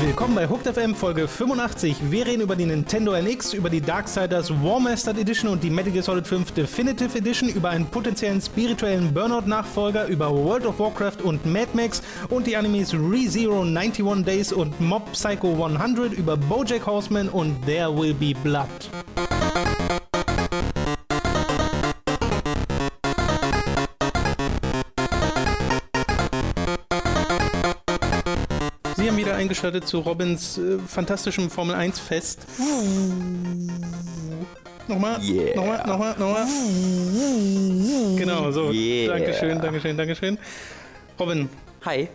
Willkommen bei Hooked FM Folge 85. Wir reden über die Nintendo NX, über die Darksiders Warmastered Edition und die Metal Gear Solid 5 Definitive Edition, über einen potenziellen spirituellen Burnout-Nachfolger, über World of Warcraft und Mad Max und die Animes ReZero 91 Days und Mob Psycho 100, über Bojack Horseman und There Will Be Blood. Eingeschaltet zu Robins äh, fantastischem Formel 1 Fest. Nochmal, Yeah. nochmal, nochmal, nochmal. Genau, so. Yeah. Dankeschön, Dankeschön, Dankeschön. Robin, Hi.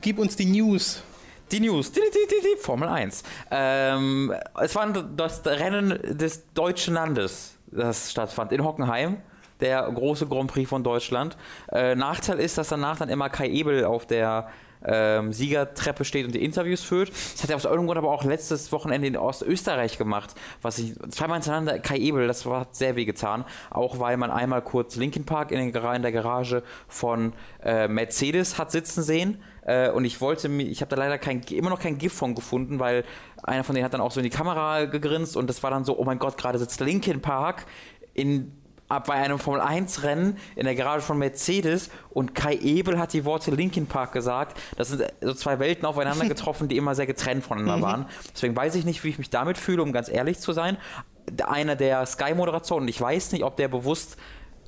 gib uns die News. Die News. Die, die, die, die Formel 1. Ähm, es war das Rennen des deutschen Landes, das stattfand in Hockenheim. Der große Grand Prix von Deutschland. Äh, Nachteil ist, dass danach dann immer Kai Ebel auf der ähm, Siegertreppe steht und die Interviews führt. Das hat er aus irgendeinem Grund aber auch letztes Wochenende in Ostösterreich gemacht, was ich zweimal hintereinander Kai Ebel, das war hat sehr weh getan, auch weil man einmal kurz Linkin Park in, den, in der Garage von äh, Mercedes hat sitzen sehen äh, und ich wollte mir, ich habe da leider kein, immer noch kein GIF von gefunden, weil einer von denen hat dann auch so in die Kamera gegrinst und das war dann so, oh mein Gott, gerade sitzt Linkin Park in bei einem Formel 1 Rennen in der Garage von Mercedes und Kai Ebel hat die Worte Linkin Park gesagt. Das sind so zwei Welten aufeinander getroffen, die immer sehr getrennt voneinander waren. Deswegen weiß ich nicht, wie ich mich damit fühle, um ganz ehrlich zu sein. Einer der Sky-Moderatoren, ich weiß nicht, ob der bewusst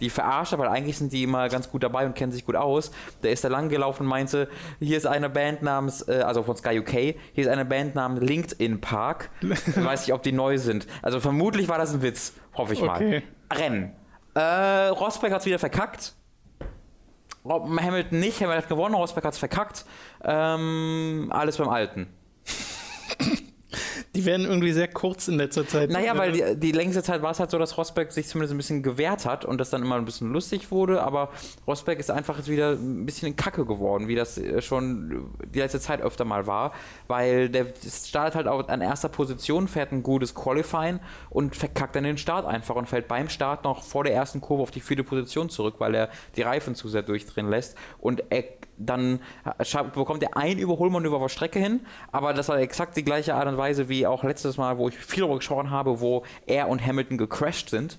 die verarscht, weil eigentlich sind die immer ganz gut dabei und kennen sich gut aus. Der ist da lang gelaufen und meinte, hier ist eine Band namens, äh, also von Sky UK, hier ist eine Band namens LinkedIn Park. Ich weiß nicht, ob die neu sind. Also vermutlich war das ein Witz, hoffe ich Okay. mal. Rennen. Äh, Rosberg hat es wieder verkackt. Hamilton nicht, Hamilton hat gewonnen, Rosberg hat es verkackt. Ähm, alles beim Alten. Die werden irgendwie sehr kurz in letzter Zeit. Naja, weil die, die längste Zeit war es halt so, dass Rosberg sich zumindest ein bisschen gewehrt hat und das dann immer ein bisschen lustig wurde, aber Rosberg ist einfach jetzt wieder ein bisschen in Kacke geworden, wie das äh, schon die letzte Zeit öfter mal war, weil der startet halt auch an erster Position, fährt ein gutes Qualifying und verkackt dann den Start einfach und fällt beim Start noch vor der ersten Kurve auf die vierte Position zurück, weil er die Reifen zu sehr durchdrehen lässt. Und er dann bekommt er ein Überholmanöver auf der Strecke hin, aber das war exakt die gleiche Art und Weise wie auch letztes Mal, wo ich viel darüber gesprochen habe, wo er und Hamilton gecrashed sind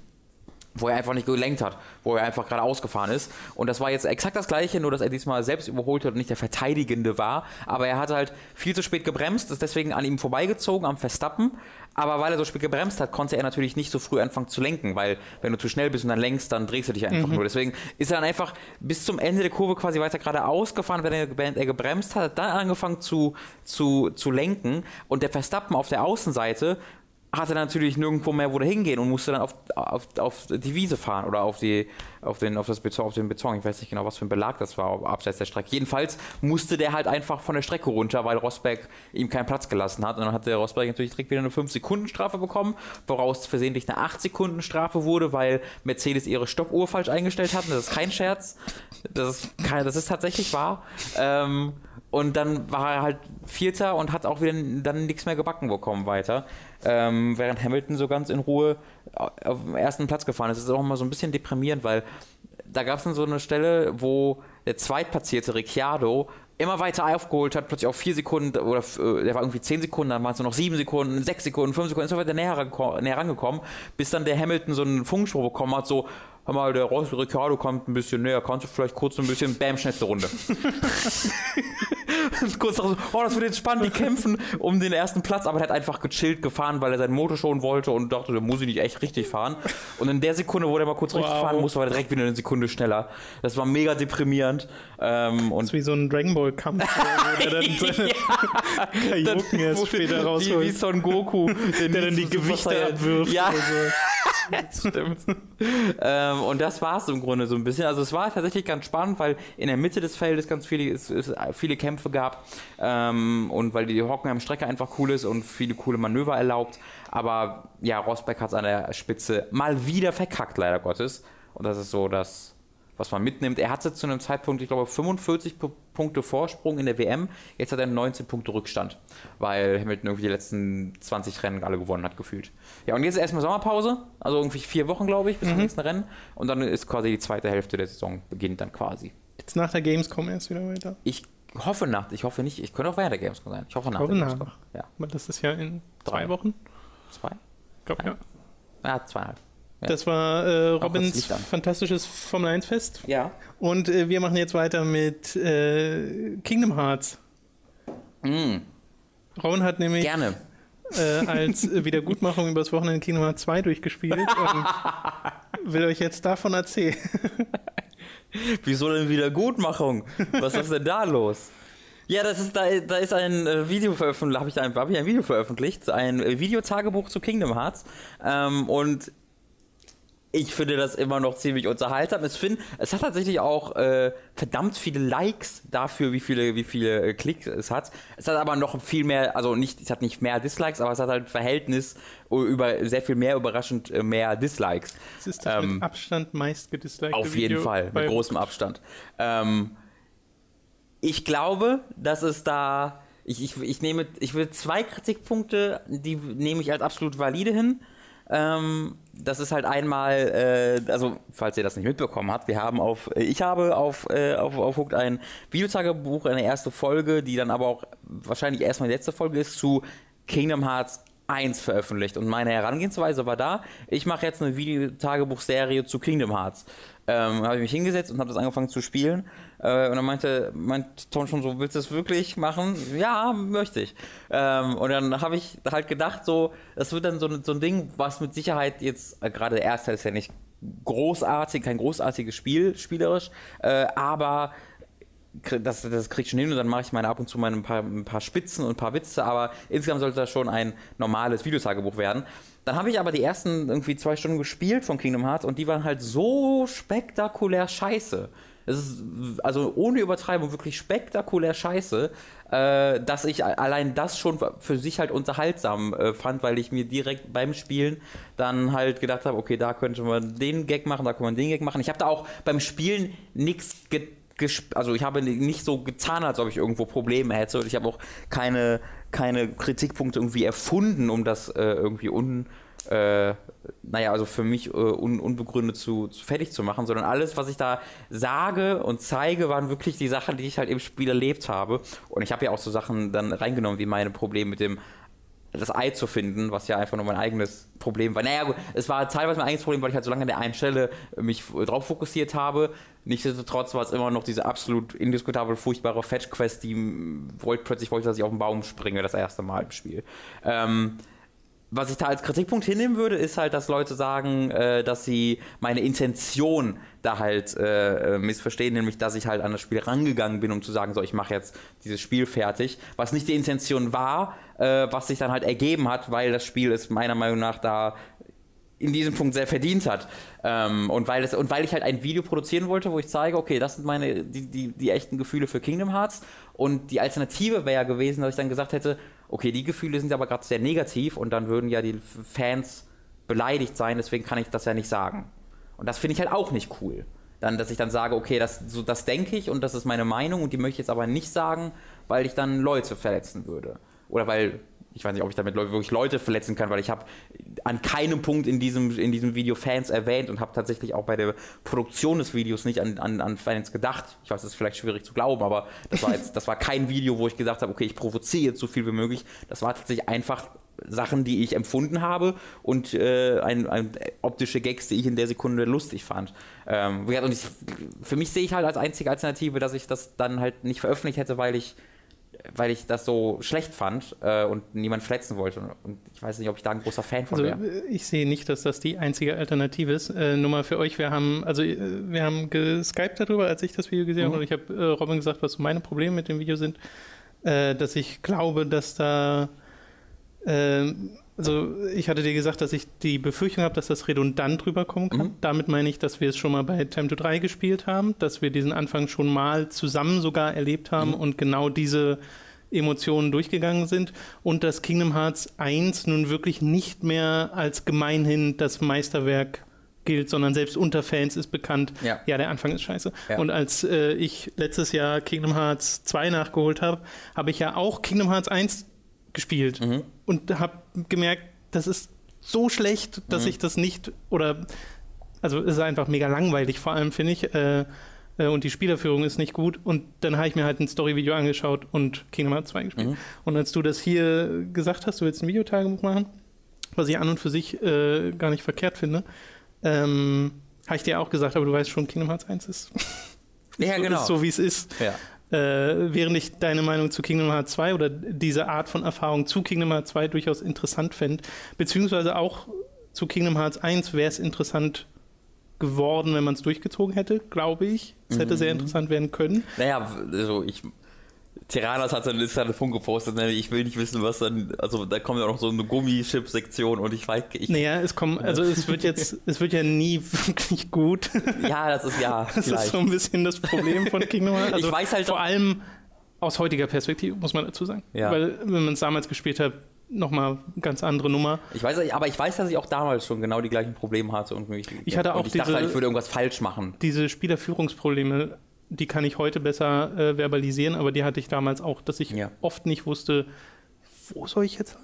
wo er einfach nicht gelenkt hat, wo er einfach gerade ausgefahren ist. Und das war jetzt exakt das gleiche, nur dass er diesmal selbst überholt hat und nicht der Verteidigende war. Aber er hat halt viel zu spät gebremst, ist deswegen an ihm vorbeigezogen am Verstappen. Aber weil er so spät gebremst hat, konnte er natürlich nicht so früh anfangen zu lenken, weil wenn du zu schnell bist und dann lenkst, dann drehst du dich einfach nur. Deswegen ist er dann einfach bis zum Ende der Kurve quasi weiter geradeaus gefahren, wenn er, während er gebremst hat, hat dann angefangen zu, zu, zu lenken. Und der Verstappen auf der Außenseite hatte natürlich nirgendwo mehr, wo der hingehen und musste dann auf, auf, auf die Wiese fahren oder auf, die, auf, den, auf, das Beton, auf den Beton. Ich weiß nicht genau, was für ein Belag das war, abseits der Strecke. Jedenfalls musste der halt einfach von der Strecke runter, weil Rosberg ihm keinen Platz gelassen hat. Und dann hat der Rosberg natürlich direkt wieder eine 5-Sekunden-Strafe bekommen, woraus versehentlich eine 8-Sekunden-Strafe wurde, weil Mercedes ihre Stoppuhr falsch eingestellt hat. Das ist kein Scherz. Das ist, kein, das ist tatsächlich wahr. Ähm, und dann war er halt Vierter und hat auch wieder dann nichts mehr gebacken bekommen weiter. Ähm, während Hamilton so ganz in Ruhe auf dem ersten Platz gefahren ist. Das ist auch immer so ein bisschen deprimierend, weil da gab es dann so eine Stelle, wo der zweitplatzierte Ricciardo immer weiter aufgeholt hat, plötzlich auf vier Sekunden oder äh, der war irgendwie zehn Sekunden, dann waren es nur noch sieben Sekunden, sechs Sekunden, fünf Sekunden, ist so weiter näher, näher rangekommen, bis dann der Hamilton so einen Funkspruch bekommen hat, so, hör mal, der Ross Ricciardo kommt ein bisschen näher, kannst du vielleicht kurz ein bisschen, bam, schnellste Runde. Und kurz so, oh, das wird jetzt spannend, die kämpfen um den ersten Platz, aber er hat einfach gechillt gefahren, weil er seinen Motor schonen wollte und dachte, der muss ich nicht echt richtig fahren. Und in der Sekunde, wo der mal kurz richtig Wow. fahren musste, war er direkt wieder eine Sekunde schneller. Das war mega deprimierend. Ähm, und Das ist wie so ein Dragon Ball Kampf, wo der dann seine Kajoken erst später wie, wie rausholt. Son Goku, den Der dann die Gewichte abwirft. Ja, so. stimmt. ähm, und das war es im Grunde so ein bisschen. Also es war tatsächlich ganz spannend, weil in der Mitte des Feldes ganz viele, es, es viele Kämpfe gab ähm, und weil die Hockenheim-Strecke einfach cool ist und viele coole Manöver erlaubt. Aber ja, Rosberg hat es an der Spitze mal wieder verkackt, leider Gottes. Und das ist so das, was man mitnimmt. Er hatte zu einem Zeitpunkt, ich glaube, 45 P- Punkte Vorsprung in der WM. Jetzt hat er 19 Punkte Rückstand, weil Hamilton irgendwie die letzten 20 Rennen alle gewonnen hat, gefühlt. Ja, und jetzt ist erstmal Sommerpause, also irgendwie vier Wochen, glaube ich, bis zum nächsten Rennen. Und dann ist quasi die zweite Hälfte der Saison beginnt dann quasi. Geht's nach der Gamescom erst wieder weiter? Ich hoffe nach, ich hoffe nicht, ich könnte auch während der Gamescom sein. Ich hoffe nach hoffe der nach. Gamescom. Ja. Aber das ist ja in Drei. zwei Wochen. Zwei? Ich glaube, ja. Ja, zweieinhalb. Ja. Das war äh, Robins fantastisches Formel 1 Fest. Ja. Und äh, wir machen jetzt weiter mit äh, Kingdom Hearts. Mm, Robin hat nämlich gerne. äh, als Wiedergutmachung übers Wochenende Kingdom Hearts 2 durchgespielt und will euch jetzt davon erzählen. Wieso denn Wiedergutmachung? Was ist denn da los? Ja, das ist, da, da ist ein äh, Video veröffentlicht, habe ich, ein, hab ich ein Video veröffentlicht, ein äh, Videotagebuch zu Kingdom Hearts. Ähm, und ich finde das immer noch ziemlich unterhaltsam. Es, find, es hat tatsächlich auch äh, verdammt viele Likes dafür, wie viele, wie viele äh, Klicks es hat. Es hat aber noch viel mehr, also nicht, es hat nicht mehr Dislikes, aber es hat halt ein Verhältnis über sehr viel mehr überraschend äh, mehr Dislikes. Das ist das Ähm, mit Abstand meist gedislikte Auf jeden Video Fall, mit großem Abstand. Ähm, ich glaube, dass es da. Ich, ich, ich nehme, ich will zwei Kritikpunkte, die nehme ich als absolut valide hin. Ähm, das ist halt einmal, äh, also falls ihr das nicht mitbekommen habt, wir haben auf, äh, ich habe auf, äh, auf, auf Hooked ein Videotagebuch, eine erste Folge, die dann aber auch wahrscheinlich erstmal die letzte Folge ist, zu Kingdom Hearts 1 veröffentlicht. Und meine Herangehensweise war da, ich mache jetzt eine Videotagebuchserie zu Kingdom Hearts. Ähm, habe ich mich hingesetzt und habe das angefangen zu spielen. Äh, und dann meinte, meint Tom schon so, willst du das wirklich machen? Ja, möchte ich. Ähm, und dann habe ich halt gedacht, so, das wird dann so, so ein Ding, was mit Sicherheit jetzt, äh, gerade der erste ist ja nicht großartig, kein großartiges Spiel, spielerisch, äh, aber das, das krieg ich schon hin und dann mache ich meine ab und zu mal ein paar, ein paar Spitzen und ein paar Witze, aber insgesamt sollte das schon ein normales Videotagebuch werden. Dann habe ich aber die ersten irgendwie zwei Stunden gespielt von Kingdom Hearts und die waren halt so spektakulär scheiße. Es ist also ohne Übertreibung wirklich spektakulär scheiße, äh, dass ich allein das schon für sich halt unterhaltsam äh, fand, weil ich mir direkt beim Spielen dann halt gedacht habe, okay, da könnte man den Gag machen, da kann man den Gag machen. Ich habe da auch beim Spielen nichts ge gesp- also ich habe nicht so getan, als ob ich irgendwo Probleme hätte und ich habe auch keine, keine Kritikpunkte irgendwie erfunden, um das äh, irgendwie un, äh, naja, also für mich äh, un, unbegründet zu, zu fertig zu machen, sondern alles, was ich da sage und zeige, waren wirklich die Sachen, die ich halt im Spiel erlebt habe. Und ich habe ja auch so Sachen dann reingenommen, wie meine Probleme mit dem das Ei zu finden, was ja einfach nur mein eigenes Problem war. Naja, gut, es war teilweise mein eigenes Problem, weil ich halt so lange an der einen Stelle mich drauf fokussiert habe. Nichtsdestotrotz war es immer noch diese absolut indiskutabel furchtbare Fetch-Quest, die wollte, plötzlich wollte, dass ich auf den Baum springe, das erste Mal im Spiel. Ähm, was ich da als Kritikpunkt hinnehmen würde, ist halt, dass Leute sagen, äh, dass sie meine Intention da halt äh, äh, missverstehen, nämlich dass ich halt an das Spiel rangegangen bin, um zu sagen, so, ich mache jetzt dieses Spiel fertig, was nicht die Intention war, äh, was sich dann halt ergeben hat, weil das Spiel es meiner Meinung nach da in diesem Punkt sehr verdient hat. Ähm, und, weil es, und weil ich halt ein Video produzieren wollte, wo ich zeige, okay, das sind meine, die, die, die echten Gefühle für Kingdom Hearts. Und die Alternative wäre ja gewesen, dass ich dann gesagt hätte, okay, die Gefühle sind aber gerade sehr negativ und dann würden ja die Fans beleidigt sein, deswegen kann ich das ja nicht sagen. Und das finde ich halt auch nicht cool. Dann, dass ich dann sage, okay, das, so, das denke ich und das ist meine Meinung und die möchte ich jetzt aber nicht sagen, weil ich dann Leute verletzen würde. Oder weil, ich weiß nicht, ob ich damit wirklich Leute verletzen kann, weil ich habe an keinem Punkt in diesem, in diesem Video Fans erwähnt und habe tatsächlich auch bei der Produktion des Videos nicht an, an, an Fans gedacht. Ich weiß, das ist vielleicht schwierig zu glauben, aber das war jetzt, das war kein Video, wo ich gesagt habe, okay, ich provoziere jetzt so viel wie möglich. Das war tatsächlich einfach Sachen, die ich empfunden habe und äh, ein, ein, optische Gags, die ich in der Sekunde lustig fand. Ähm, und ich, für mich sehe ich halt als einzige Alternative, dass ich das dann halt nicht veröffentlicht hätte, weil ich weil ich das so schlecht fand äh, und niemand verletzen wollte. Und, und ich weiß nicht, ob ich da ein großer Fan von Also wäre. äh, ich sehe nicht, dass das die einzige Alternative ist. Äh, nur mal für euch, wir haben, also äh, wir haben geskypt darüber, als ich das Video gesehen habe Mhm. und ich habe äh, Robin gesagt, was so meine Probleme mit dem Video sind, äh, dass ich glaube, dass da also ich hatte dir gesagt, dass ich die Befürchtung habe, dass das redundant rüberkommen kann. Mhm. Damit meine ich, dass wir es schon mal bei Time to 3 gespielt haben, dass wir diesen Anfang schon mal zusammen sogar erlebt haben Mhm. und genau diese Emotionen durchgegangen sind und dass Kingdom Hearts 1 nun wirklich nicht mehr als gemeinhin das Meisterwerk gilt, sondern selbst unter Fans ist bekannt, Ja. ja, der Anfang ist scheiße. Ja. Und als äh, ich letztes Jahr Kingdom Hearts 2 nachgeholt habe, habe ich ja auch Kingdom Hearts 1 gespielt Mhm. und habe gemerkt, das ist so schlecht, dass Mhm. ich das nicht oder also es ist einfach mega langweilig, vor allem finde ich. Äh, äh, und die Spielerführung ist nicht gut. Und dann habe ich mir halt ein Story-Video angeschaut und Kingdom Hearts 2 gespielt. Mhm. Und als du das hier gesagt hast, du willst ein Videotagebuch machen, was ich an und für sich äh, gar nicht verkehrt finde, ähm, habe ich dir auch gesagt, aber du weißt schon, Kingdom Hearts 1 ist, Ja, so, genau. ist so, wie es ist. Ja. Äh, während ich deine Meinung zu Kingdom Hearts 2 oder diese Art von Erfahrung zu Kingdom Hearts 2 durchaus interessant fände, beziehungsweise auch zu Kingdom Hearts 1 wäre es interessant geworden, wenn man es durchgezogen hätte, glaube ich. Es hätte sehr interessant werden können. Naja, also ich. Terranas hat dann einen Punkt gepostet, ne? ich will nicht wissen, was dann, also da kommt ja auch noch so eine Gummichip-Sektion und ich weiß, ich, Naja, es kommt, also es wird jetzt, es wird ja nie wirklich gut. ja, das ist ja, Das vielleicht. ist so ein bisschen das Problem von Kingdom Hearts. Also Ich weiß halt vor allem aus heutiger Perspektive, muss man dazu sagen. Ja. Weil, wenn man es damals gespielt hat, nochmal ganz andere Nummer. Ich weiß, aber ich weiß, dass ich auch damals schon genau die gleichen Probleme hatte und mich, Ich hatte auch und ich dachte diese- halt, ich würde irgendwas falsch machen. Diese Spielerführungsprobleme, die kann ich heute besser äh, verbalisieren, aber die hatte ich damals auch, dass ich Ja. oft nicht wusste, wo soll ich jetzt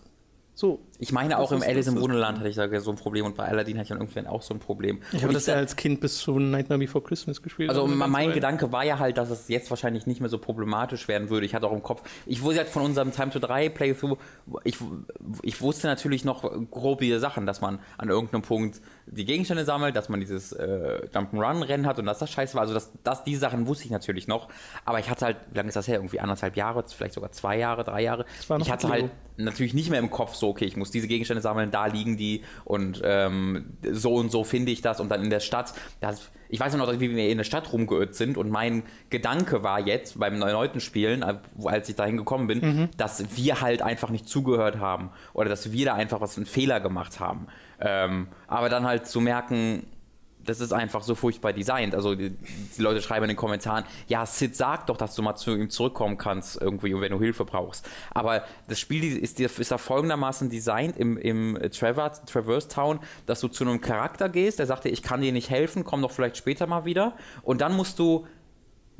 So, Ich meine, auch im Alice im Wunderland hatte ich da so ein Problem und bei Aladdin hatte ich dann irgendwann auch so ein Problem. ich habe das ja als Kind bis zu Nightmare Before Christmas gespielt. Also mein. Gedanke war ja halt, dass es jetzt wahrscheinlich nicht mehr so problematisch werden würde. Ich hatte auch im Kopf, ich wusste halt von unserem Time to 3 Playthrough, ich, ich wusste natürlich noch grob diese Sachen, dass man an irgendeinem Punkt die Gegenstände sammelt, dass man dieses äh, Jump'n'Run-Rennen hat und dass das scheiße war. Also das, das, diese Sachen wusste ich natürlich noch. Aber ich hatte halt, wie lange ist das her? Irgendwie anderthalb Jahre, vielleicht sogar zwei Jahre, drei Jahre. Ich hatte halt natürlich nicht mehr im Kopf so, okay, ich muss diese Gegenstände sammeln, da liegen die und ähm, so und so finde ich das und dann in der Stadt, das, ich weiß noch, wie wir in der Stadt rumgeirrt sind und mein Gedanke war jetzt beim erneuten Spielen, äh, als ich dahin gekommen bin, Mhm. dass wir halt einfach nicht zugehört haben oder dass wir da einfach was einen Fehler gemacht haben. Ähm, aber dann halt zu merken, das ist einfach so furchtbar designt. Also die, die Leute schreiben in den Kommentaren, ja, Sid sagt doch, dass du mal zu ihm zurückkommen kannst irgendwie, wenn du Hilfe brauchst. Aber das Spiel ist, ist da folgendermaßen designt im, im Traverse, Traverse Town, dass du zu einem Charakter gehst, der sagt dir, ich kann dir nicht helfen, komm doch vielleicht später mal wieder. Und dann musst du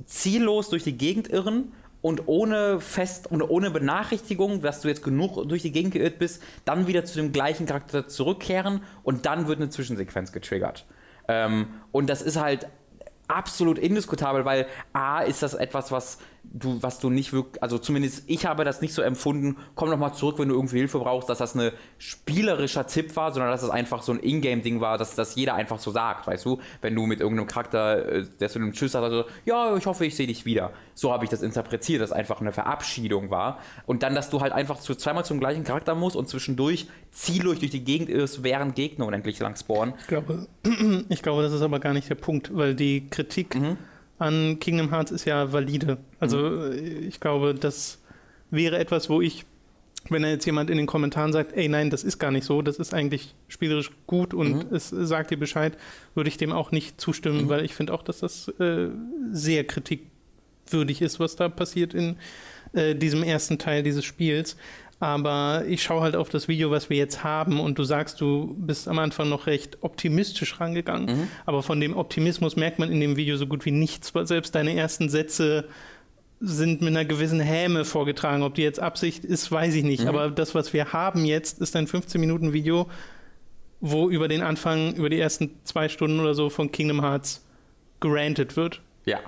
ziellos durch die Gegend irren und ohne fest und ohne Benachrichtigung, dass du jetzt genug durch die Gegend geirrt bist, dann wieder zu dem gleichen Charakter zurückkehren und dann wird eine Zwischensequenz getriggert. Ähm, und das ist halt absolut indiskutabel, weil A ist das etwas, was du, was du nicht wirklich, also zumindest ich habe das nicht so empfunden, komm doch mal zurück, wenn du irgendwie Hilfe brauchst, dass das ein spielerischer Tipp war, sondern dass das einfach so ein Ingame-Ding war, dass das jeder einfach so sagt, weißt du, wenn du mit irgendeinem Charakter, äh, der zu einem Tschüss sagt, also, ja, ich hoffe, ich sehe dich wieder. So habe ich das interpretiert, dass einfach eine Verabschiedung war. Und dann, dass du halt einfach zu, zweimal zum gleichen Charakter musst und zwischendurch ziellos durch die Gegend irrst, während Gegner unendlich lang spawnen. Ich glaube, ich glaube, das ist aber gar nicht der Punkt, weil die Kritik an Kingdom Hearts ist ja valide. Also äh, ich glaube, das wäre etwas, wo ich, wenn da jetzt jemand in den Kommentaren sagt, ey nein, das ist gar nicht so, das ist eigentlich spielerisch gut und es sagt dir Bescheid, würde ich dem auch nicht zustimmen, weil ich finde auch, dass das äh, sehr kritikwürdig ist, was da passiert in äh, diesem ersten Teil dieses Spiels. Aber ich schaue halt auf das Video, was wir jetzt haben, und du sagst, du bist am Anfang noch recht optimistisch rangegangen. Aber von dem Optimismus merkt man in dem Video so gut wie nichts, weil selbst deine ersten Sätze sind mit einer gewissen Häme vorgetragen. Ob die jetzt Absicht ist, weiß ich nicht. Aber das, was wir haben jetzt, ist ein 15-Minuten-Video, wo über den Anfang, über die ersten zwei Stunden oder so von Kingdom Hearts gerantet wird. Ja.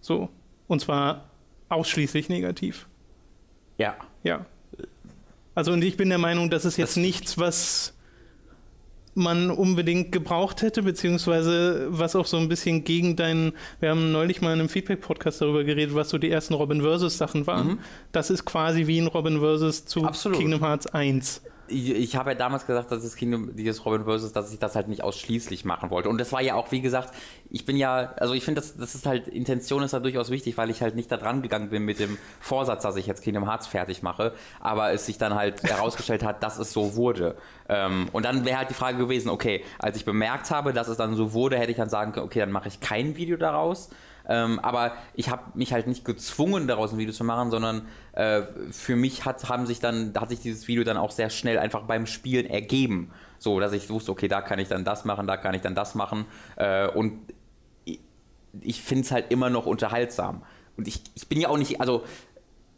So. Und zwar ausschließlich negativ. Ja. Ja. Also und ich bin der Meinung, das ist jetzt Das- nichts, was man unbedingt gebraucht hätte, beziehungsweise was auch so ein bisschen gegen deinen, wir haben neulich mal in einem Feedback-Podcast darüber geredet, was so die ersten Robin Versus Sachen waren. Das ist quasi wie ein Robin Versus zu Absolut. Kingdom Hearts 1. Ich, ich habe ja damals gesagt, dass das Kingdom, dieses Robin Versus, dass ich das halt nicht ausschließlich machen wollte. Und das war ja auch, wie gesagt, ich bin ja, also ich finde, das, das ist halt, Intention ist da durchaus wichtig, weil ich halt nicht da dran gegangen bin mit dem Vorsatz, dass ich jetzt Kingdom Hearts fertig mache, aber es sich dann halt herausgestellt hat, dass es so wurde. Ähm, und dann wäre halt die Frage gewesen, okay, als ich bemerkt habe, dass es dann so wurde, hätte ich dann sagen können, okay, dann mache ich kein Video daraus. Ähm, aber ich habe mich halt nicht gezwungen, daraus ein Video zu machen, sondern äh, für mich hat, haben sich dann, hat sich dieses Video dann auch sehr schnell einfach beim Spielen ergeben. So, dass ich wusste, okay, da kann ich dann das machen, da kann ich dann das machen. Äh, und ich, ich finde es halt immer noch unterhaltsam. Und ich, ich bin ja auch nicht, also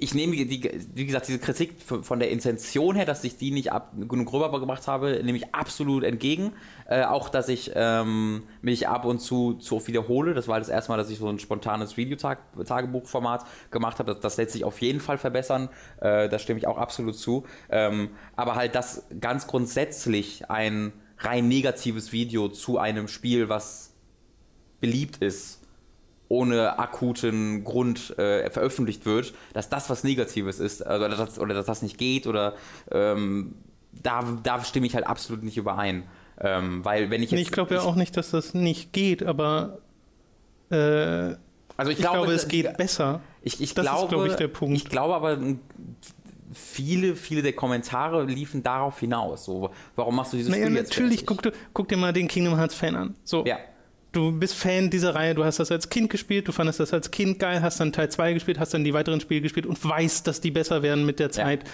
ich nehme, die, wie gesagt, diese Kritik von der Intention her, dass ich die nicht ab, genug rübergebracht habe, nehme ich absolut entgegen. Äh, auch, dass ich ähm, mich ab und zu zu oft wiederhole. Das war das erste Mal, dass ich so ein spontanes Videotagebuchformat gemacht habe. Das, das lässt sich auf jeden Fall verbessern. Äh, da stimme ich auch absolut zu. Ähm, aber halt, dass ganz grundsätzlich ein rein negatives Video zu einem Spiel, was beliebt ist, ohne akuten Grund äh, veröffentlicht wird, dass das was Negatives ist also, oder, dass, oder dass das nicht geht oder ähm, da, da stimme ich halt absolut nicht überein. Ähm, weil wenn ich jetzt, Ich glaube ja auch nicht, dass das nicht geht, aber äh, also ich, ich glaube, glaube, es geht besser. Ich, ich das glaube, ist, glaube ich, der Punkt. Ich glaube aber, viele, viele der Kommentare liefen darauf hinaus. So, warum machst du dieses naja, Spiel jetzt? Natürlich, guck, guck, dir mal den Kingdom Hearts Fan an. So, ja du bist Fan dieser Reihe, du hast das als Kind gespielt, du fandest das als Kind geil, hast dann Teil 2 gespielt, hast dann die weiteren Spiele gespielt und weißt, dass die besser werden mit der Zeit.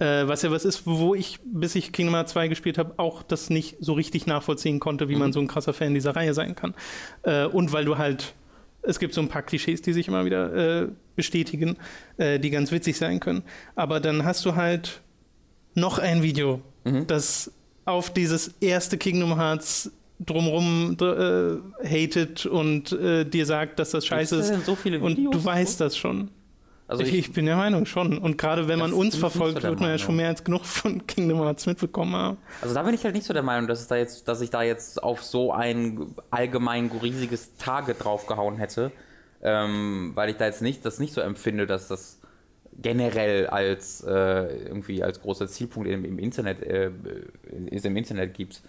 Ja. Äh, was ja was ist, wo ich, bis ich Kingdom Hearts 2 gespielt habe, auch das nicht so richtig nachvollziehen konnte, wie mhm. man so ein krasser Fan dieser Reihe sein kann. Äh, und weil du halt, es gibt so ein paar Klischees, die sich immer wieder äh, bestätigen, äh, die ganz witzig sein können. Aber dann hast du halt noch ein Video, mhm. das auf dieses erste Kingdom Hearts drumrum äh, hatet und äh, dir sagt, dass das scheiße ist. So viele Videos und du weißt das schon. Also ich, ich, bin der Meinung schon. Und gerade wenn man uns verfolgt, wird man ja schon mehr als genug von Kingdom Hearts mitbekommen haben. Also da bin ich halt nicht so der Meinung, dass, es da jetzt, dass ich da jetzt auf so ein allgemein riesiges Target draufgehauen hätte. Ähm, weil ich da jetzt nicht das nicht so empfinde, dass das generell als äh, irgendwie als großer Zielpunkt im, im Internet äh, ist im Internet gibt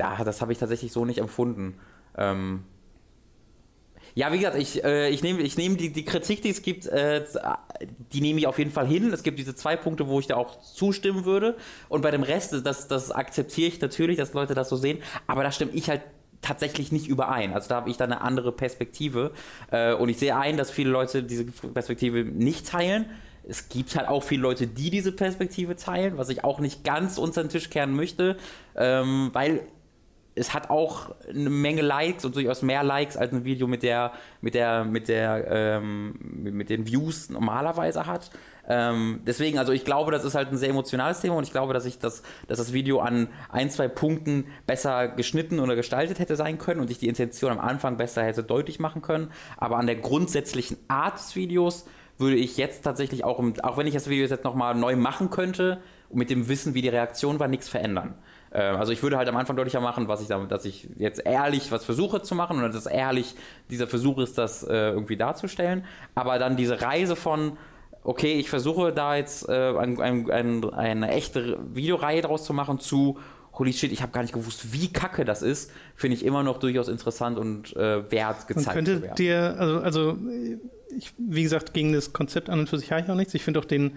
da, das habe ich tatsächlich so nicht empfunden. Ähm, ja, wie gesagt, ich, äh, ich nehme ich nehm die, die Kritik, die es gibt, äh, die nehme ich auf jeden Fall hin. Es gibt diese zwei Punkte, wo ich da auch zustimmen würde. Und bei dem Rest, das, das akzeptiere ich natürlich, dass Leute das so sehen. Aber da stimme ich halt tatsächlich nicht überein. Also da habe ich dann eine andere Perspektive. Äh, und ich sehe ein, dass viele Leute diese Perspektive nicht teilen. Es gibt halt auch viele Leute, die diese Perspektive teilen, was ich auch nicht ganz unter den Tisch kehren möchte, ähm, weil es hat auch eine Menge Likes und durchaus mehr Likes als ein Video mit der, mit der, mit der, ähm, mit den Views normalerweise hat. Ähm, deswegen, also ich glaube, das ist halt ein sehr emotionales Thema und ich glaube, dass ich das, dass das Video an ein, zwei Punkten besser geschnitten oder gestaltet hätte sein können und ich die Intention am Anfang besser hätte deutlich machen können. Aber an der grundsätzlichen Art des Videos würde ich jetzt tatsächlich auch, auch wenn ich das Video jetzt nochmal neu machen könnte, mit dem Wissen, wie die Reaktion war, nichts verändern. Ähm, also ich würde halt am Anfang deutlicher machen, was ich damit, dass ich jetzt ehrlich was versuche zu machen und dass ehrlich dieser Versuch ist, das äh, irgendwie darzustellen. Aber dann diese Reise von okay, ich versuche da jetzt äh, ein, ein, ein, eine echte Videoreihe draus zu machen zu holy shit, ich habe gar nicht gewusst, wie kacke das ist, finde ich immer noch durchaus interessant und äh, wert gezeigt Man könnte werden. dir, also, also ich, wie gesagt, gegen das Konzept an und für sich habe ich auch nichts. Ich finde auch den,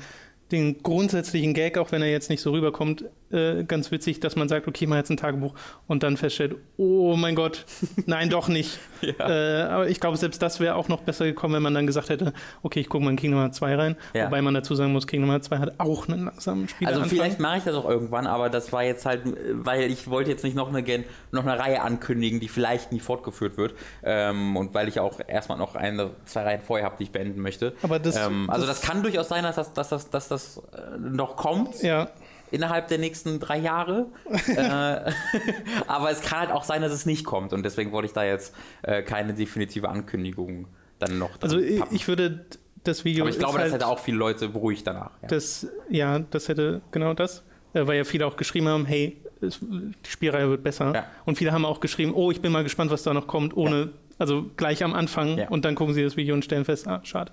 den grundsätzlichen Gag, auch wenn er jetzt nicht so rüberkommt, äh, ganz witzig, dass man sagt, okay, mal jetzt ein Tagebuch und dann feststellt, oh mein Gott, nein, doch nicht. ja. äh, aber ich glaube, selbst das wäre auch noch besser gekommen, wenn man dann gesagt hätte, okay, ich gucke mal in Kingdom Hearts 2 rein. Ja. Wobei man dazu sagen muss, Kingdom Hearts 2 hat auch einen langsamen Spieler. Also vielleicht mache ich das auch irgendwann, aber das war jetzt halt, weil ich wollte jetzt nicht noch eine, noch eine Reihe ankündigen, die vielleicht nie fortgeführt wird. Ähm, und weil ich auch erstmal noch eine, zwei Reihen vorher habe, die ich beenden möchte. Aber das, ähm, also das, das, kann durchaus sein, dass das, dass das, dass das äh, noch kommt. Ja innerhalb der nächsten drei Jahre. äh, aber es kann halt auch sein, dass es nicht kommt. Und deswegen wollte ich da jetzt äh, keine definitive Ankündigung dann noch. Also ich, ich würde das Video. Aber ich glaube, das halt hätte auch viele Leute beruhigt danach. Ja. Das, ja, das hätte genau das. Äh, weil ja viele auch geschrieben haben, hey, es, die Spielreihe wird besser. Ja. Und viele haben auch geschrieben, oh, ich bin mal gespannt, was da noch kommt, ohne, ja. also gleich am Anfang und dann gucken sie das Video und stellen fest, ah, schade.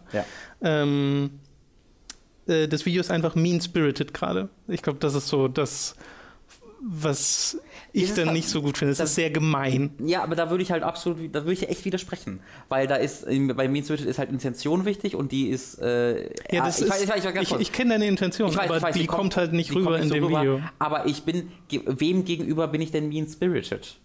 Ähm, äh, das Video ist einfach mean-spirited gerade. Ich glaube, das ist so das, was ich dann nicht so gut finde. Es ist sehr gemein. Ja, aber da würde ich halt absolut, da würde ich echt widersprechen. Weil da ist, bei Mean Spirited ist halt Intention wichtig und die ist. Äh, ja, das ich, ist, ich, ich, ich, ich kenne deine Intention, weiß, aber die, die, kommt, halt nicht rüber in so dem rüber, Video. Aber ich bin, wem gegenüber bin ich denn Mean Spirited?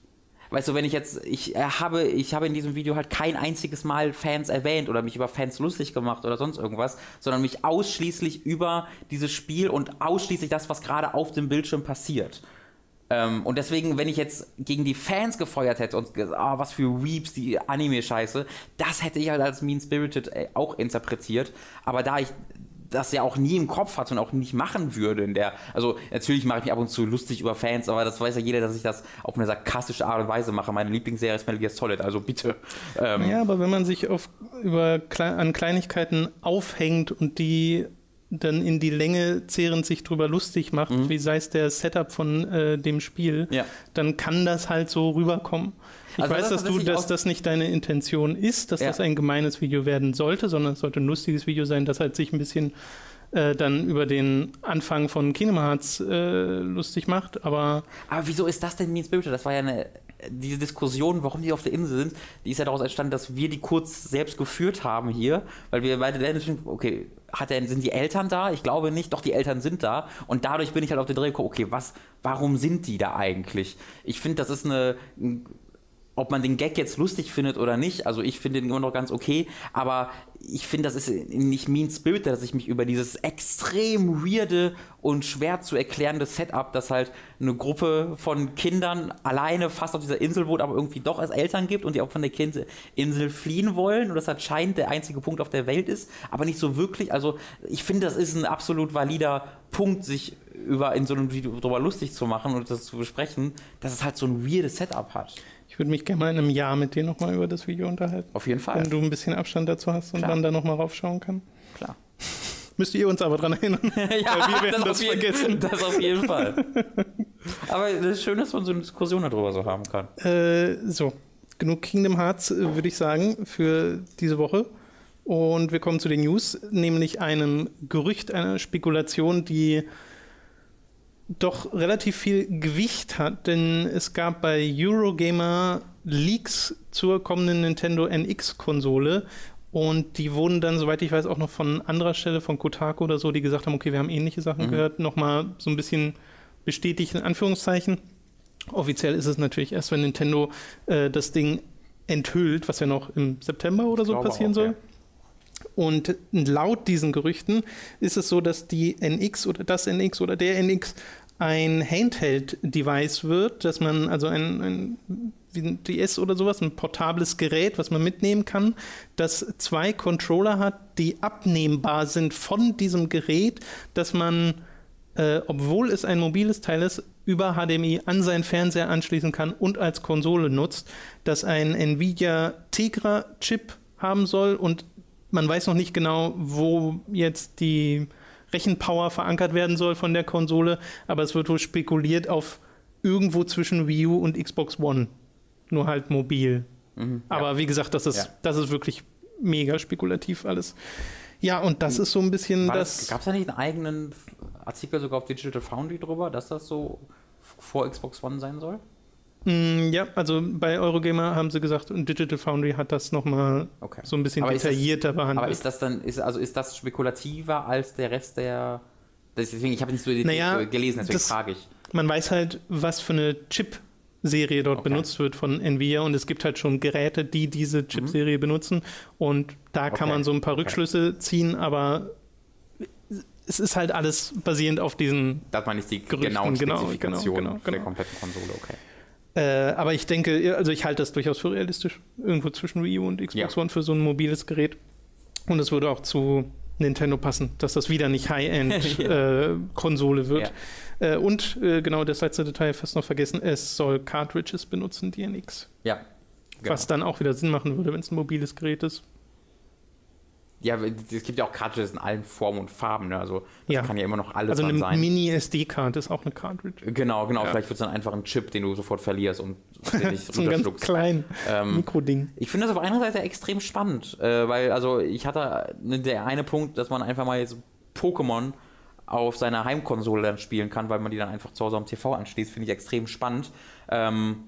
Weißt du, wenn ich jetzt, ich äh, habe, ich habe in diesem Video halt kein einziges Mal Fans erwähnt oder mich über Fans lustig gemacht oder sonst irgendwas, sondern mich ausschließlich über dieses Spiel und ausschließlich das, was gerade auf dem Bildschirm passiert. Ähm, und deswegen, wenn ich jetzt gegen die Fans gefeuert hätte und gesagt, ah, was für Weeps, die Anime-Scheiße, das hätte ich halt als Mean-Spirited äh, auch interpretiert. Aber da ich das ja auch nie im Kopf hat und auch nicht machen würde. In der, also natürlich mache ich mich ab und zu lustig über Fans, aber das weiß ja jeder, dass ich das auf eine sarkastische Art und Weise mache. Meine Lieblingsserie ist Metal Gear Solid, also bitte. Ähm, ja, aber wenn man sich auf, über, an Kleinigkeiten aufhängt und die dann in die Länge zehrend sich drüber lustig macht, mhm. wie sei es der Setup von äh, dem Spiel, ja. dann kann das halt so rüberkommen. Ich also weiß, das dass du, dass das nicht deine Intention ist, dass ja. das ein gemeines Video werden sollte, sondern es sollte ein lustiges Video sein, das halt sich ein bisschen äh, dann über den Anfang von Kingdom Hearts äh, lustig macht, aber. Aber wieso ist das denn Mean Spirited? Das war ja eine diese Diskussion, warum die auf der Insel sind, die ist ja daraus entstanden, dass wir die kurz selbst geführt haben hier, weil wir beide dann, okay, hat er, sind die Eltern da? Ich glaube nicht, doch die Eltern sind da. Und dadurch bin ich halt auf den Dreh gekommen, okay, was, warum sind die da eigentlich? Ich finde, das ist eine, ob man den Gag jetzt lustig findet oder nicht, also ich finde den immer noch ganz okay, aber ich finde, das ist nicht Mean Spirit, dass ich mich über dieses extrem weirde und schwer zu erklärende Setup, dass halt eine Gruppe von Kindern alleine fast auf dieser Insel wohnt, aber irgendwie doch als Eltern gibt und die auch von der Insel fliehen wollen und das anscheinend der einzige Punkt auf der Welt ist, aber nicht so wirklich. Also ich finde, das ist ein absolut valider Punkt, sich über in so einem Video darüber lustig zu machen und das zu besprechen, dass es halt so ein weirdes Setup hat. Ich würde mich gerne mal in einem Jahr mit dir nochmal über das Video unterhalten. Auf jeden Fall. Wenn du ein bisschen Abstand dazu hast und Klar. man da nochmal raufschauen kann. Klar. Müsst ihr uns aber dran erinnern. ja, wir werden das, das jeden, vergessen. Das auf jeden Fall. aber es ist schön, dass man so eine Diskussion darüber so haben kann. Äh, so, genug Kingdom Hearts, äh, würde ich sagen, für diese Woche. Und wir kommen zu den News, nämlich einem Gerücht, einer Spekulation, die doch relativ viel Gewicht hat, denn es gab bei Eurogamer Leaks zur kommenden Nintendo NX-Konsole und die wurden dann, soweit ich weiß, auch noch von anderer Stelle, von Kotaku oder so, die gesagt haben, okay, wir haben ähnliche Sachen mhm. gehört, nochmal so ein bisschen bestätigt, in Anführungszeichen. Offiziell ist es natürlich erst, wenn Nintendo äh, das Ding enthüllt, was ja noch im September oder ich so passieren auch, soll. Ja. Und laut diesen Gerüchten ist es so, dass die NX oder das NX oder der NX ein Handheld-Device wird, dass man also ein, ein ein DS oder sowas, ein portables Gerät, was man mitnehmen kann, das zwei Controller hat, die abnehmbar sind von diesem Gerät, dass man, äh, obwohl es ein mobiles Teil ist, über HDMI an seinen Fernseher anschließen kann und als Konsole nutzt, das ein Nvidia Tegra-Chip haben soll und man weiß noch nicht genau, wo jetzt die Rechenpower verankert werden soll von der Konsole, aber es wird wohl spekuliert auf irgendwo zwischen Wii U und Xbox One. Nur halt mobil. Mhm, aber ja. wie gesagt, das ist, ja. das ist wirklich mega spekulativ alles. Ja, und das ist so ein bisschen War das. Gab es da nicht einen eigenen Artikel sogar auf Digital Foundry drüber, dass das so vor Xbox One sein soll? Mm, ja, also bei Eurogamer haben sie gesagt, und Digital Foundry hat das nochmal okay. so ein bisschen aber detaillierter das, behandelt. Aber ist das dann, ist, also ist das spekulativer als der Rest der. Deswegen, ich habe nicht so naja, gelesen, deswegen das, frage ich. Man weiß halt, was für eine Chip Serie dort okay. benutzt wird von Nvidia und es gibt halt schon Geräte, die diese Chip-Serie mhm. benutzen und da okay. kann man so ein paar Rückschlüsse ziehen, aber es ist halt alles basierend auf diesen Das meine ich die genauen genau, Spezifikationen genau, genau, genau, der kompletten Konsole, okay. Äh, aber ich denke, also ich halte das durchaus für realistisch. Irgendwo zwischen Wii U und Xbox ja. One für so ein mobiles Gerät. Und es würde auch zu Nintendo passen, dass das wieder nicht High-End-Konsole ja. äh, wird. Ja. Äh, und äh, genau das letzte Detail fast noch vergessen: Es soll Cartridges benutzen, DNX. Ja. Genau. Was dann auch wieder Sinn machen würde, wenn es ein mobiles Gerät ist. Ja, es gibt ja auch Cartridges in allen Formen und Farben, ne? Also das ja. kann ja immer noch alles also eine sein. Mini-SD-Card ist auch eine Cartridge. Genau, genau. Ja. Vielleicht wird es dann einfach ein Chip, den du sofort verlierst und den nicht so ein ganz klein ähm, Mikroding. Ich finde das auf einer Seite extrem spannend, äh, weil also ich hatte ne, der eine Punkt, dass man einfach mal jetzt Pokémon auf seiner Heimkonsole dann spielen kann, weil man die dann einfach zu Hause am TV anschließt, finde ich extrem spannend. Ähm,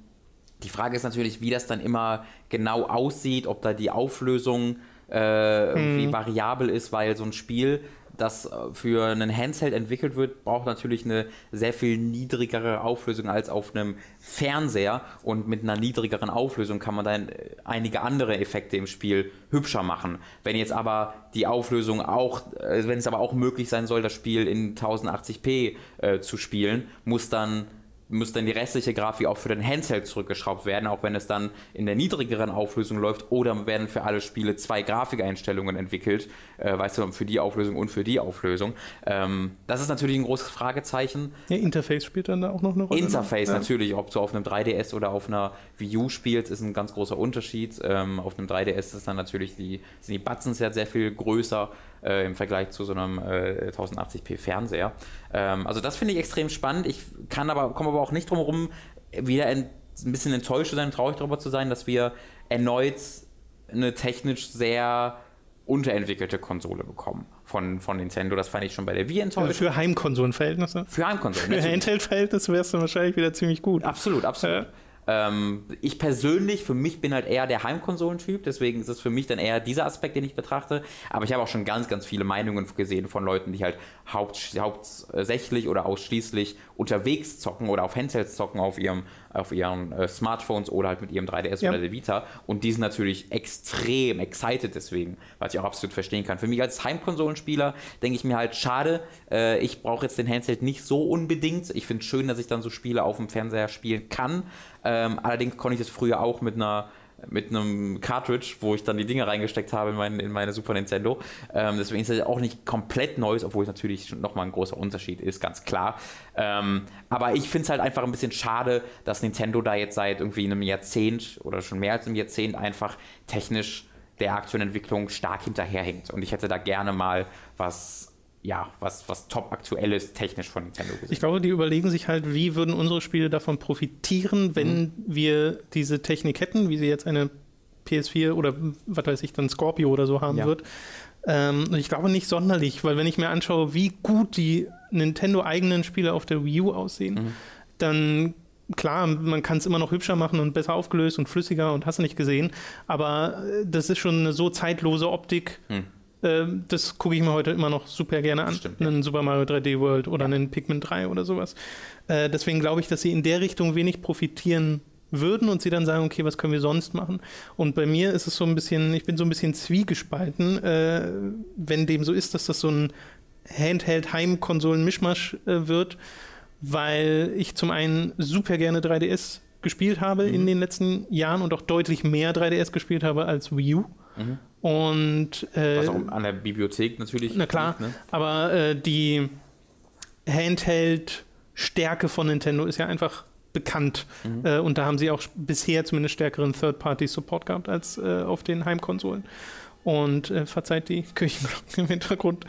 die Frage ist natürlich, wie das dann immer genau aussieht, ob da die Auflösung äh, irgendwie hm. variabel ist, weil so ein Spiel, das für einen Handheld entwickelt wird, braucht natürlich eine sehr viel niedrigere Auflösung als auf einem Fernseher und mit einer niedrigeren Auflösung kann man dann einige andere Effekte im Spiel hübscher machen. Wenn jetzt aber die Auflösung auch, äh, wenn es aber auch möglich sein soll, das Spiel in 1080p äh, zu spielen, muss dann muss dann die restliche Grafik auch für den Handheld zurückgeschraubt werden, auch wenn es dann in der niedrigeren Auflösung läuft. Oder werden für alle Spiele zwei Grafikeinstellungen entwickelt, äh, weißt du, für die Auflösung und für die Auflösung. Ähm, das ist natürlich ein großes Fragezeichen. Ja, Interface spielt dann da auch noch eine Rolle. Ne? Interface ja. natürlich, ob du auf einem 3DS oder auf einer Wii U spielst, ist ein ganz großer Unterschied. Ähm, auf einem 3DS ist dann natürlich die, sind die Buttons ja sehr viel größer äh, im Vergleich zu so einem äh, 1080p Fernseher. Ähm, also das finde ich extrem spannend. Ich kann aber, komme aber auch nicht drum herum, wieder ein, bisschen enttäuscht zu sein, traurig darüber zu sein, dass wir erneut eine technisch sehr unterentwickelte Konsole bekommen von, von Nintendo. Das fand ich schon bei der Wii enttäuscht. Also für Heimkonsolenverhältnisse? Für Heimkonsolen. Für Handheld-Verhältnisse wärst du wahrscheinlich wieder ziemlich gut. Absolut, absolut. Ja. Ähm, ich persönlich, für mich bin halt eher der Heimkonsolentyp, deswegen ist es für mich dann eher dieser Aspekt, den ich betrachte. Aber ich habe auch schon ganz, ganz viele Meinungen gesehen von Leuten, die halt haupt, hauptsächlich oder ausschließlich unterwegs zocken oder auf Handsets zocken auf ihrem auf ihren äh, Smartphones oder halt mit ihrem 3DS ja. oder der Vita. Und die sind natürlich extrem excited deswegen, was ich auch absolut verstehen kann. Für mich als Heimkonsolenspieler denke ich mir halt, schade, äh, ich brauche jetzt den Handheld nicht so unbedingt. Ich finde es schön, dass ich dann so Spiele auf dem Fernseher spielen kann. Ähm, allerdings konnte ich das früher auch mit einer mit einem Cartridge, wo ich dann die Dinge reingesteckt habe in, mein, in meine Super Nintendo. Ähm, deswegen ist es auch nicht komplett Neues, obwohl es natürlich nochmal ein großer Unterschied ist, ganz klar. Ähm, aber ich finde es halt einfach ein bisschen schade, dass Nintendo da jetzt seit irgendwie einem Jahrzehnt oder schon mehr als einem Jahrzehnt einfach technisch der aktuellen Entwicklung stark hinterherhinkt. Und ich hätte da gerne mal was ja, was, was top aktuelles technisch von Nintendo gesehen. Ich glaube, die überlegen sich halt, wie würden unsere Spiele davon profitieren, wenn mhm. wir diese Technik hätten, wie sie jetzt eine PS4 oder was weiß ich, dann Scorpio oder so haben ja. wird. Ähm, und ich glaube nicht sonderlich, weil wenn ich mir anschaue, wie gut die Nintendo-eigenen Spiele auf der Wii U aussehen, mhm. dann klar, man kann es immer noch hübscher machen und besser aufgelöst und flüssiger und hast du nicht gesehen, aber äh, das ist schon eine so zeitlose Optik. Mhm ähm, das gucke ich mir heute immer noch super gerne an. Stimmt, ja. Einen Super Mario 3D World oder ja. einen Pikmin 3 oder sowas. Äh, deswegen glaube ich, dass sie in der Richtung wenig profitieren würden und sie dann sagen, okay, was können wir sonst machen? Und bei mir ist es so ein bisschen, ich bin so ein bisschen zwiegespalten, äh, wenn dem so ist, dass das so ein Handheld-Heimkonsolen-Mischmasch äh, wird, weil ich zum einen super gerne 3DS gespielt habe mhm. in den letzten Jahren und auch deutlich mehr 3DS gespielt habe als Wii U. Mhm. Und äh, was auch an der Bibliothek natürlich. Na klar, liegt, ne? aber äh, die Handheld-Stärke von Nintendo ist ja einfach bekannt. Mhm. Äh, und da haben sie auch bisher zumindest stärkeren Third-Party-Support gehabt als äh, auf den Heimkonsolen. Und äh, verzeiht die Kirchenglocken im Hintergrund.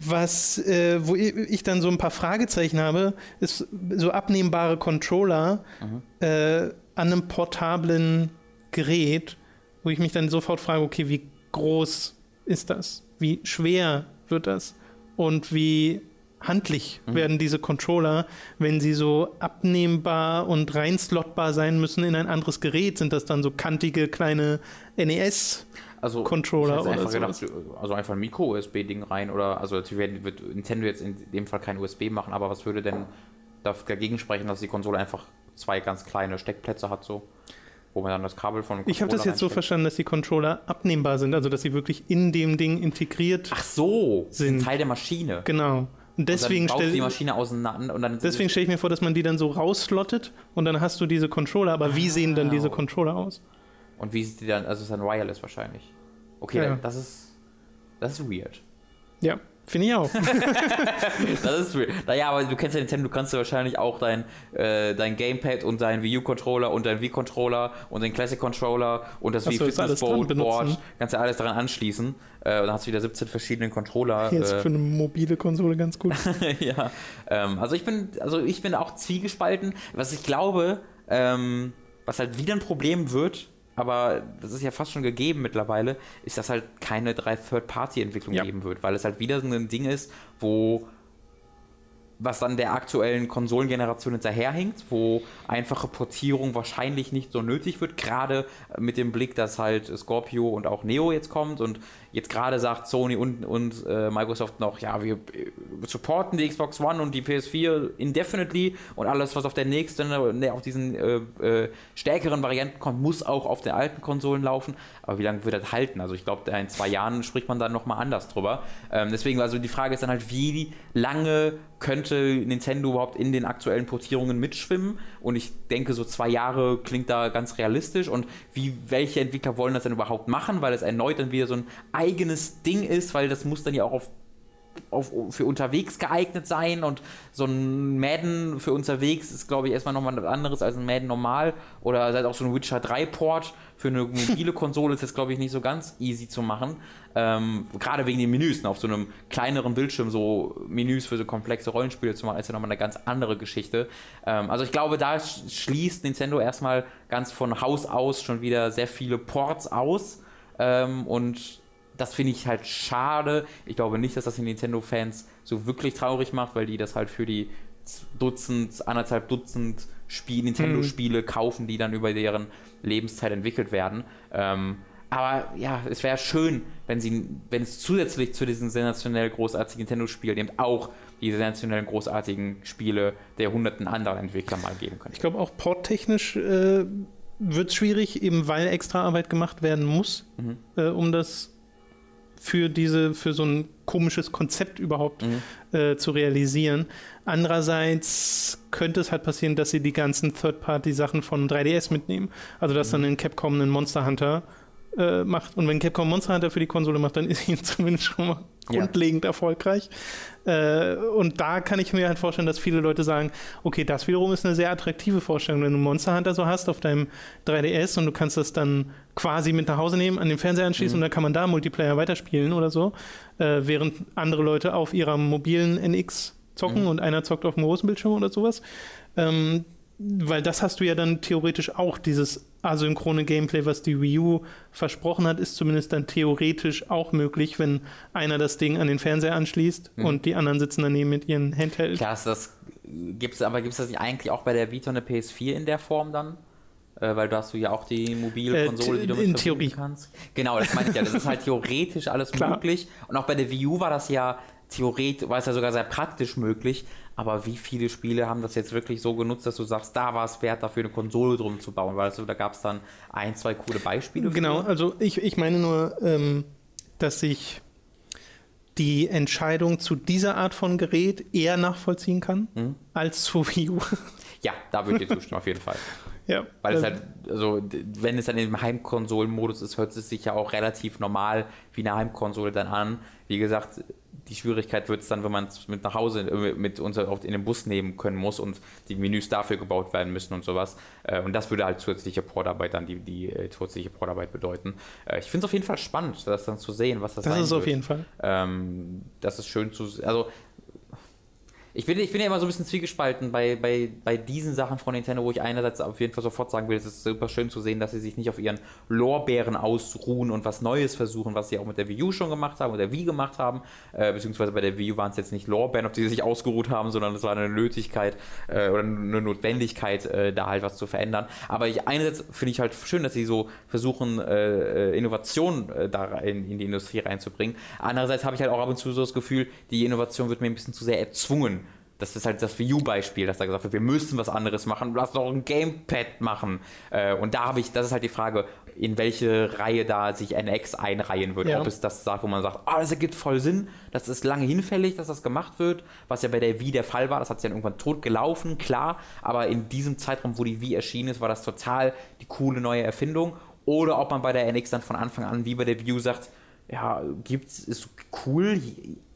Was, äh, wo ich dann so ein paar Fragezeichen habe, ist so abnehmbare Controller mhm. an einem portablen Gerät wo ich mich dann sofort frage, okay, wie groß ist das? Wie schwer wird das? Und wie handlich mhm. werden diese Controller, wenn sie so abnehmbar und reinslottbar sein müssen in ein anderes Gerät? Sind das dann so kantige kleine NES? Also, Controller oder einfach gedacht, also einfach ein Micro-USB-Ding rein oder also natürlich wird Nintendo jetzt in dem Fall kein USB machen, aber was würde denn dagegen sprechen, dass die Konsole einfach zwei ganz kleine Steckplätze hat so? Wo man dann das Kabel von Ich habe das jetzt so verstanden, dass die Controller abnehmbar sind, also dass sie wirklich in dem Ding integriert Ach so, sind. Teil der Maschine. Genau. Und deswegen stelle die Maschine auseinander und dann Deswegen stelle ich mir vor, dass man die dann so rausslottet und dann hast du diese Controller, aber wie sehen dann diese Controller aus? Und wie sieht die dann, also ist dann wireless wahrscheinlich. Okay, ja. das ist das ist weird. Ja. Finde ich auch. das ist weird. Naja, aber du kennst ja Nintendo, du kannst ja wahrscheinlich auch dein, äh, dein Gamepad und dein Wii U-Controller und dein Wii-Controller und den Classic-Controller und das Wii Fitness Board, Board, kannst ja alles daran anschließen. Äh, und dann hast du wieder 17 verschiedene Controller. Hier ist äh, für eine mobile Konsole ganz gut. ja. Ähm, also ich bin, also ich bin auch zwiegespalten. Was ich glaube, ähm, was halt wieder ein Problem wird, aber das ist ja fast schon gegeben mittlerweile, ist, dass halt keine drei Third-Party-Entwicklung ja. geben wird, weil es halt wieder so ein Ding ist, wo was dann der aktuellen Konsolengeneration hinterherhinkt, wo einfache Portierung wahrscheinlich nicht so nötig wird, gerade mit dem Blick, dass halt Scorpio und auch Neo jetzt kommt und jetzt gerade sagt Sony und, und äh, Microsoft noch, ja, wir äh, supporten die Xbox One und die PS4 indefinitely und alles, was auf der nächsten, ne, auf diesen äh, äh, stärkeren Varianten kommt, muss auch auf den alten Konsolen laufen. Aber wie lange wird das halten? Also ich glaube, in zwei Jahren spricht man dann nochmal anders drüber. Ähm, deswegen, also die Frage ist dann halt, wie lange könnte Nintendo überhaupt in den aktuellen Portierungen mitschwimmen? Und ich denke, so zwei Jahre klingt da ganz realistisch. Und wie, welche Entwickler wollen das denn überhaupt machen? Weil es erneut dann wieder so ein eigenes Ding ist, weil das muss dann ja auch auf auf, für unterwegs geeignet sein und so ein Madden für unterwegs ist, glaube ich, erstmal nochmal was anderes als ein Madden normal oder halt auch so ein Witcher 3 Port für eine mobile Konsole ist jetzt, glaube ich, nicht so ganz easy zu machen. Ähm, Gerade wegen den Menüs, ne? auf so einem kleineren Bildschirm so Menüs für so komplexe Rollenspiele zu machen, ist ja nochmal eine ganz andere Geschichte. Ähm, also ich glaube, da schließt Nintendo erstmal ganz von Haus aus schon wieder sehr viele Ports aus ähm, und das finde ich halt schade. Ich glaube nicht, dass das die Nintendo-Fans so wirklich traurig macht, weil die das halt für die Dutzend, anderthalb Dutzend Spiel, Nintendo-Spiele mhm. kaufen, die dann über deren Lebenszeit entwickelt werden. Ähm, aber ja, es wäre schön, wenn sie, wenn es zusätzlich zu diesen sensationell großartigen Nintendo-Spielen eben auch diese sensationellen großartigen Spiele der hunderten anderen Entwickler mal geben könnte. Ich glaube auch porttechnisch äh, wird es schwierig, eben weil extra Arbeit gemacht werden muss, mhm. äh, um das für diese, für so ein komisches Konzept überhaupt mhm. äh, zu realisieren. Andererseits könnte es halt passieren, dass sie die ganzen Third-Party-Sachen von 3DS mitnehmen. Also dass mhm. dann in Capcom einen Monster Hunter äh, macht. Und wenn Capcom Monster Hunter für die Konsole macht, dann ist ihn zumindest schon mal grundlegend ja. erfolgreich. Äh, und da kann ich mir halt vorstellen, dass viele Leute sagen, okay, das wiederum ist eine sehr attraktive Vorstellung, wenn du Monster Hunter so hast auf deinem 3DS und du kannst das dann quasi mit nach Hause nehmen, an den Fernseher anschließen mhm. und dann kann man da Multiplayer weiterspielen oder so, äh, während andere Leute auf ihrer mobilen NX zocken mhm. und einer zockt auf dem großen Bildschirm oder sowas. Ähm, weil das hast du ja dann theoretisch auch, dieses asynchrone Gameplay, was die Wii U versprochen hat, ist zumindest dann theoretisch auch möglich, wenn einer das Ding an den Fernseher anschließt mhm. und die anderen sitzen daneben mit ihren Handhelds. Klar, das gibt's, aber gibt es das nicht eigentlich auch bei der Vita und der PS4 in der Form dann? Äh, weil da hast du ja auch die mobile äh, Konsole, die du mit in Theorie kannst. Genau, das meine ich ja. Das ist halt theoretisch alles möglich. Und auch bei der Wii U war das ja theoretisch, war es ja sogar sehr praktisch möglich, aber wie viele Spiele haben das jetzt wirklich so genutzt, dass du sagst, da war es wert, dafür eine Konsole drum zu bauen? Weil also, da gab es dann ein, zwei coole Beispiele. Genau, für. also ich, ich meine nur, ähm, dass ich die Entscheidung zu dieser Art von Gerät eher nachvollziehen kann hm? als zu Wii U. Ja, da würde ich dir zustimmen, auf jeden Fall. Ja. Weil es halt, also, wenn es dann im Heimkonsolenmodus ist, hört es sich ja auch relativ normal wie eine Heimkonsole dann an. Wie gesagt, die Schwierigkeit wird es dann, wenn man es mit nach Hause äh, mit uns in den Bus nehmen können muss und die Menüs dafür gebaut werden müssen und sowas. Äh, und das würde halt zusätzliche Portarbeit dann die, die äh, zusätzliche Portarbeit bedeuten. Ich finde es auf jeden Fall spannend, das dann zu sehen, was das, das sein ist wird. auf jeden Fall. Ähm, das ist schön zu also ich bin, ich bin ja immer so ein bisschen zwiegespalten bei, bei, bei diesen Sachen von Nintendo, wo ich einerseits auf jeden Fall sofort sagen will, es ist super schön zu sehen, dass sie sich nicht auf ihren Lorbeeren ausruhen und was Neues versuchen, was sie auch mit der Wii U schon gemacht haben und der Wii gemacht haben. Äh, beziehungsweise bei der Wii U waren es jetzt nicht Lorbeeren, auf die sie sich ausgeruht haben, sondern es war eine Nötigkeit äh, oder eine Notwendigkeit, äh, da halt was zu verändern. Aber ich, einerseits finde ich halt schön, dass sie so versuchen, äh, äh, Innovation äh, da in, in die Industrie reinzubringen. Andererseits habe ich halt auch ab und zu so das Gefühl, die Innovation wird mir ein bisschen zu sehr erzwungen das ist halt das Wii U-Beispiel, dass da gesagt wird, wir müssen was anderes machen, lass doch ein Gamepad machen. Äh, und da habe ich, das ist halt die Frage, in welche Reihe da sich NX einreihen wird. Ja. Ob es das sagt, wo man sagt, ah, oh, das ergibt voll Sinn, das ist lange hinfällig, dass das gemacht wird, was ja bei der Wii der Fall war, das hat sich dann irgendwann tot gelaufen, klar, aber in diesem Zeitraum, wo die Wii erschienen ist, war das total die coole neue Erfindung. Oder ob man bei der NX dann von Anfang an, wie bei der U sagt, ja, gibt's, ist cool,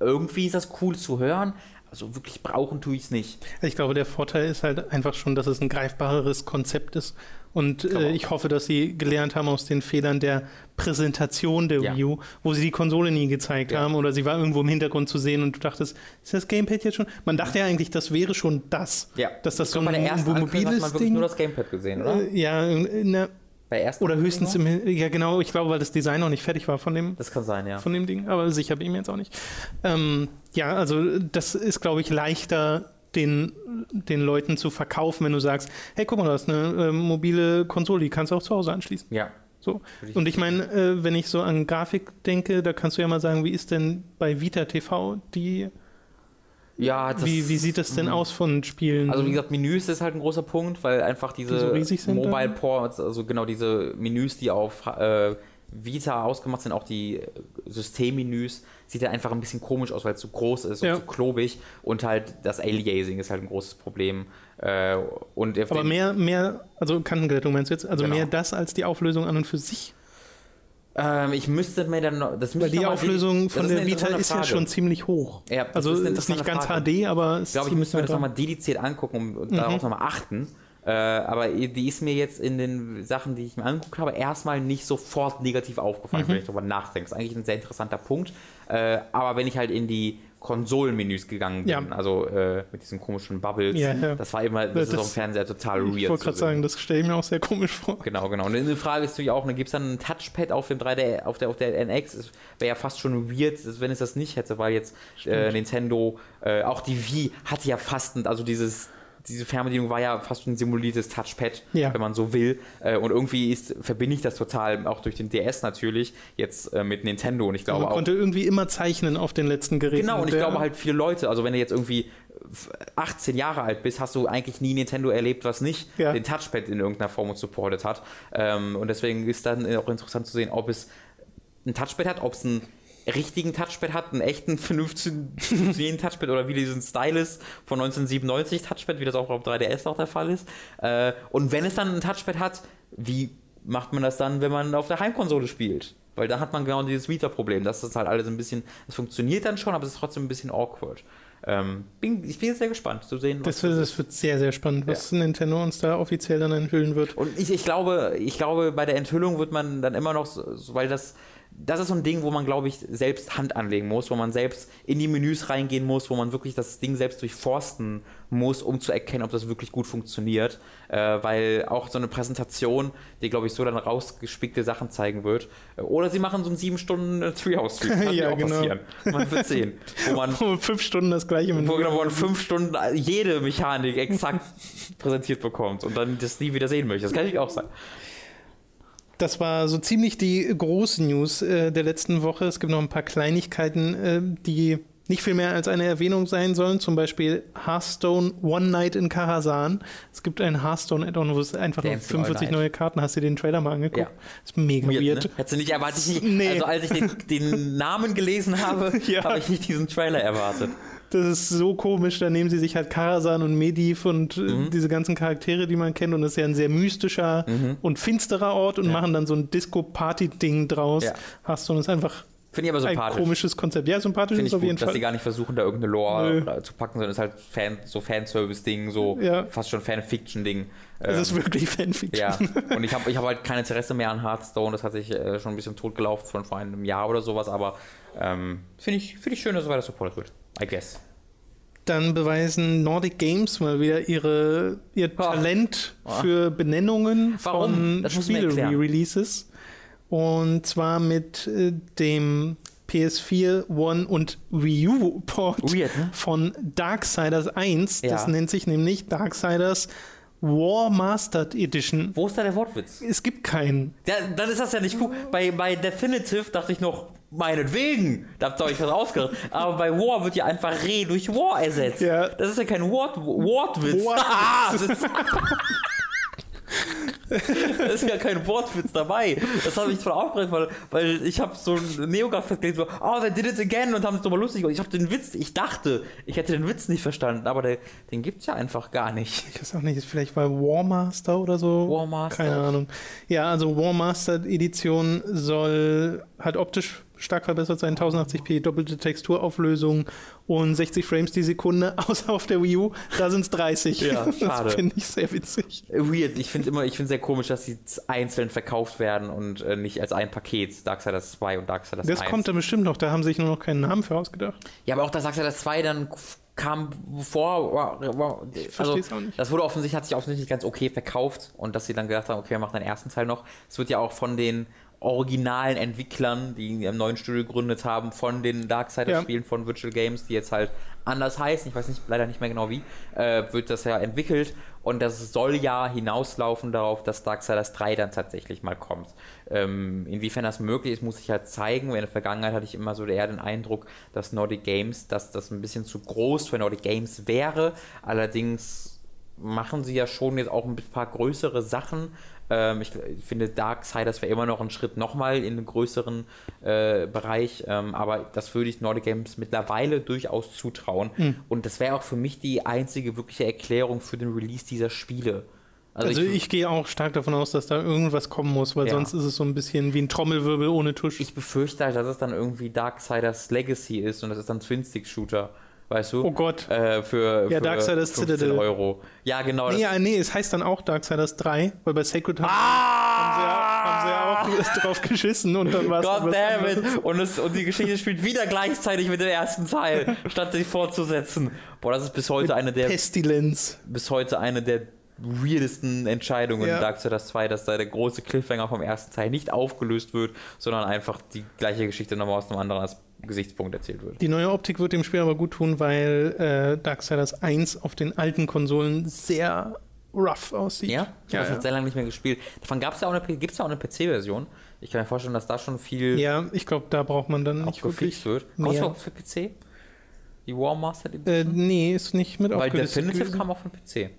irgendwie ist das cool zu hören, also wirklich brauchen tue ich es nicht. Ich glaube, der Vorteil ist halt einfach schon, dass es ein greifbareres Konzept ist. Und äh, ich hoffe, dass sie gelernt haben aus den Fehlern der Präsentation der ja. Wii U, wo sie die Konsole nie gezeigt ja. haben oder sie war irgendwo im Hintergrund zu sehen und du dachtest, ist das Gamepad jetzt schon? Man dachte ja eigentlich, das wäre schon das. Ja. Dass das ich so ein, bei der ersten mobiles hat man wirklich Ding. nur das Gamepad gesehen, oder? Äh, ja, ne, bei ersten Oder höchstens im, ja genau, ich glaube, weil das Design noch nicht fertig war von dem. Das kann sein, ja. Von dem Ding, aber sicher bin ich mir jetzt auch nicht. Ähm, ja, also das ist, glaube ich, leichter den, den Leuten zu verkaufen, wenn du sagst, hey, guck mal, du hast eine äh, mobile Konsole, die kannst du auch zu Hause anschließen. Ja. So. Und ich meine, äh, wenn ich so an Grafik denke, da kannst du ja mal sagen, wie ist denn bei Vita TV die ja, das, wie, wie sieht das denn aus von Spielen? Also wie gesagt, Menüs ist halt ein großer Punkt, weil einfach diese die so Mobile Ports, also genau diese Menüs, die auf äh, Vita ausgemacht sind, auch die Systemmenüs, sieht er einfach ein bisschen komisch aus, weil es zu groß ist Ja. und zu klobig und halt das Aliasing ist halt ein großes Problem. Äh, und Aber mehr, mehr, also Kantenglättung meinst du jetzt? Also Genau. mehr das als die Auflösung an und für sich? Ähm, ich müsste mir dann noch, das Weil die Auflösung das von der Vita ist ja Frage. schon ziemlich hoch. Ja, das also ist ist nicht ganz interessante HD, aber Ich glaube, ich müsste mir das nochmal dediziert angucken und, und darauf Mhm. nochmal achten. Äh, aber die ist mir jetzt in den Sachen, die ich mir angeguckt habe, erstmal nicht sofort negativ aufgefallen, Mhm. wenn ich darüber nachdenke. Das ist eigentlich ein sehr interessanter Punkt. Äh, aber wenn ich halt in die Konsolenmenüs gegangen bin, Ja. also äh, mit diesen komischen Bubbles, Ja, ja. das war immer, das, Das- ist auf dem Fernseher total weird. Ich wollte gerade sagen, das stelle ich mir auch sehr komisch vor. Genau, genau. Und eine Frage ist natürlich auch, ne, gibt es dann ein Touchpad auf dem 3D, auf der, auf der NX? Es wäre ja fast schon weird, wenn es das nicht hätte, weil jetzt äh, Nintendo, äh, auch die Wii hatte ja fast, also dieses, diese Fernbedienung war ja fast ein simuliertes Touchpad, Ja. wenn man so will. Äh, und irgendwie ist, verbinde ich das total, auch durch den DS natürlich, jetzt äh, mit Nintendo. Und ich glaube Man auch. konnte irgendwie immer zeichnen auf den letzten Geräten. Genau, und ich glaube halt viele Leute, also wenn du jetzt irgendwie 18 Jahre alt bist, hast du eigentlich nie Nintendo erlebt, was nicht Ja. den Touchpad in irgendeiner Form supportet hat. Ähm, und deswegen ist dann auch interessant zu sehen, ob es ein Touchpad hat, ob es einen richtigen Touchpad hat, einen echten, vernünftigen Touchpad oder wie diesen Stylus von 1997 Touchpad, wie das auch auf 3DS auch der Fall ist. Äh, und wenn es dann ein Touchpad hat, wie macht man das dann, wenn man auf der Heimkonsole spielt? Weil da hat man genau dieses Vita-Problem. Das ist halt alles ein bisschen, es funktioniert dann schon, aber es ist trotzdem ein bisschen awkward. Ähm, bin, ich bin jetzt sehr gespannt zu sehen, Das wird, das wird sehr, sehr spannend, was Nintendo uns da offiziell dann enthüllen wird. Und ich, ich glaube, ich glaube, bei der Enthüllung wird man dann immer noch, so- weil das, das ist so ein Ding, wo man, glaube ich, selbst Hand anlegen muss, wo man selbst in die Menüs reingehen muss, wo man wirklich das Ding selbst durchforsten muss, um zu erkennen, ob das wirklich gut funktioniert. Äh, weil auch so eine Präsentation, die, glaube ich, so dann rausgespickte Sachen zeigen wird. Äh, Oder sie machen so einen sieben Stunden äh, Treehouse-Stream. Kann Ja, auch genau. passieren. Man wird sehen. Wo man Um fünf Stunden das gleiche Menü. wo genau, wo man fünf Stunden jede Mechanik exakt präsentiert bekommt und dann das nie wieder sehen möchte. Das kann ich auch sagen. Das war so ziemlich die große News äh, der letzten Woche. Es gibt noch ein paar Kleinigkeiten, äh, die nicht viel mehr als eine Erwähnung sein sollen. Zum Beispiel Hearthstone One Night in Karasan. Es gibt ein Hearthstone-Add-on, wo es einfach nur Dancing All 45 Night. neue Karten hast. Du dir den Trailer mal angeguckt? Ja. Ist mega weird. Weird, ne? Hättest du nicht erwartet, ich Nee. also als ich den, den Namen gelesen habe, Ja. habe ich nicht diesen Trailer erwartet. Das ist so komisch. Da nehmen sie sich halt Karasan und Medivh und äh, Mhm. diese ganzen Charaktere, die man kennt. Und das ist ja ein sehr mystischer und finsterer Ort und Ja. machen dann so ein Disco-Party-Ding draus. Ja. Hearthstone ist einfach Finde ich aber ein sympathisch. komisches Konzept. Ja, sympathisch Finde ist ich auf jeden gut, dass Fall. sie gar nicht versuchen, da irgendeine Lore Nö. zu packen, sondern es ist halt Fan, so Fanservice-Ding, so Ja. fast schon Fanfiction-Ding. Es Ähm, ist wirklich Fanfiction. Ja, und ich habe ich hab halt kein Interesse mehr an Hearthstone, das hat sich äh, schon ein bisschen totgelaufen von vor einem Jahr oder sowas, aber ähm, finde ich, find ich schön, dass es weiter supportet wird. I guess. Dann beweisen Nordic Games mal wieder ihre, ihr. Talent Ah. für Benennungen Warum? von Das. Spiele-Releases. Und zwar mit äh, dem PS4, One und Wii U-Port ne? von Darksiders 1. Das Ja. nennt sich nämlich Darksiders War Mastered Edition. Wo ist da der Wortwitz? Es gibt keinen. Ja, dann ist das ja nicht cool. Bei, bei Definitive dachte ich noch, meinetwegen, da habt ihr euch was ausgedacht. Aber bei War wird ja einfach Re durch War ersetzt. Ja. Das ist ja kein Wort, Wortwitz. Wortwitz. Da ist ja kein Wortwitz dabei. Das habe ich voll aufgeregt, weil, weil ich habe so ein Neogaf gelesen, so, oh, they did it again und haben es drüber lustig gemacht. Ich habe den Witz, ich dachte, ich hätte den Witz nicht verstanden, aber der, den gibt's ja einfach gar nicht. Ich weiß auch nicht, ist vielleicht bei Warmaster oder so. Warmaster. Keine Ahnung. Ja, also Warmaster Edition soll halt optisch stark verbessert sein, 1080p, doppelte Texturauflösung und 60 Frames die Sekunde, außer auf der Wii U, da sind es 30. Ja, schade. Das finde ich sehr witzig. Weird, ich finde immer, ich finde sehr komisch, dass sie einzeln verkauft werden und äh, nicht als ein Paket, Darksiders 2 und Darksiders Das 1. kommt dann bestimmt noch, da haben sich nur noch keinen Namen für ausgedacht. Ja, aber auch das Darksiders 2 dann kam vor, also versteh's auch nicht. das wurde offensichtlich, hat sich offensichtlich ganz okay verkauft und dass sie dann gedacht haben, okay, wir machen den ersten Teil noch. Es wird ja auch von den originalen Entwicklern, die im neuen Studio gegründet haben, von den Darksiders-Spielen von Virtual Games, die jetzt halt anders heißen, ich weiß nicht, leider nicht mehr genau wie, äh, wird das ja entwickelt und das soll ja hinauslaufen darauf, dass Darksiders 3 dann tatsächlich mal kommt. Ähm, inwiefern das möglich ist, muss ich halt zeigen. In der Vergangenheit hatte ich immer so eher den Eindruck, dass Nordic Games, dass das ein bisschen zu groß für Nordic Games wäre. Allerdings machen sie ja schon jetzt auch ein paar größere Sachen. Ähm, ich, ich finde, Darksiders wäre immer noch ein Schritt nochmal in einen größeren äh, Bereich, ähm, aber das würde ich Nordic Games mittlerweile durchaus zutrauen. Hm. Und das wäre auch für mich die einzige wirkliche Erklärung für den Release dieser Spiele. Also, ich, gehe auch stark davon aus, dass da irgendwas kommen muss, weil Ja. sonst ist es so ein bisschen wie ein Trommelwirbel ohne Tusch. ich befürchte halt, dass es dann irgendwie Darksiders Legacy ist und das ist dann Twin-Stick-Shooter. Weißt du? oh Gott. Äh, für, Ja, für Darksiders 15 Citadel. Euro. Ja, genau. Nee, ja, nee, es heißt dann auch Darksiders 3, weil bei Sacred Heart Ah! haben, sie ja, haben sie ja auch drauf geschissen und dann war es God was damn it! Und, es, und die Geschichte spielt wieder gleichzeitig mit dem ersten Teil, statt sich fortzusetzen. Boah, das ist bis heute eine der Pestilenz. bis heute eine der weirdesten Entscheidungen Ja. in Darksiders 2, dass da der große Cliffhanger vom ersten Teil nicht aufgelöst wird, sondern einfach die gleiche Geschichte nochmal aus einem anderen Gesichtspunkt erzählt wird. Die neue Optik wird dem Spiel aber gut tun, weil äh, Darksiders 1 auf den alten Konsolen sehr rough aussieht. Ja? Ich ja, habe das ja. jetzt sehr lange nicht mehr gespielt. Davon gab es ja auch eine, gibt es ja auch eine PC-Version. Ich kann mir vorstellen, dass da schon viel ja, ich glaube, da braucht man dann auch nicht wirklich. wird. Mehr. auch für PC? Die War Master Äh, Edition? nee, ist nicht mit Weil Definitive kam auch von PC.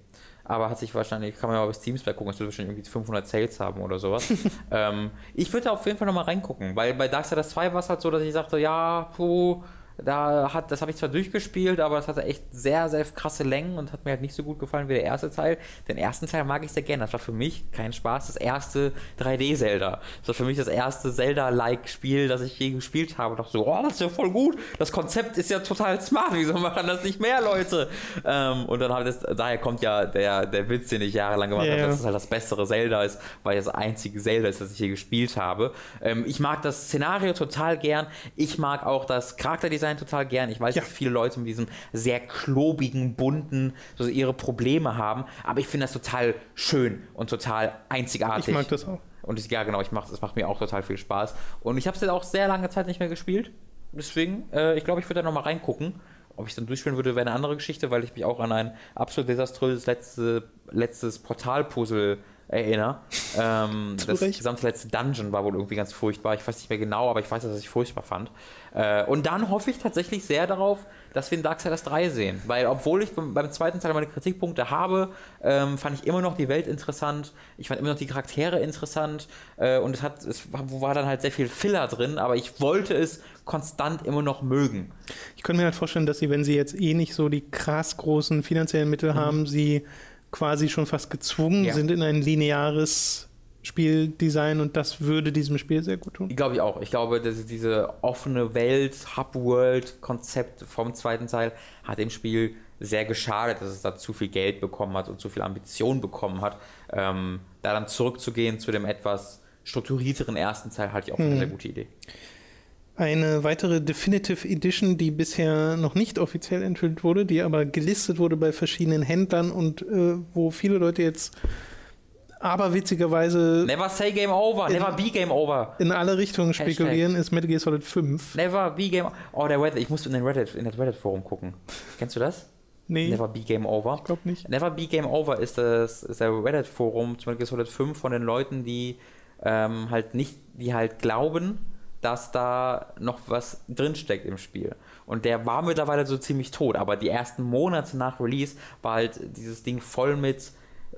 Aber hat sich wahrscheinlich, kann man ja mal bei Steamspec gucken, es wird wahrscheinlich irgendwie 500 Sales haben oder sowas. ähm, ich würde da auf jeden Fall nochmal reingucken, weil bei Darksiders 2 war es halt so, dass ich sagte, ja, puh, da hat, das habe ich zwar durchgespielt, aber es hatte echt sehr, sehr krasse Längen und hat mir halt nicht so gut gefallen wie der erste Teil. Den ersten Teil mag ich sehr gerne. Das war für mich kein Spaß, das erste 3D-Zelda. Das war für mich das erste Zelda-like-Spiel, das ich je gespielt habe. Und dachte so, oh, das ist ja voll gut. Das Konzept ist ja total smart. Wieso machen das nicht mehr Leute? Ähm, und dann habe ich das, daher kommt ja der, der Witz, den ich jahrelang gemacht Ja, habe, dass es halt das bessere Zelda ist, weil das einzige Zelda ist, das ich je gespielt habe. Ähm, ich mag das Szenario total gern. Ich mag auch das Charakterdesign total gern. Ich weiß, Ja. dass viele Leute mit diesem sehr klobigen, bunten so ihre Probleme haben, aber ich finde das total schön und total einzigartig. Ich mag das auch. Und ich, ja, genau, ich mach, das macht mir auch total viel Spaß. Und ich habe es jetzt auch sehr lange Zeit nicht mehr gespielt. Deswegen, äh, ich glaube, ich würde da nochmal reingucken. Ob ich es dann durchspielen würde, wäre eine andere Geschichte, weil ich mich auch an ein absolut desaströses letzte, letztes Portal-Puzzle erinnere. Ähm, das gesamte letzte Dungeon war wohl irgendwie ganz furchtbar. Ich weiß nicht mehr genau, aber ich weiß, dass ich furchtbar fand. Äh, und dann hoffe ich tatsächlich sehr darauf, dass wir in Darksiders 3 sehen. Weil, obwohl ich beim, zweiten Teil meine Kritikpunkte habe, ähm, fand ich immer noch die Welt interessant. Ich fand immer noch die Charaktere interessant. Äh, und es, hat, es war, war dann halt sehr viel Filler drin, aber ich wollte es konstant immer noch mögen. Ich könnte mir halt vorstellen, dass sie, wenn sie jetzt eh nicht so die krass großen finanziellen Mittel haben, sie quasi schon fast gezwungen. Ja. sind in ein lineares Spieldesign und das würde diesem Spiel sehr gut tun. Glaube ich auch. Ich glaube, dass diese offene Welt, Hub-World-Konzept vom zweiten Teil hat dem Spiel sehr geschadet, dass es da zu viel Geld bekommen hat und zu viel Ambition bekommen hat. Ähm, da dann zurückzugehen zu dem etwas strukturierteren ersten Teil, halte ich auch für eine sehr gute Idee. Eine weitere Definitive Edition, die bisher noch nicht offiziell enthüllt wurde, die aber gelistet wurde bei verschiedenen Händlern und äh, wo viele Leute jetzt aberwitzigerweise Never say game over, never be game over. in alle Richtungen Hashtag. spekulieren, ist Metal Gear Solid 5. Never be game Oh, der Reddit, ich muss in den Reddit, in das Reddit-Forum gucken. Kennst du das? Nee, Never be game over. ich glaube nicht. Never Be Game Over ist das ist der Reddit-Forum, zum Beispiel Solid 5 von den Leuten, die ähm, halt nicht, die halt glauben, dass da noch was drinsteckt im Spiel. Und der war mittlerweile so ziemlich tot, aber die ersten Monate nach Release war halt dieses Ding voll mit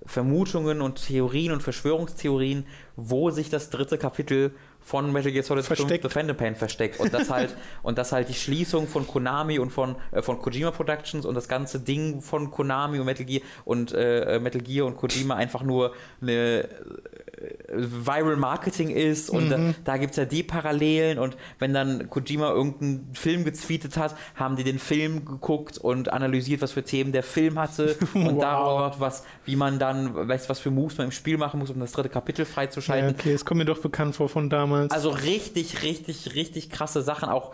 Vermutungen und Theorien und Verschwörungstheorien, wo sich das dritte Kapitel von Metal Gear Solid Versteckt. 5 The Phantom Pain versteckt und das halt und das halt die Schließung von Konami und von äh, von Kojima Productions und das ganze Ding von Konami und Metal Gear und äh, Metal Gear und Kojima einfach nur eine äh, Viral Marketing ist und da, da gibt es ja die Parallelen und wenn dann Kojima irgendeinen Film getweetet hat, haben die den Film geguckt und analysiert, was für Themen der Film hatte und Wow. darauf, was, wie man dann, weiß, was für Moves man im Spiel machen muss, um das dritte Kapitel Ja, freizuschalten. okay, es kommt mir doch bekannt vor von damals. Also richtig, richtig, richtig krasse Sachen. Auch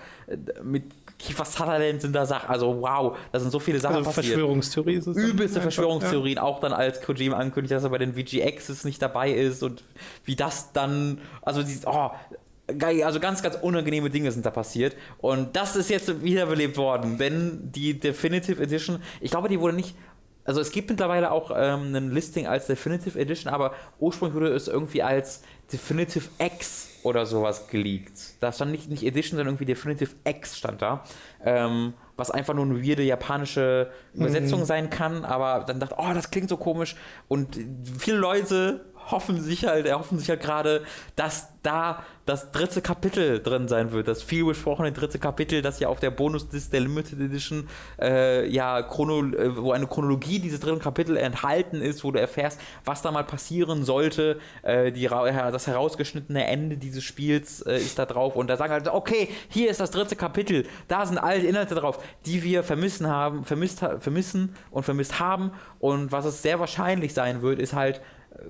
mit Kiefer Sutherland sind da Sachen. Also wow, da sind so viele Sachen also passiert. Verschwörungstheorie ist es. dann Übelste Verschwörungstheorien, auch dann als Kojima ankündigt, dass er bei den VGXs nicht dabei ist und wie das dann, also dieses, oh, geil, also ganz, ganz unangenehme Dinge sind da passiert und das ist jetzt wiederbelebt worden, denn die Definitive Edition, ich glaube, die wurde nicht, also es gibt mittlerweile auch ähm, ein Listing als Definitive Edition, aber ursprünglich wurde es irgendwie als Definitive X oder sowas geleakt. Da stand nicht, nicht Edition, sondern irgendwie Definitive X stand da. Ähm, was einfach nur eine weirde japanische Übersetzung sein kann, aber dann dachte, oh, das klingt so komisch. Und viele Leute hoffen sich halt, erhoffen sich halt gerade, dass da das dritte Kapitel drin sein wird, das viel besprochene dritte Kapitel, das ja auf der Bonus-Disc der Limited Edition, äh, ja, Chrono, äh, wo eine Chronologie dieses dritten Kapitel enthalten ist, wo du erfährst, was da mal passieren sollte. Äh, die, das herausgeschnittene Ende dieses Spiels äh, ist da drauf und da sagen halt, okay, hier ist das dritte Kapitel, da sind alle Inhalte drauf, die wir vermissen haben, vermisst, vermissen und vermisst haben und was es sehr wahrscheinlich sein wird, ist halt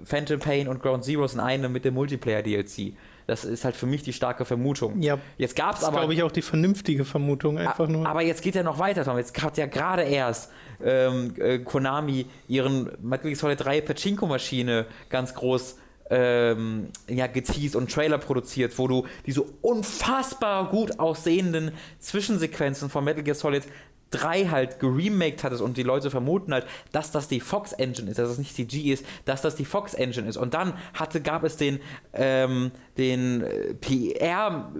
Phantom Pain und Ground Zeroes in einem mit dem Multiplayer-DLC. Das ist halt für mich die starke Vermutung. Ja, jetzt gab es aber. Das glaube ich auch die vernünftige Vermutung einfach nur. Aber jetzt geht ja noch weiter, Tom. Jetzt hat ja gerade erst ähm, äh, Konami ihren Metal Gear Solid 3 Pachinko-Maschine ganz groß ähm, ja, geteased und Trailer produziert, wo du diese unfassbar gut aussehenden Zwischensequenzen von Metal Gear Solid 3 halt geremaked hattest und die Leute vermuten halt, dass das die Fox Engine ist, dass das nicht CG ist, dass das die Fox Engine ist. Und dann hatte, gab es den, ähm, den äh, PR,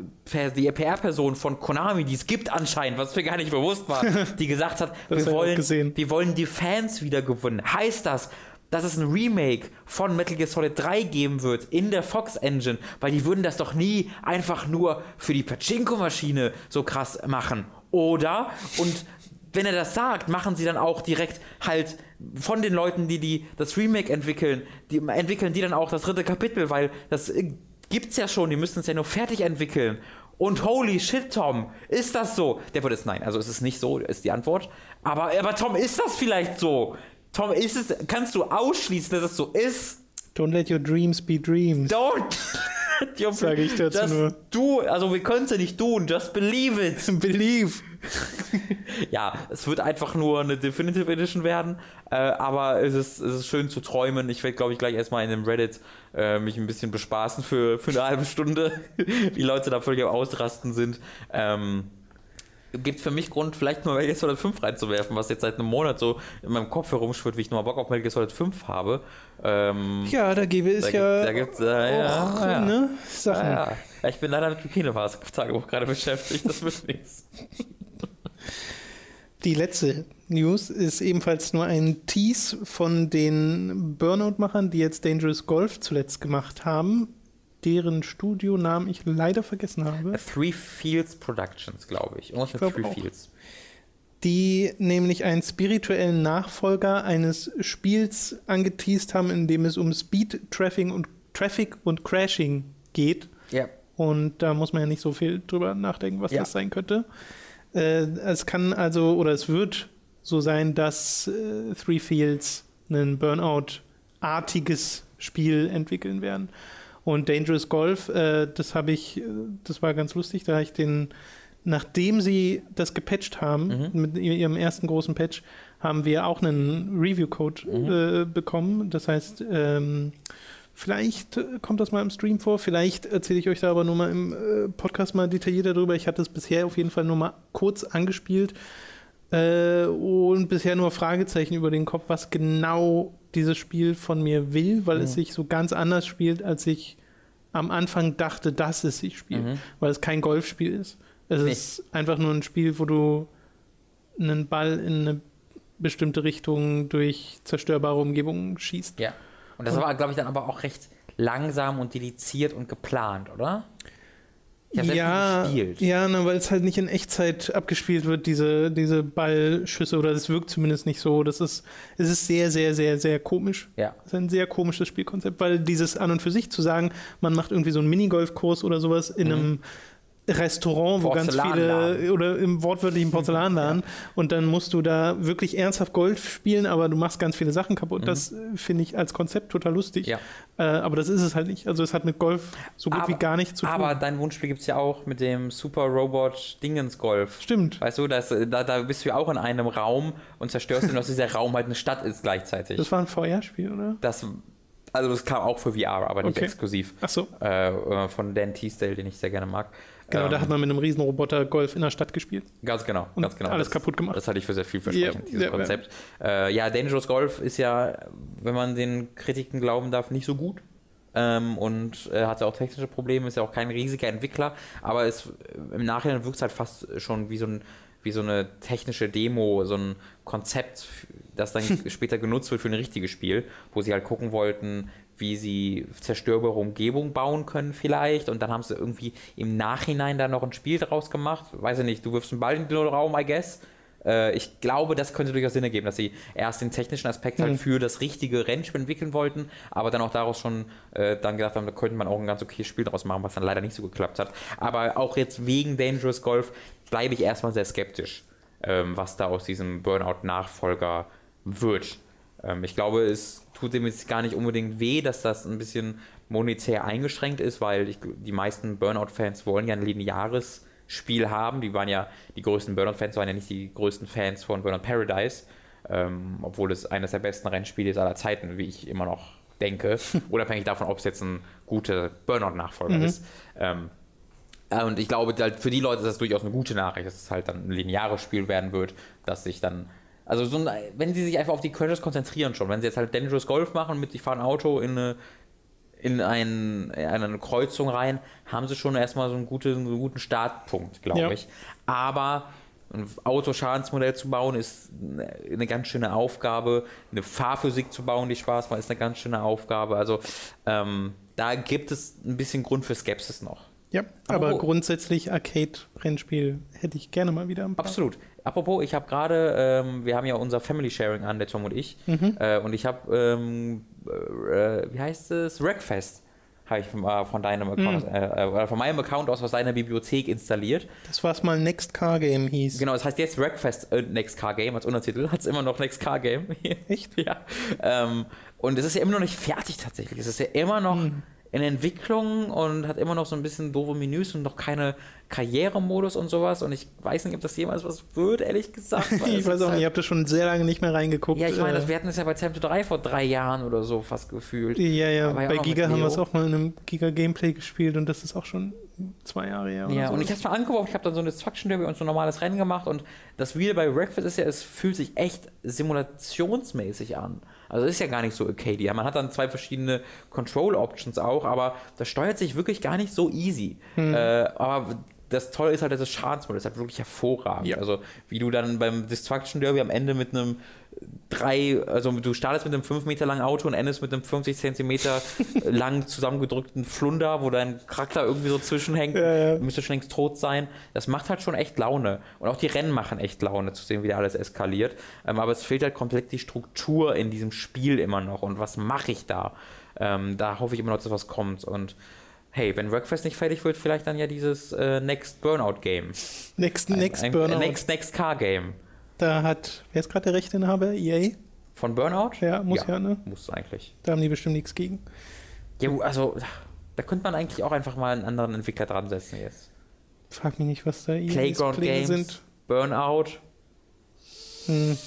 die PR-Person von Konami, die es gibt anscheinend, was mir gar nicht bewusst war, die gesagt hat, wir wollen, wir wollen die Fans wieder gewinnen. Heißt das, dass es ein Remake von Metal Gear Solid 3 geben wird in der Fox Engine, weil die würden das doch nie einfach nur für die Pachinko-Maschine so krass machen. Oder, und wenn er das sagt, machen sie dann auch direkt halt von den Leuten, die, die das Remake entwickeln, die entwickeln die dann auch das dritte Kapitel, weil das äh, gibt's ja schon, die müssen es ja nur fertig entwickeln. Und holy shit, Tom, ist das so? Der wird es nein, also ist es nicht so, ist die Antwort. Aber, aber Tom, ist das vielleicht so? Tom, ist es, kannst du ausschließen, dass es so ist? Don't let your dreams be dreams. Don't! Sage ich dazu nur. Du, also wir können es ja nicht tun, just believe it. believe. ja, es wird einfach nur eine Definitive Edition werden, äh, aber es ist, es ist schön zu träumen. Ich werde, glaube ich, gleich erstmal in dem Reddit äh, mich ein bisschen bespaßen für, für eine halbe Stunde, wie Leute da völlig am Ausrasten sind. Ähm, gibt es für mich Grund, vielleicht mal Metal Gear Solid 5 reinzuwerfen, was jetzt seit einem Monat so in meinem Kopf herumschwirrt, wie ich nochmal Bock auf Metal Gear Solid 5 habe. Ähm, ja, da gäbe es ja. da gibt's, äh, auch, ja, Ne, Sachen. Ja, ja. Ich bin leider mit dem Kinopass-Tagebuch gerade beschäftigt, das wird nichts. Die letzte News ist ebenfalls nur ein Tease von den Burnout-Machern, die jetzt Dangerous Golf zuletzt gemacht haben deren Studionamen ich leider vergessen habe. Three Fields Productions, glaube ich. Irgendwas mit Three auch. Fields. Die nämlich einen spirituellen Nachfolger eines Spiels angeteased haben, in dem es um Speed, Traffic und, Traffic und Crashing geht. Ja. Und da muss man ja nicht so viel drüber nachdenken, was ja. das sein könnte. Äh, es kann also, oder es wird so sein, dass äh, Three Fields ein Burnout-artiges Spiel entwickeln werden. Und Dangerous Golf, äh, das habe ich, äh, das war ganz lustig, da habe ich den, nachdem sie das gepatcht haben, mhm. mit ihrem ersten großen Patch, haben wir auch einen Review-Code mhm. äh, bekommen. Das heißt, ähm, Vielleicht kommt das mal im Stream vor, vielleicht erzähle ich euch da aber nur mal im äh, Podcast mal detaillierter darüber. Ich hatte es bisher auf jeden Fall nur mal kurz angespielt äh, und bisher nur Fragezeichen über den Kopf, was genau dieses Spiel von mir will, weil mhm. es sich so ganz anders spielt, als ich am Anfang dachte, dass es sich spielt, mhm. weil es kein Golfspiel ist. Es nee. ist einfach nur ein Spiel, wo du einen Ball in eine bestimmte Richtung durch zerstörbare Umgebungen schießt. Ja. Und das war, glaube ich, dann aber auch recht langsam und dediziert und geplant, oder? ja, ja na, weil es halt nicht in Echtzeit abgespielt wird, diese, diese Ballschüsse, oder es wirkt zumindest nicht so. Das ist, es ist sehr, sehr, sehr, sehr komisch. Ja. Es ist ein sehr komisches Spielkonzept, weil dieses an und für sich zu sagen, man macht irgendwie so einen Minigolfkurs oder sowas in mhm. einem Restaurant, wo ganz viele, oder im wortwörtlichen Porzellanladen, ja. und dann musst du da wirklich ernsthaft Golf spielen, aber du machst ganz viele Sachen kaputt. Mhm. Das äh, finde ich als Konzept total lustig. Ja. Äh, aber das ist es halt nicht. Also es hat mit Golf so gut aber, wie gar nichts zu tun. Aber dein Wunschspiel gibt es ja auch mit dem Super Robot Dingens Golf. Stimmt. Weißt du, das, da, da bist du ja auch in einem Raum und zerstörst du, dass dieser Raum halt eine Stadt ist gleichzeitig. Das war ein VR-Spiel, oder? Das also das kam auch für VR, aber nicht okay. exklusiv. Ach so. Äh, äh von Dan Teasdale, den ich sehr gerne mag. Genau, ähm, da hat man mit einem Riesenroboter Golf in der Stadt gespielt. Ganz genau, und ganz genau. Alles das, kaputt gemacht. Das halte ich für sehr vielversprechend, ja, dieses ja, Konzept. Ja. Äh, ja, Dangerous Golf ist ja, wenn man den Kritiken glauben darf, nicht so gut. Ähm, und äh, hatte auch technische Probleme, ist ja auch kein riesiger Entwickler, aber es, im Nachhinein wirkt es halt fast schon wie so, ein, wie so eine technische Demo, so ein Konzept das dann später genutzt wird für ein richtiges Spiel, wo sie halt gucken wollten, wie sie zerstörbare Umgebung bauen können vielleicht und dann haben sie irgendwie im Nachhinein da noch ein Spiel draus gemacht. Weiß ich nicht, du wirfst einen Ball in den Raum, I guess. Äh, ich glaube, das könnte durchaus Sinn ergeben, dass sie erst den technischen Aspekt halt Mhm. für das richtige Rennspiel entwickeln wollten, aber dann auch daraus schon äh, dann gedacht haben, da könnte man auch ein ganz okayes Spiel draus machen, was dann leider nicht so geklappt hat. Aber auch jetzt wegen Dangerous Golf bleibe ich erstmal sehr skeptisch, ähm, was da aus diesem Burnout-Nachfolger wird. Ähm, ich glaube, es tut dem jetzt gar nicht unbedingt weh, dass das ein bisschen monetär eingeschränkt ist, weil ich, die meisten Burnout-Fans wollen ja ein lineares Spiel haben. Die waren ja, die größten Burnout-Fans waren ja nicht die größten Fans von Burnout Paradise, ähm, obwohl es eines der besten Rennspiele ist aller Zeiten, wie ich immer noch denke, unabhängig davon, ob es jetzt ein guter Burnout-Nachfolger ist. Ähm, äh, und ich glaube, halt für die Leute ist das durchaus eine gute Nachricht, dass es halt dann ein lineares Spiel werden wird, dass sich dann. Also, so ein, wenn sie sich einfach auf die Crashes konzentrieren schon, wenn sie jetzt halt Dangerous Golf machen mit, ich fahre ein Auto in eine, in, ein, in eine Kreuzung rein, haben sie schon erstmal so einen guten, so einen guten Startpunkt, glaube Ja. ich. Aber ein Autoschadensmodell zu bauen ist eine- eine ganz schöne Aufgabe. Eine Fahrphysik zu bauen, die Spaß macht, ist eine ganz schöne Aufgabe. Also ähm, da gibt es ein bisschen Grund für Skepsis noch. Ja, aber Apropos- grundsätzlich Arcade-Rennspiel hätte ich gerne mal wieder ein paar. Absolut. Apropos, ich habe gerade, ähm, wir haben ja unser Family Sharing an, der Tom und ich. Mhm. Äh, und ich habe, ähm, äh, wie heißt es? Wreckfest habe ich von, äh, von deinem Account, Mhm. äh, äh, oder von meinem Account aus aus deiner Bibliothek installiert. Das was mal Next Car Game hieß. Genau, das heißt jetzt Wreckfest äh, Next Car Game als Untertitel. Hat es immer noch Next Car Game. Echt? ja. Ähm, und es ist ja immer noch nicht fertig tatsächlich. Es ist ja immer noch Hm. In Entwicklung und hat immer noch so ein bisschen doofe Menüs und noch keine Karrieremodus und sowas. Und ich weiß nicht, ob das jemals was wird, ehrlich gesagt. Ich es weiß auch nicht, halt- ich habe da schon sehr lange nicht mehr reingeguckt. Ja, ich meine, äh, das- wir hatten es ja bei Tempo 3 vor drei Jahren oder so fast gefühlt. ja, ja, bei Giga haben wir es auch mal in einem Giga-Gameplay gespielt und das ist auch schon zwei Jahre her. Ja, so. und ich habe es mal angeworfen, ich habe dann so ein Destruction Derby und so ein normales Rennen gemacht und das Wheel bei Breakfast ist ja, es fühlt sich echt simulationsmäßig an. Also es ist ja gar nicht so arcade. Man hat dann zwei verschiedene Control-Options auch, aber das steuert sich wirklich gar nicht so easy. Hm. Äh, aber das Tolle ist halt, dass das Schadensmodell ist halt wirklich hervorragend. Ja. Also wie du dann beim Destruction Derby am Ende mit einem drei, also du startest mit einem 5 Meter langen Auto und endest mit einem 50 Zentimeter lang zusammengedrückten Flunder, wo dein Charakter irgendwie so zwischenhängt, Ja, ja. müsste schon längst tot sein. Das macht halt schon echt Laune. Und auch die Rennen machen echt Laune, zu sehen, wie da alles eskaliert. Ähm, aber es fehlt halt komplett die Struktur in diesem Spiel immer noch. Und was mache ich da? Ähm, da hoffe ich immer noch, dass was kommt. Und hey, wenn Workfest nicht fertig wird, vielleicht dann ja dieses äh, Next Burnout Game. Next, Ein- Next ein, Burnout. Next, Next Car Game. Da hat, wer ist gerade der Rechteinhaber? EA? Von Burnout? Ja, muss ja, ne? Muss eigentlich. Da haben die bestimmt nichts gegen. Ja, also, da könnte man eigentlich auch einfach mal einen anderen Entwickler dran setzen jetzt. Frag mich nicht, was da EA's Playground Games, sind. Burnout. Hm.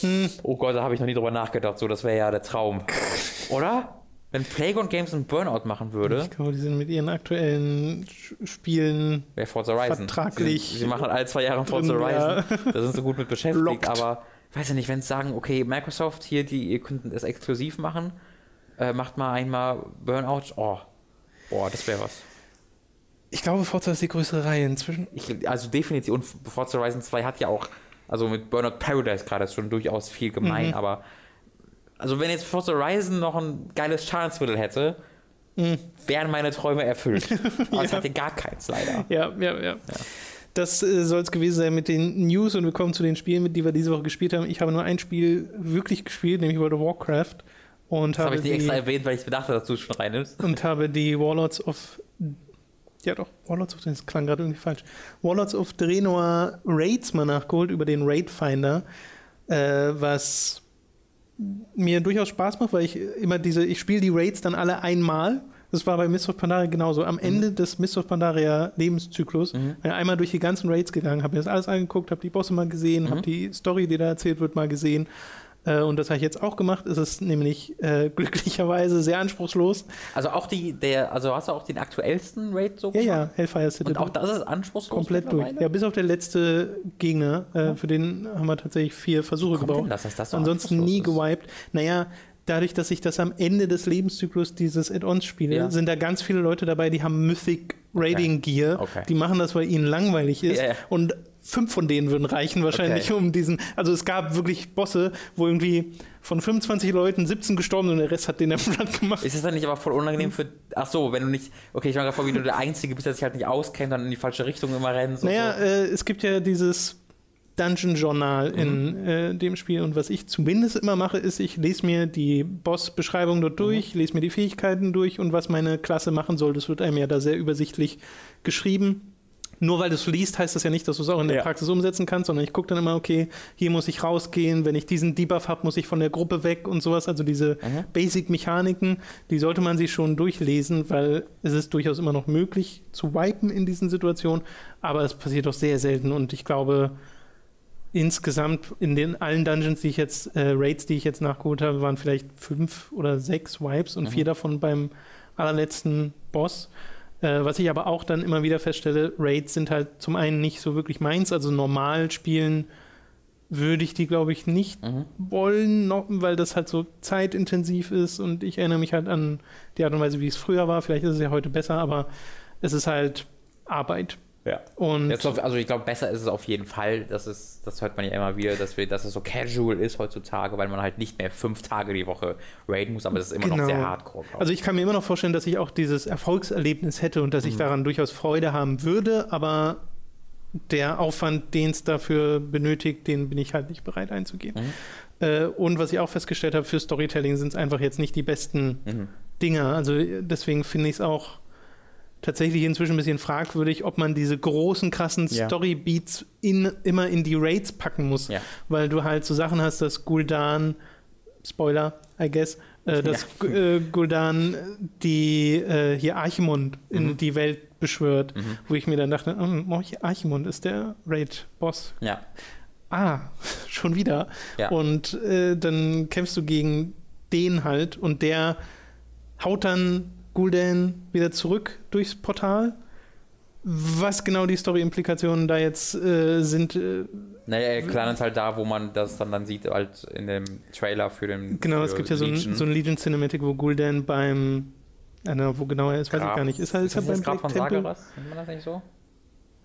Hm. Oh Gott, da habe ich noch nie drüber nachgedacht. So, das wäre ja der Traum. Oder? Wenn Playground Games einen Burnout machen würde, Ich glaube, die sind mit ihren aktuellen Spielen wäre Forza Horizon. Vertraglich Sie, sie machen alle zwei Jahre Forza Horizon. ja. Da sind sie gut mit beschäftigt. Locked. Aber, weiß ich nicht, wenn sie sagen, okay, Microsoft hier, die, ihr könnt es exklusiv machen, äh, macht mal einmal Burnout. Oh, boah, das wäre was. Ich glaube, Forza ist die größere Reihe inzwischen. Ich, also definitiv. Und Forza Horizon 2 hat ja auch, also mit Burnout Paradise gerade schon durchaus viel gemein, Mhm. aber also wenn jetzt Forza Horizon noch ein geiles Schadensmittel hätte, Mhm. wären meine Träume erfüllt. Aber es Ja. hatte gar keins leider. Ja, ja, ja. Das äh, soll es gewesen sein mit den News und wir kommen zu den Spielen, mit die wir diese Woche gespielt haben. Ich habe nur ein Spiel wirklich gespielt, nämlich World of Warcraft. Und Das habe ich nicht die, extra erwähnt, weil ich bedachte, dass du es schon reinnimmst. und habe die Warlords of. Ja, doch, Warlords of. Das klang gerade irgendwie falsch. Warlords of Draenor Raids mal nachgeholt über den Raid Finder, äh, was mir durchaus Spaß macht, weil ich immer diese. Ich spiele die Raids dann alle einmal. Das war bei Mist of Pandaria genauso. Am Ende des Mist of Pandaria Lebenszyklus bin ich einmal durch die ganzen Raids gegangen, habe mir das alles angeguckt, habe die Bosse mal gesehen, habe die Story, die da erzählt wird, mal gesehen. Äh, und das habe ich jetzt auch gemacht. Es ist nämlich äh, glücklicherweise sehr anspruchslos. Also auch die, der, also hast du auch den aktuellsten Raid so Ja, gemacht? ja, Hellfire City. Und auch das ist anspruchslos komplett durch. Ja, bis auf der letzte Gegner. Äh, Für den haben wir tatsächlich vier Versuche Kommt gebraucht. denn das, dass das so Ansonsten nie gewiped. Naja, dadurch, dass ich das am Ende des Lebenszyklus dieses Add-ons spiele, Ja. sind da ganz viele Leute dabei, die haben Mythic Raiding Gear. Okay. Die machen das, weil ihnen langweilig ist. Ja, ja. Und fünf von denen würden reichen wahrscheinlich, Okay. um diesen. Also es gab wirklich Bosse, wo irgendwie von 25 Leuten 17 gestorben sind und der Rest hat den dann platt gemacht. Ist es dann nicht aber voll unangenehm für. Ach so, wenn du nicht. Okay, ich meine gerade vor, wie du der Einzige bist, der sich halt nicht auskennt, dann in die falsche Richtung immer rennst. Naja, so. äh, es gibt ja dieses Dungeon-Journal in Mhm. äh, dem Spiel und was ich zumindest immer mache, ist, ich lese mir die Boss-Beschreibung dort durch, Mhm. lese mir die Fähigkeiten durch und was meine Klasse machen soll. Das wird einem ja da sehr übersichtlich geschrieben. Nur weil du es liest, heißt das ja nicht, dass du es auch in der Ja. Praxis umsetzen kannst, sondern ich gucke dann immer, okay, hier muss ich rausgehen, wenn ich diesen Debuff habe, muss ich von der Gruppe weg und sowas. Also diese Mhm. Basic-Mechaniken, die sollte man sich schon durchlesen, weil es ist durchaus immer noch möglich zu wipen in diesen Situationen, aber es passiert doch sehr selten und ich glaube, insgesamt in den allen Dungeons, die ich jetzt, äh, Raids, die ich jetzt nachgeholt habe, waren vielleicht fünf oder sechs Wipes und Mhm. vier davon beim allerletzten Boss. Äh, was ich aber auch dann immer wieder feststelle, Raids sind halt zum einen nicht so wirklich meins, also normal spielen würde ich die, glaube ich, nicht Mhm. wollen, noch, weil das halt so zeitintensiv ist und ich erinnere mich halt an die Art und Weise, wie es früher war. Vielleicht ist es ja heute besser, aber es ist halt Arbeit. Ja. Und Jetzt, also ich glaube, besser ist es auf jeden Fall. Das, ist, das hört man ja immer wieder, dass, wir, dass es so casual ist heutzutage, weil man halt nicht mehr fünf Tage die Woche raiden muss, aber es ist immer noch Genau. sehr hardcore. glaub Also ich kann mir immer noch vorstellen, dass ich auch dieses Erfolgserlebnis hätte und dass ich daran durchaus Freude haben würde, aber der Aufwand, den es dafür benötigt, den bin ich halt nicht bereit einzugehen. Äh, und was ich auch festgestellt habe, für Storytelling sind es einfach jetzt nicht die besten Mhm. Dinger. Also äh, deswegen finde ich es auch tatsächlich inzwischen ein bisschen fragwürdig, ob man diese großen, krassen Ja. Storybeats in, immer in die Raids packen muss. Ja. Weil du halt so Sachen hast, dass Guldan, Spoiler, I guess, äh, dass Ja. äh, Guldan die äh, hier Archimond in Mhm. die Welt beschwört, Mhm. wo ich mir dann dachte, oh, Archimond ist der Raid-Boss. Ja. Ah, schon wieder. Ja. Und äh, dann kämpfst du gegen den halt und der haut dann Gul'dan wieder zurück durchs Portal. Was genau die Story-Implikationen da jetzt äh, sind, äh, Naja, er klärt halt da, wo man das dann, dann sieht, halt in dem Trailer für den. genau, für es gibt ja so ein, Legion. so ein Legion Cinematic, wo Gul'dan beim, äh, wo genau er ist, weiß ich Grab. gar nicht. Ist er, ist er das beim Grab von Temple? Sagaras? Nennt man das nicht so?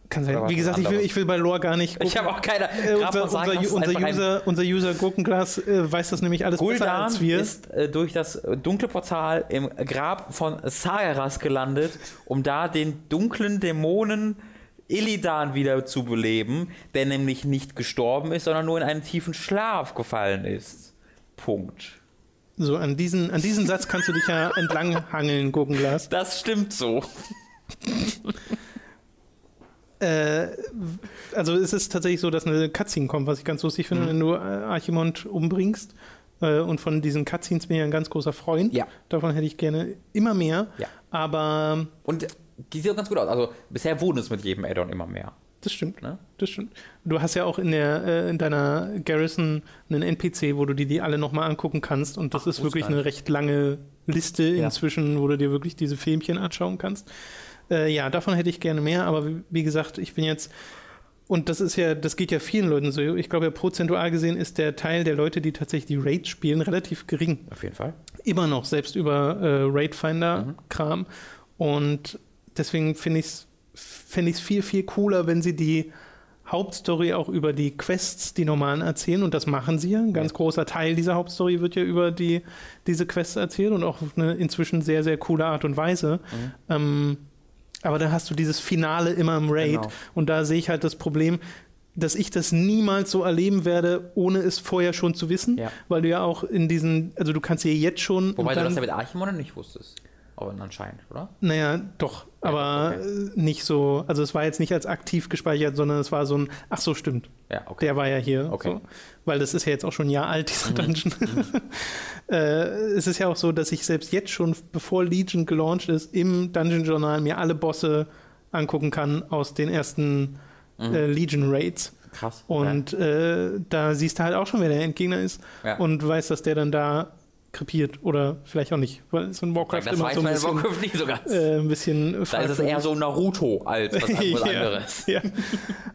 Kann sein. Wie gesagt, ich will, ich will bei Lore gar nicht Ich habe auch keine. Äh, unser, Sagaras unser, unser, User, unser User Gurkenglas äh, weiß das nämlich alles besser Gul'dan als wir. ist äh, durch das äh, dunkle Portal im Grab von Sagaras gelandet, um da den dunklen Dämonen Illidan wieder zu beleben, der nämlich nicht gestorben ist, sondern nur in einen tiefen Schlaf gefallen ist. Punkt. So, an diesen, an diesen Satz kannst du dich ja entlanghangeln, Gurkenglas. Das stimmt so. Äh, also es ist tatsächlich so, dass eine Cutscene kommt, was ich ganz lustig finde, Mhm. wenn du äh, Archimond umbringst. Äh, und von diesen Cutscenes bin ich ein ganz großer Freund. Ja. Davon hätte ich gerne immer mehr. Ja. Aber Und die sieht auch ganz gut aus. Also bisher wurden es mit jedem Add-on immer mehr. das stimmt. Ne? Das stimmt. Du hast ja auch in, der, äh, in deiner Garrison einen NPC, wo du dir die alle nochmal angucken kannst. Und das Ach, ist wirklich eine recht lange Liste Ja. inzwischen, wo du dir wirklich diese Filmchen anschauen kannst. Äh, ja, davon hätte ich gerne mehr. Aber wie, wie gesagt, ich bin jetzt. Und das ist ja, das geht ja vielen Leuten so. Ich glaube ja, prozentual gesehen ist der Teil der Leute, die tatsächlich die Raids spielen, relativ gering. Auf jeden Fall. Immer noch, selbst über äh, Raid-Finder-Kram. Und deswegen finde ich es fände ich es viel, viel cooler, wenn sie die Hauptstory auch über die Quests, die normalen erzählen. Und das machen sie ja. Ein ganz Ja. großer Teil dieser Hauptstory wird ja über die, diese Quests erzählt und auch auf eine inzwischen sehr, sehr coole Art und Weise. Mhm. Ähm, aber da hast du dieses Finale immer im Raid. Genau. Und da sehe ich halt das Problem, dass ich das niemals so erleben werde, ohne es vorher schon zu wissen. Ja. Weil du ja auch in diesen, also du kannst ja jetzt schon. Wobei du dann, das ja mit Archimon nicht wusstest. Aber anscheinend, oder? naja, doch, aber okay. nicht so, also es war jetzt nicht als aktiv gespeichert, sondern es war so ein, ach so, stimmt, Ja, okay. der war ja hier. Okay. So. Weil das ist ja jetzt auch schon ein Jahr alt, dieser Mhm. Dungeon. äh, es ist ja auch so, dass ich selbst jetzt schon, bevor Legion gelauncht ist, im Dungeon-Journal mir alle Bosse angucken kann aus den ersten Mhm. äh, Legion-Raids. Krass. Und äh, da siehst du halt auch schon, wer der Endgegner ist Ja. und weißt, dass der dann da krepiert oder vielleicht auch nicht, weil es in Warcraft das immer so ein bisschen, Warcraft nicht so ganz. äh, ein bisschen da ist es eher so Naruto als was, was ja, anderes. ja.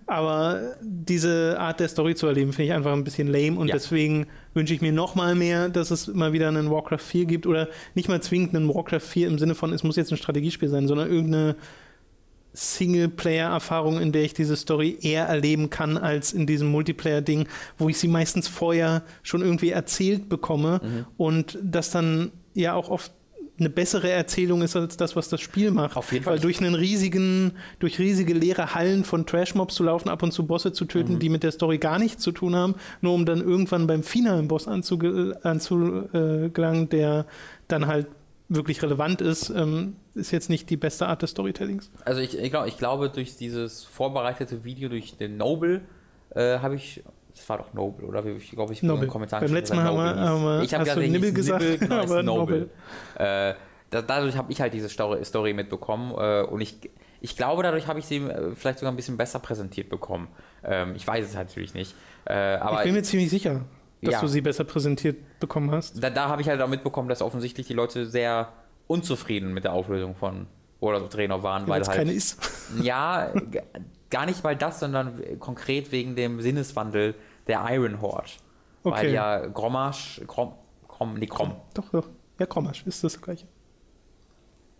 Aber diese Art der Story zu erleben, finde ich einfach ein bisschen lame und Ja. deswegen wünsche ich mir noch mal mehr, dass es mal wieder einen Warcraft 4 gibt oder nicht mal zwingend einen Warcraft 4 im Sinne von, es muss jetzt ein Strategiespiel sein, sondern irgendeine Singleplayer-Erfahrung, in der ich diese Story eher erleben kann als in diesem Multiplayer-Ding, wo ich sie meistens vorher schon irgendwie erzählt bekomme Mhm. und das dann ja auch oft eine bessere Erzählung ist als das, was das Spiel macht. Auf jeden Fall. Weil durch einen riesigen, durch riesige leere Hallen von Trashmobs zu laufen, ab und zu Bosse zu Mhm. töten, die mit der Story gar nichts zu tun haben, nur um dann irgendwann beim finalen Boss anzuge- anzugelangen, der dann halt wirklich relevant ist, ähm, ist jetzt nicht die beste Art des Storytellings. Also ich, ich, glaub, ich glaube, durch dieses vorbereitete Video, durch den Noble, äh, habe ich. Das war doch Noble, oder? Ich glaube, ich Noble. in den Kommentaren Beim letzten Mal haben wir- Noble hieß. haben wir- ich habe der Nibble gesagt, Nibble, genau, aber Noble. Äh, da, dadurch habe ich halt diese Story, Story mitbekommen äh, und ich, ich glaube, dadurch habe ich sie äh, vielleicht sogar ein bisschen besser präsentiert bekommen. Ähm, ich weiß es natürlich nicht. Äh, aber ich bin mir ziemlich sicher, dass Ja. du sie besser präsentiert bekommen hast. da, da habe ich halt auch mitbekommen, dass offensichtlich die Leute sehr unzufrieden mit der Auflösung von World of Draenor waren, Weil weil halt. keine ist. Ja, gar nicht mal das, sondern konkret wegen dem Sinneswandel der Iron Horde. Weil Okay. ja Grommasch, Grom, Grom, nee, Grom. Doch, doch. Ja, Krommasch ist das gleiche.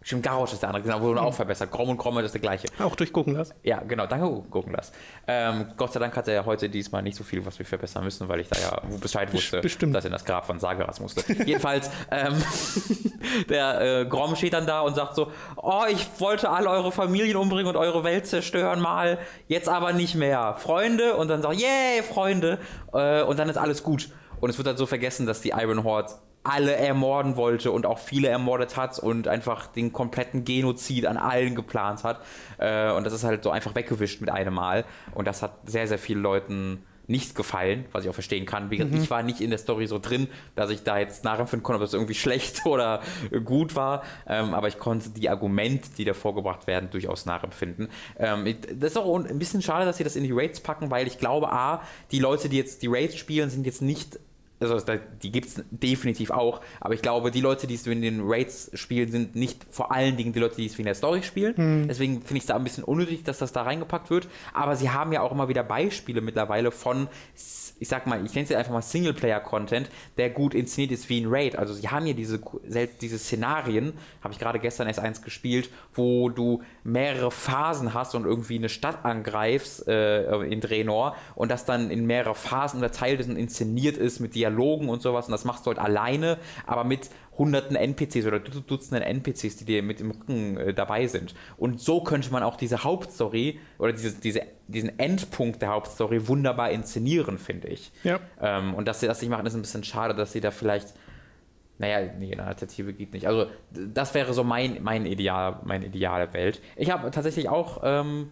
Stimmt, Garrosh ist der andere, genau, wurde auch verbessert. Grom und Gromme ist der gleiche. Auch durchgucken lassen. Ja, genau, danke, Gurkenlass. Ähm, Gott sei Dank hat er heute diesmal nicht so viel, was wir verbessern müssen, weil ich da ja Bescheid wusste, bestimmt. dass er in das Grab von Sageras musste. Jedenfalls, ähm, der äh, Grom steht dann da und sagt so, oh, ich wollte alle eure Familien umbringen und eure Welt zerstören mal, jetzt aber nicht mehr. Freunde? Und dann sagt, yay, Freunde. Äh, und dann ist alles gut. Und es wird dann so vergessen, dass die Iron Horde alle ermorden wollte und auch viele ermordet hat und einfach den kompletten Genozid an allen geplant hat. Äh, und das ist halt so einfach weggewischt mit einem Mal. Und das hat sehr, sehr vielen Leuten nicht gefallen, was ich auch verstehen kann. Wie gesagt, ich war nicht in der Story so drin, dass ich da jetzt nachempfinden konnte, ob das irgendwie schlecht oder gut war. Ähm, aber ich konnte die Argumente, die da vorgebracht werden, durchaus nachempfinden. Ähm, das ist auch ein bisschen schade, dass sie das in die Raids packen, weil ich glaube, A, die Leute, die jetzt die Raids spielen, sind jetzt nicht also die gibt es definitiv auch, aber ich glaube, die Leute, die es in den Raids spielen, sind nicht vor allen Dingen die Leute, die es wegen der Story spielen. Deswegen finde ich es da ein bisschen unnötig, dass das da reingepackt wird. Aber sie haben ja auch immer wieder Beispiele mittlerweile von, ich sag mal, ich nenne es einfach mal Singleplayer-Content, der gut inszeniert ist wie ein Raid. Also sie haben ja diese, diese Szenarien, habe ich gerade gestern erst eins gespielt, wo du mehrere Phasen hast und irgendwie eine Stadt angreifst äh, in Draenor und das dann in mehrere Phasen unterteilt ist und inszeniert ist mit Dialogen und sowas und das machst du halt alleine, aber mit hunderten NPCs oder du- Dutzenden NPCs, die dir mit im Rücken äh, dabei sind. Und so könnte man auch diese Hauptstory oder diese, diese, diesen Endpunkt der Hauptstory wunderbar inszenieren, finde ich. Ja. Ähm, und dass sie das nicht machen, ist ein bisschen schade, dass sie da vielleicht. Naja, nee, eine Alternative geht nicht. Also, das wäre so mein, mein Ideal, meine ideale Welt. Ich habe tatsächlich auch ähm,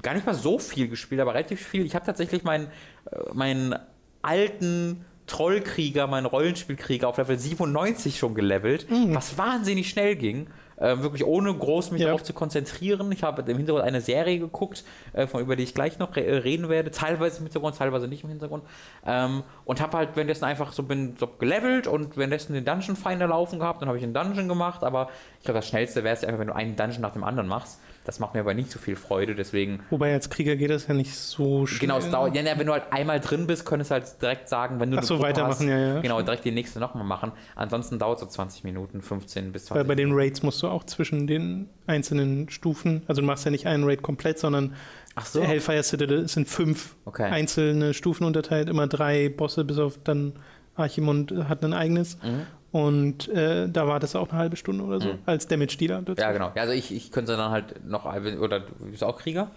gar nicht mal so viel gespielt, aber relativ viel. Ich habe tatsächlich meinen, äh, meinen alten Trollkrieger, meinen Rollenspielkrieger auf Level 97 schon gelevelt, was wahnsinnig schnell ging. Äh, wirklich ohne groß mich Ja. darauf zu konzentrieren. Ich habe im Hintergrund eine Serie geguckt, äh, von, über die ich gleich noch re äh, reden werde. Teilweise im Hintergrund, teilweise nicht im Hintergrund. Ähm, und habe halt währenddessen einfach so bin so gelevelt und währenddessen den Dungeon Finder laufen gehabt. Dann habe ich einen Dungeon gemacht, aber ich glaube, das Schnellste wäre es einfach, wenn du einen Dungeon nach dem anderen machst. Das macht mir aber nicht so viel Freude, deswegen Wobei als Krieger geht das ja nicht so schnell. Genau, es dauert. Ja, wenn du halt einmal drin bist, könntest du halt direkt sagen, wenn du Ach so, weitermachen, ja, ja. Genau, direkt die nächste nochmal machen. Ansonsten dauert es so 20 Minuten, 15 bis 20 Weil bei den Raids musst du auch zwischen den einzelnen Stufen, also du machst ja nicht einen Raid komplett, sondern Ach so. Hellfire Citadel sind fünf Okay. einzelne Stufen unterteilt, immer drei Bosse, bis auf dann Archimund hat ein eigenes. Mhm. Und äh, da war das auch eine halbe Stunde oder so, als Damage-Dealer. Ja, genau. Ja, also ich, ich könnte dann halt noch, oder du bist auch Krieger?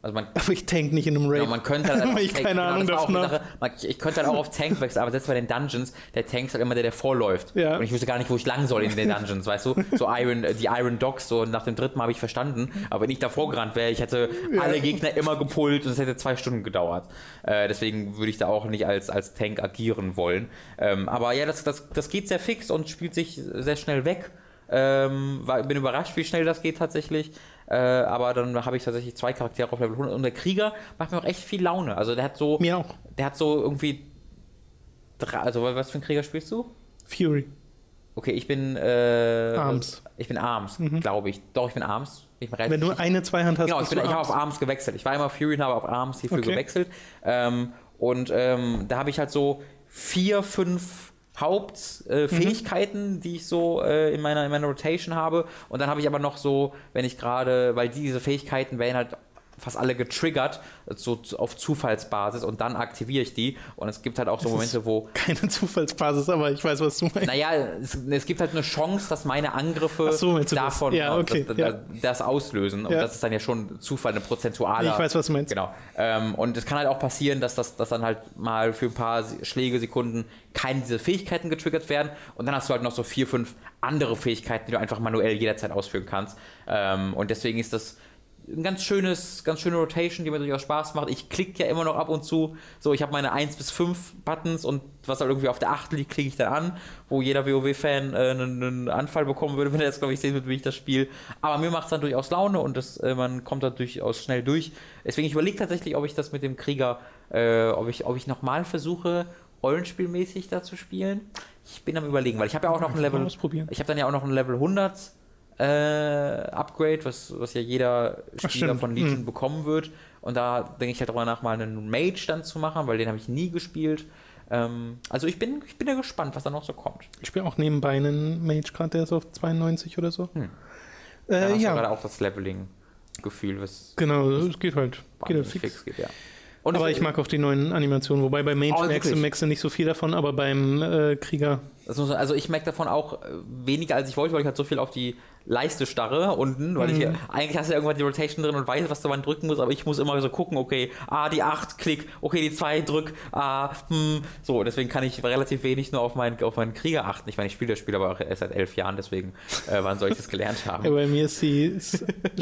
Also man, Aber ich tank nicht in einem Raid. genau, man könnte halt ich Tank- keine Ahnung auch davon Sache. Man, ich könnte halt auch auf Tank wechseln, aber selbst bei den Dungeons, der Tank ist halt immer der, der vorläuft. Ja. Und ich wüsste gar nicht, wo ich lang soll in den Dungeons, weißt du? So Iron, die Iron Dogs, so nach dem dritten Mal habe ich verstanden. Aber wenn ich davor gerannt wäre, ich hätte alle Gegner immer gepult und es hätte zwei Stunden gedauert. Äh, deswegen würde ich da auch nicht als, als Tank agieren wollen. Ähm, aber ja, das, das, das geht sehr fix und spielt sich sehr schnell weg. Ähm, war, bin überrascht, wie schnell das geht tatsächlich. Äh, aber dann habe ich tatsächlich zwei Charaktere auf Level 100 und der Krieger macht mir auch echt viel Laune. Also der hat so, Mir auch. der hat so irgendwie, drei, also was für einen Krieger spielst du? Fury. Okay, ich bin äh, Arms. Ich bin Arms, glaube ich. Doch, ich bin Arms. Ich bin Wenn du eine Zweihand hast, Genau, ich, bin, ich habe auf Arms gewechselt. Ich war immer Fury und habe auf Arms hierfür Okay. gewechselt. Ähm, und ähm, da habe ich halt so vier, fünf Hauptfähigkeiten, äh, die ich so äh, in, meiner, in meiner Rotation habe. Und dann habe ich aber noch so, wenn ich gerade, weil diese Fähigkeiten werden halt fast alle getriggert, so auf Zufallsbasis und dann aktiviere ich die. Und es gibt halt auch so Momente, wo. Keine Zufallsbasis, aber ich weiß, was du meinst. Naja, es, es gibt halt eine Chance, dass meine Angriffe so, davon ja, okay, das, ja. das, auslösen. Und Ja. das ist dann ja schon Zufall, eine prozentuale. Ich weiß, was du meinst. Genau. Ähm, und es kann halt auch passieren, dass, das, dass dann halt mal für ein paar Schläge, Sekunden keine dieser Fähigkeiten getriggert werden. Und dann hast du halt noch so vier, fünf andere Fähigkeiten, die du einfach manuell jederzeit ausführen kannst. Ähm, und deswegen ist das ein ganz schönes, ganz schöne Rotation, die mir durchaus Spaß macht. Ich klicke ja immer noch ab und zu. So, ich habe meine 1 bis 5 Buttons und was halt irgendwie auf der 8 liegt, klicke ich dann an, wo jeder WoW-Fan äh, einen, einen Anfall bekommen würde, wenn er jetzt, glaube ich, sehen würde, wie ich das spiele. Aber mir macht es dann durchaus Laune und das, äh, man kommt da durchaus schnell durch. Deswegen, ich überlege tatsächlich, ob ich das mit dem Krieger, äh, ob ich, ob ich nochmal versuche, rollenspielmäßig da zu spielen. Ich bin am überlegen, weil ich habe ja auch noch ein Level. Ich habe dann ja auch noch ein Level 100 äh, Upgrade, was, was ja jeder Spieler von Legion Mhm. bekommen wird. Und da denke ich halt darüber nach, mal einen Mage dann zu machen, weil den habe ich nie gespielt. Ähm, also ich bin, ich bin ja gespannt, was da noch so kommt. Ich spiele auch nebenbei einen Mage gerade, der ist auf 92 oder so. Hm. Äh, hast ja, gerade auch das Leveling-Gefühl, was genau, es geht halt. Geht halt fix. fix geht, ja. Und aber ich mag auch die neuen Animationen, wobei bei Mage Oh, merkst, du, merkst du nicht so viel davon, aber beim äh, Krieger. Muss, also ich merke davon auch äh, weniger als ich wollte, weil ich halt so viel auf die Leiste starre unten, weil ich Mhm. ja, eigentlich hast du ja irgendwann die Rotation drin und weißt, was du wann drücken musst, aber ich muss immer so gucken, okay, ah, die 8, klick, okay, die 2, drück, ah, hm, so, deswegen kann ich relativ wenig nur auf meinen, auf meinen Krieger achten. Ich meine, ich spiele das Spiel aber auch erst seit elf Jahren, deswegen, äh, wann soll ich das gelernt haben? Ja, bei mir ist sie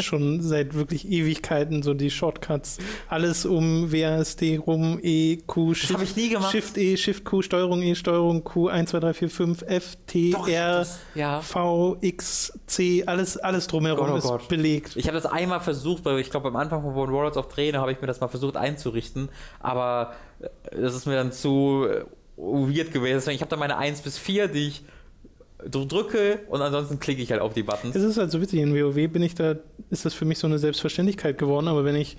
schon seit wirklich Ewigkeiten so die Shortcuts. Alles um WASD rum, E, Q, Das habe ich nie gemacht. Shift E, Shift Q, Steuerung E, Steuerung Q, 1, 2, 3, 4, 5, F, T, Doch, ich hab R, das- ja. V, X, C, alles, alles drumherum oh ist Gott. belegt. Ich habe das einmal versucht, weil ich glaube, am Anfang von Warlords of Träne habe ich mir das mal versucht einzurichten, aber äh, das ist mir dann zu äh, weird gewesen. Deswegen, ich habe dann meine 1 bis 4, die ich dr- drücke und ansonsten klicke ich halt auf die Buttons. Es ist halt so witzig, in WoW bin ich da, ist das für mich so eine Selbstverständlichkeit geworden, aber wenn ich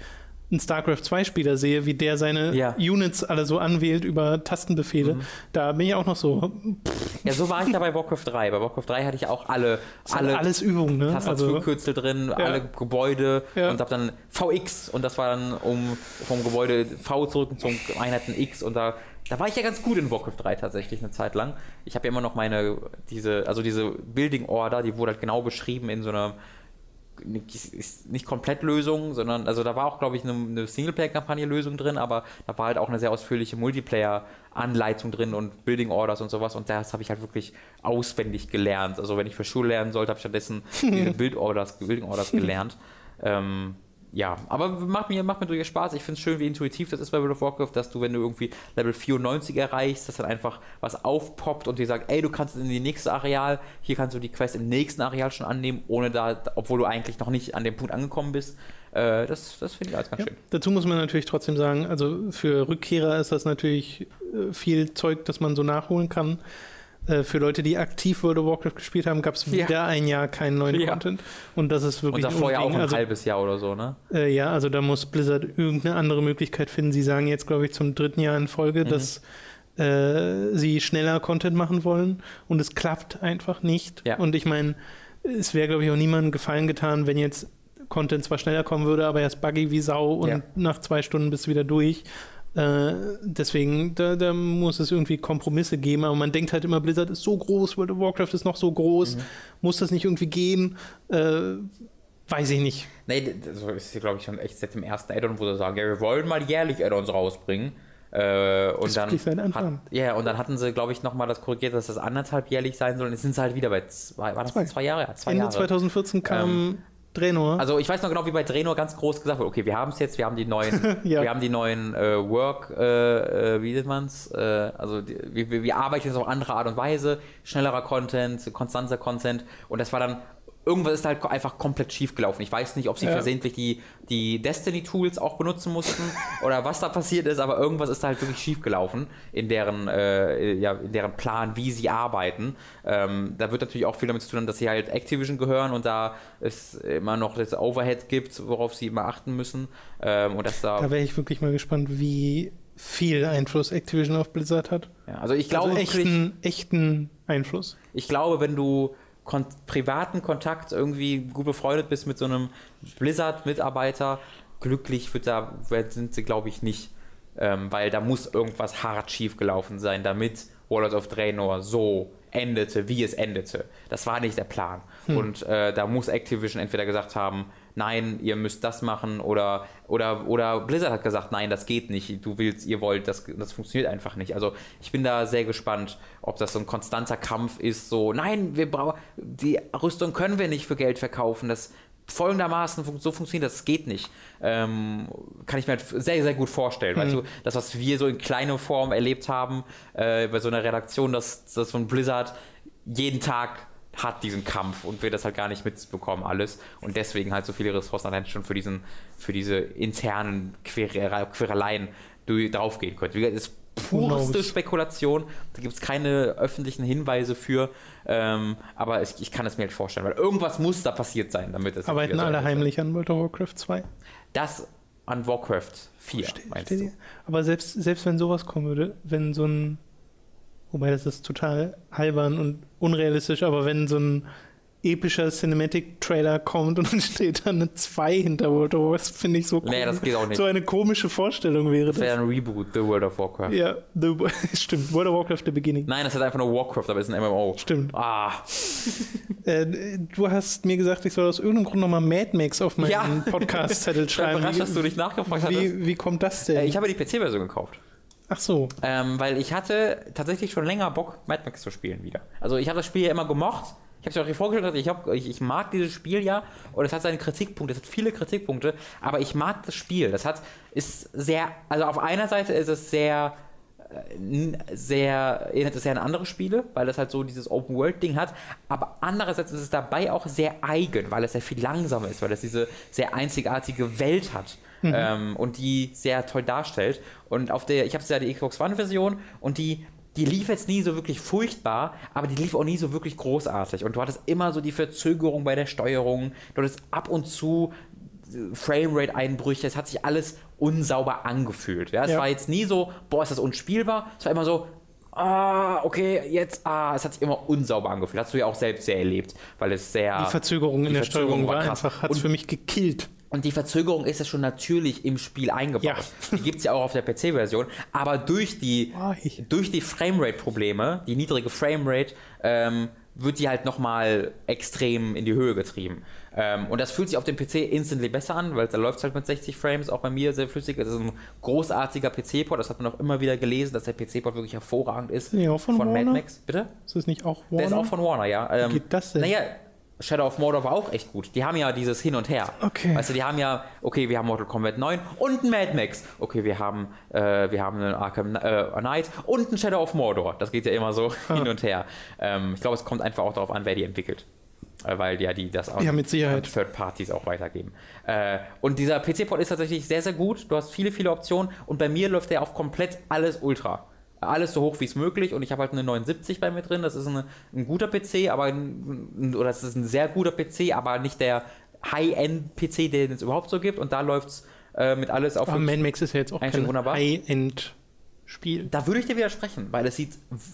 einen StarCraft 2 Spieler sehe, wie der seine Ja. Units alle so anwählt über Tastenbefehle, Mhm. da bin ich auch noch so, Ja, so war ich da bei Warcraft 3. Bei Warcraft 3 hatte ich auch alle, alle alles Übung, ne? Also, Tastaturkürzel drin, alle Gebäude Ja. und habe dann VX und das war dann um vom Gebäude V zurück zum Einheiten X und da da war ich ja ganz gut in Warcraft 3 tatsächlich eine Zeit lang. Ich habe ja immer noch meine diese also diese Building Order, die wurde halt genau beschrieben in so einer nicht komplett Lösung, sondern also da war auch glaube ich eine, eine Singleplayer-Kampagne Lösung drin, aber da war halt auch eine sehr ausführliche Multiplayer-Anleitung drin und Building Orders und sowas und das habe ich halt wirklich auswendig gelernt. Also wenn ich für Schule lernen sollte, habe ich stattdessen diese Build Orders, Building Orders gelernt. Ähm, ja, aber macht mir, macht mir durchaus Spaß. Ich finde es schön, wie intuitiv das ist bei World of Warcraft, dass du, wenn du irgendwie Level 94 erreichst, dass dann einfach was aufpoppt und dir sagt, ey, du kannst in die nächste Areal, hier kannst du die Quest im nächsten Areal schon annehmen, ohne da, obwohl du eigentlich noch nicht an dem Punkt angekommen bist. Äh, das das finde ich alles ganz Ja. schön. Dazu muss man natürlich trotzdem sagen, also für Rückkehrer ist das natürlich äh, viel Zeug, das man so nachholen kann. Äh, Für Leute, die aktiv World of Warcraft gespielt haben, gab es Ja. wieder ein Jahr keinen neuen Ja. Content. Und das ist Und wirklich davor ja auch ein also, halbes Jahr oder so, ne? äh, Ja, also da muss Blizzard irgendeine andere Möglichkeit finden. Sie sagen jetzt, glaube ich, zum dritten Jahr in Folge, Mhm. dass äh, sie schneller Content machen wollen. Und es klappt einfach nicht. Ja. Und ich meine, es wäre, glaube ich, auch niemandem gefallen getan, wenn jetzt Content zwar schneller kommen würde, aber er ist buggy wie Sau und Ja. nach zwei Stunden bist du wieder durch. Äh, deswegen, da, da muss es irgendwie Kompromisse geben, aber man denkt halt immer, Blizzard ist so groß, World of Warcraft ist noch so groß, Mhm. muss das nicht irgendwie gehen? Äh, weiß ich nicht. Nee, so ist hier, glaube ich, schon echt seit dem ersten Add-on, wo sie sagen, ja, wir wollen mal jährlich Add-ons rausbringen. Äh, und Das dann hat, ja, und dann hatten sie, glaube ich, nochmal das korrigiert, dass das anderthalb jährlich sein soll. Und jetzt sind sie halt wieder bei zwei, war das Zwei. zwei Jahre? Ja, zwei Ende Jahre. 2014 kam Draenor. Also ich weiß noch genau, wie bei Draenor ganz groß gesagt wurde, okay, wir haben es jetzt, wir haben die neuen, Ja. wir haben die neuen äh, Work, äh, äh, wie nennt man's? Äh, also die, wir, wir- wir arbeiten jetzt auf andere Art und Weise, schnellerer Content, konstanter Content und das war dann Irgendwas ist halt einfach komplett schief gelaufen. Ich weiß nicht, ob sie Ja. versehentlich die, die Destiny-Tools auch benutzen mussten oder was da passiert ist, aber irgendwas ist da halt wirklich schief gelaufen in deren, äh, ja, in deren Plan, wie sie arbeiten. Ähm, da wird natürlich auch viel damit zu tun, haben, dass sie halt Activision gehören und da es immer noch das Overhead gibt, worauf sie immer achten müssen. Ähm, und dass da. Da wäre ich wirklich mal gespannt, wie viel Einfluss Activision auf Blizzard hat. Ja, also ich glaube, also echten, echten Einfluss. ich glaube, wenn du kon privaten Kontakt irgendwie gut befreundet bist mit so einem Blizzard-Mitarbeiter, glücklich wird da, sind sie, glaube ich, nicht. Ähm, weil da muss irgendwas hart schief gelaufen sein, damit Warlords of Draenor so endete, wie es endete. Das war nicht der Plan. Und äh, da muss Activision entweder gesagt haben, nein, ihr müsst das machen oder, oder, oder Blizzard hat gesagt, nein, das geht nicht, du willst, ihr wollt, das, das funktioniert einfach nicht. Also ich bin da sehr gespannt, ob das so ein konstanter Kampf ist, so, nein, wir brauchen, die Rüstung können wir nicht für Geld verkaufen, das folgendermaßen so funktioniert das, geht nicht. Ähm, kann ich mir halt sehr, sehr gut vorstellen. Weißt du, das, was wir so in kleiner Form erlebt haben, äh, bei so einer Redaktion, dass, dass so ein Blizzard jeden Tag hat diesen Kampf und wir das halt gar nicht mitbekommen alles und deswegen halt so viele Ressourcen allein schon für diesen für diese internen Quere Quereleien draufgehen können. Wie gesagt, es ist pureste? Spekulation, da gibt es keine öffentlichen Hinweise für, ähm, aber ich, ich kann es mir halt vorstellen, weil irgendwas muss da passiert sein, damit es Arbeiten alle heimlich an World of Warcraft 2. Das an Warcraft 4, meinst Steht du? Aber selbst, selbst wenn sowas kommen würde, wenn so ein, wobei das ist total albern und unrealistisch, aber wenn so ein epischer Cinematic-Trailer kommt und dann steht da eine 2 hinter World of Warcraft, finde ich so Nee, das geht auch nicht. So eine komische Vorstellung wäre Das das. wäre ein Reboot, The World of Warcraft. Ja, the, stimmt. World of Warcraft, The Beginning. Nein, das ist einfach nur Warcraft, aber es ist ein MMO. Stimmt. Ah, Äh, du hast mir gesagt, ich soll aus irgendeinem Grund nochmal Mad Max auf meinen Ja. Podcast-Zettel ich bin schreiben. überrascht, dass du nicht nachgefragt hattest. wie, wie kommt das denn? Äh, Ich habe die PC-Version gekauft. Ach so. Ähm, weil ich hatte tatsächlich schon länger Bock, Mad Max zu spielen wieder. Also ich habe das Spiel ja immer gemocht. Ich habe es ja auch vorgestellt, ich, hab, ich, ich mag dieses Spiel ja und es hat seine Kritikpunkte, es hat viele Kritikpunkte, aber ich mag das Spiel. Das hat, ist sehr, also auf einer Seite ist es sehr, äh, sehr, erinnert es sehr an andere Spiele, weil das halt so dieses Open-World-Ding hat, aber andererseits ist es dabei auch sehr eigen, weil es sehr viel langsamer ist, weil es diese sehr einzigartige Welt hat ähm, und die sehr toll darstellt. Und auf der, ich habe ja die Xbox One-Version und die, die lief jetzt nie so wirklich furchtbar, aber die lief auch nie so wirklich großartig. Und du hattest immer so die Verzögerung bei der Steuerung, du hattest ab und zu äh, Framerate-Einbrüche, es hat sich alles unsauber angefühlt. Ja? Es Ja. war jetzt nie so, boah, ist das unspielbar. Es war immer so, ah, okay, jetzt, ah, es hat sich immer unsauber angefühlt. Hast du ja auch selbst sehr erlebt, weil es sehr. Die Verzögerung in die der Verzögerung Steuerung war war krass. einfach, hat es für mich gekillt. Und die Verzögerung ist ja schon natürlich im Spiel eingebaut. Ja. Die gibt es ja auch auf der PC-Version. Aber durch die, Why? durch die Framerate-Probleme, die niedrige Framerate, ähm, wird die halt nochmal extrem in die Höhe getrieben. Ähm, und das fühlt sich auf dem PC instantly besser an, weil da läuft es halt mit 60 Frames, auch bei mir sehr flüssig. Es ist ein großartiger PC-Port, das hat man auch immer wieder gelesen, dass der PC-Port wirklich hervorragend ist. Ja, auch von Mad Warner? Max. Bitte? Ist das nicht auch Der ist Warner? auch von Warner, ja. Ähm, geht das denn? Naja, Shadow of Mordor war auch echt gut. Die haben ja dieses Hin und Her. Okay. Weißt du, die haben ja, okay, wir haben Mortal Kombat 9 und ein Mad Max. Okay, wir haben, äh, wir haben einen Arkham äh, Knight und ein Shadow of Mordor. Das geht ja immer so hin und her. Ähm, ich glaube, es kommt einfach auch darauf an, wer die entwickelt. Äh, weil ja die das auch Ja, mit Sicherheit. Third Parties auch weitergeben. Äh, und dieser PC-Port ist tatsächlich sehr, sehr gut. Du hast viele, viele Optionen und bei mir läuft der auf komplett alles Ultra. Alles so hoch wie es möglich und ich habe halt eine 79 bei mir drin. Das ist eine, ein guter PC, aber ein, oder es ist ein sehr guter PC, aber nicht der High-End-PC, den es überhaupt so gibt. Und da läuft es äh, mit alles auf Aber Mad Max ist ja jetzt auch kein wunderbar. High-End-Spiel. Da würde ich dir widersprechen, weil es sieht,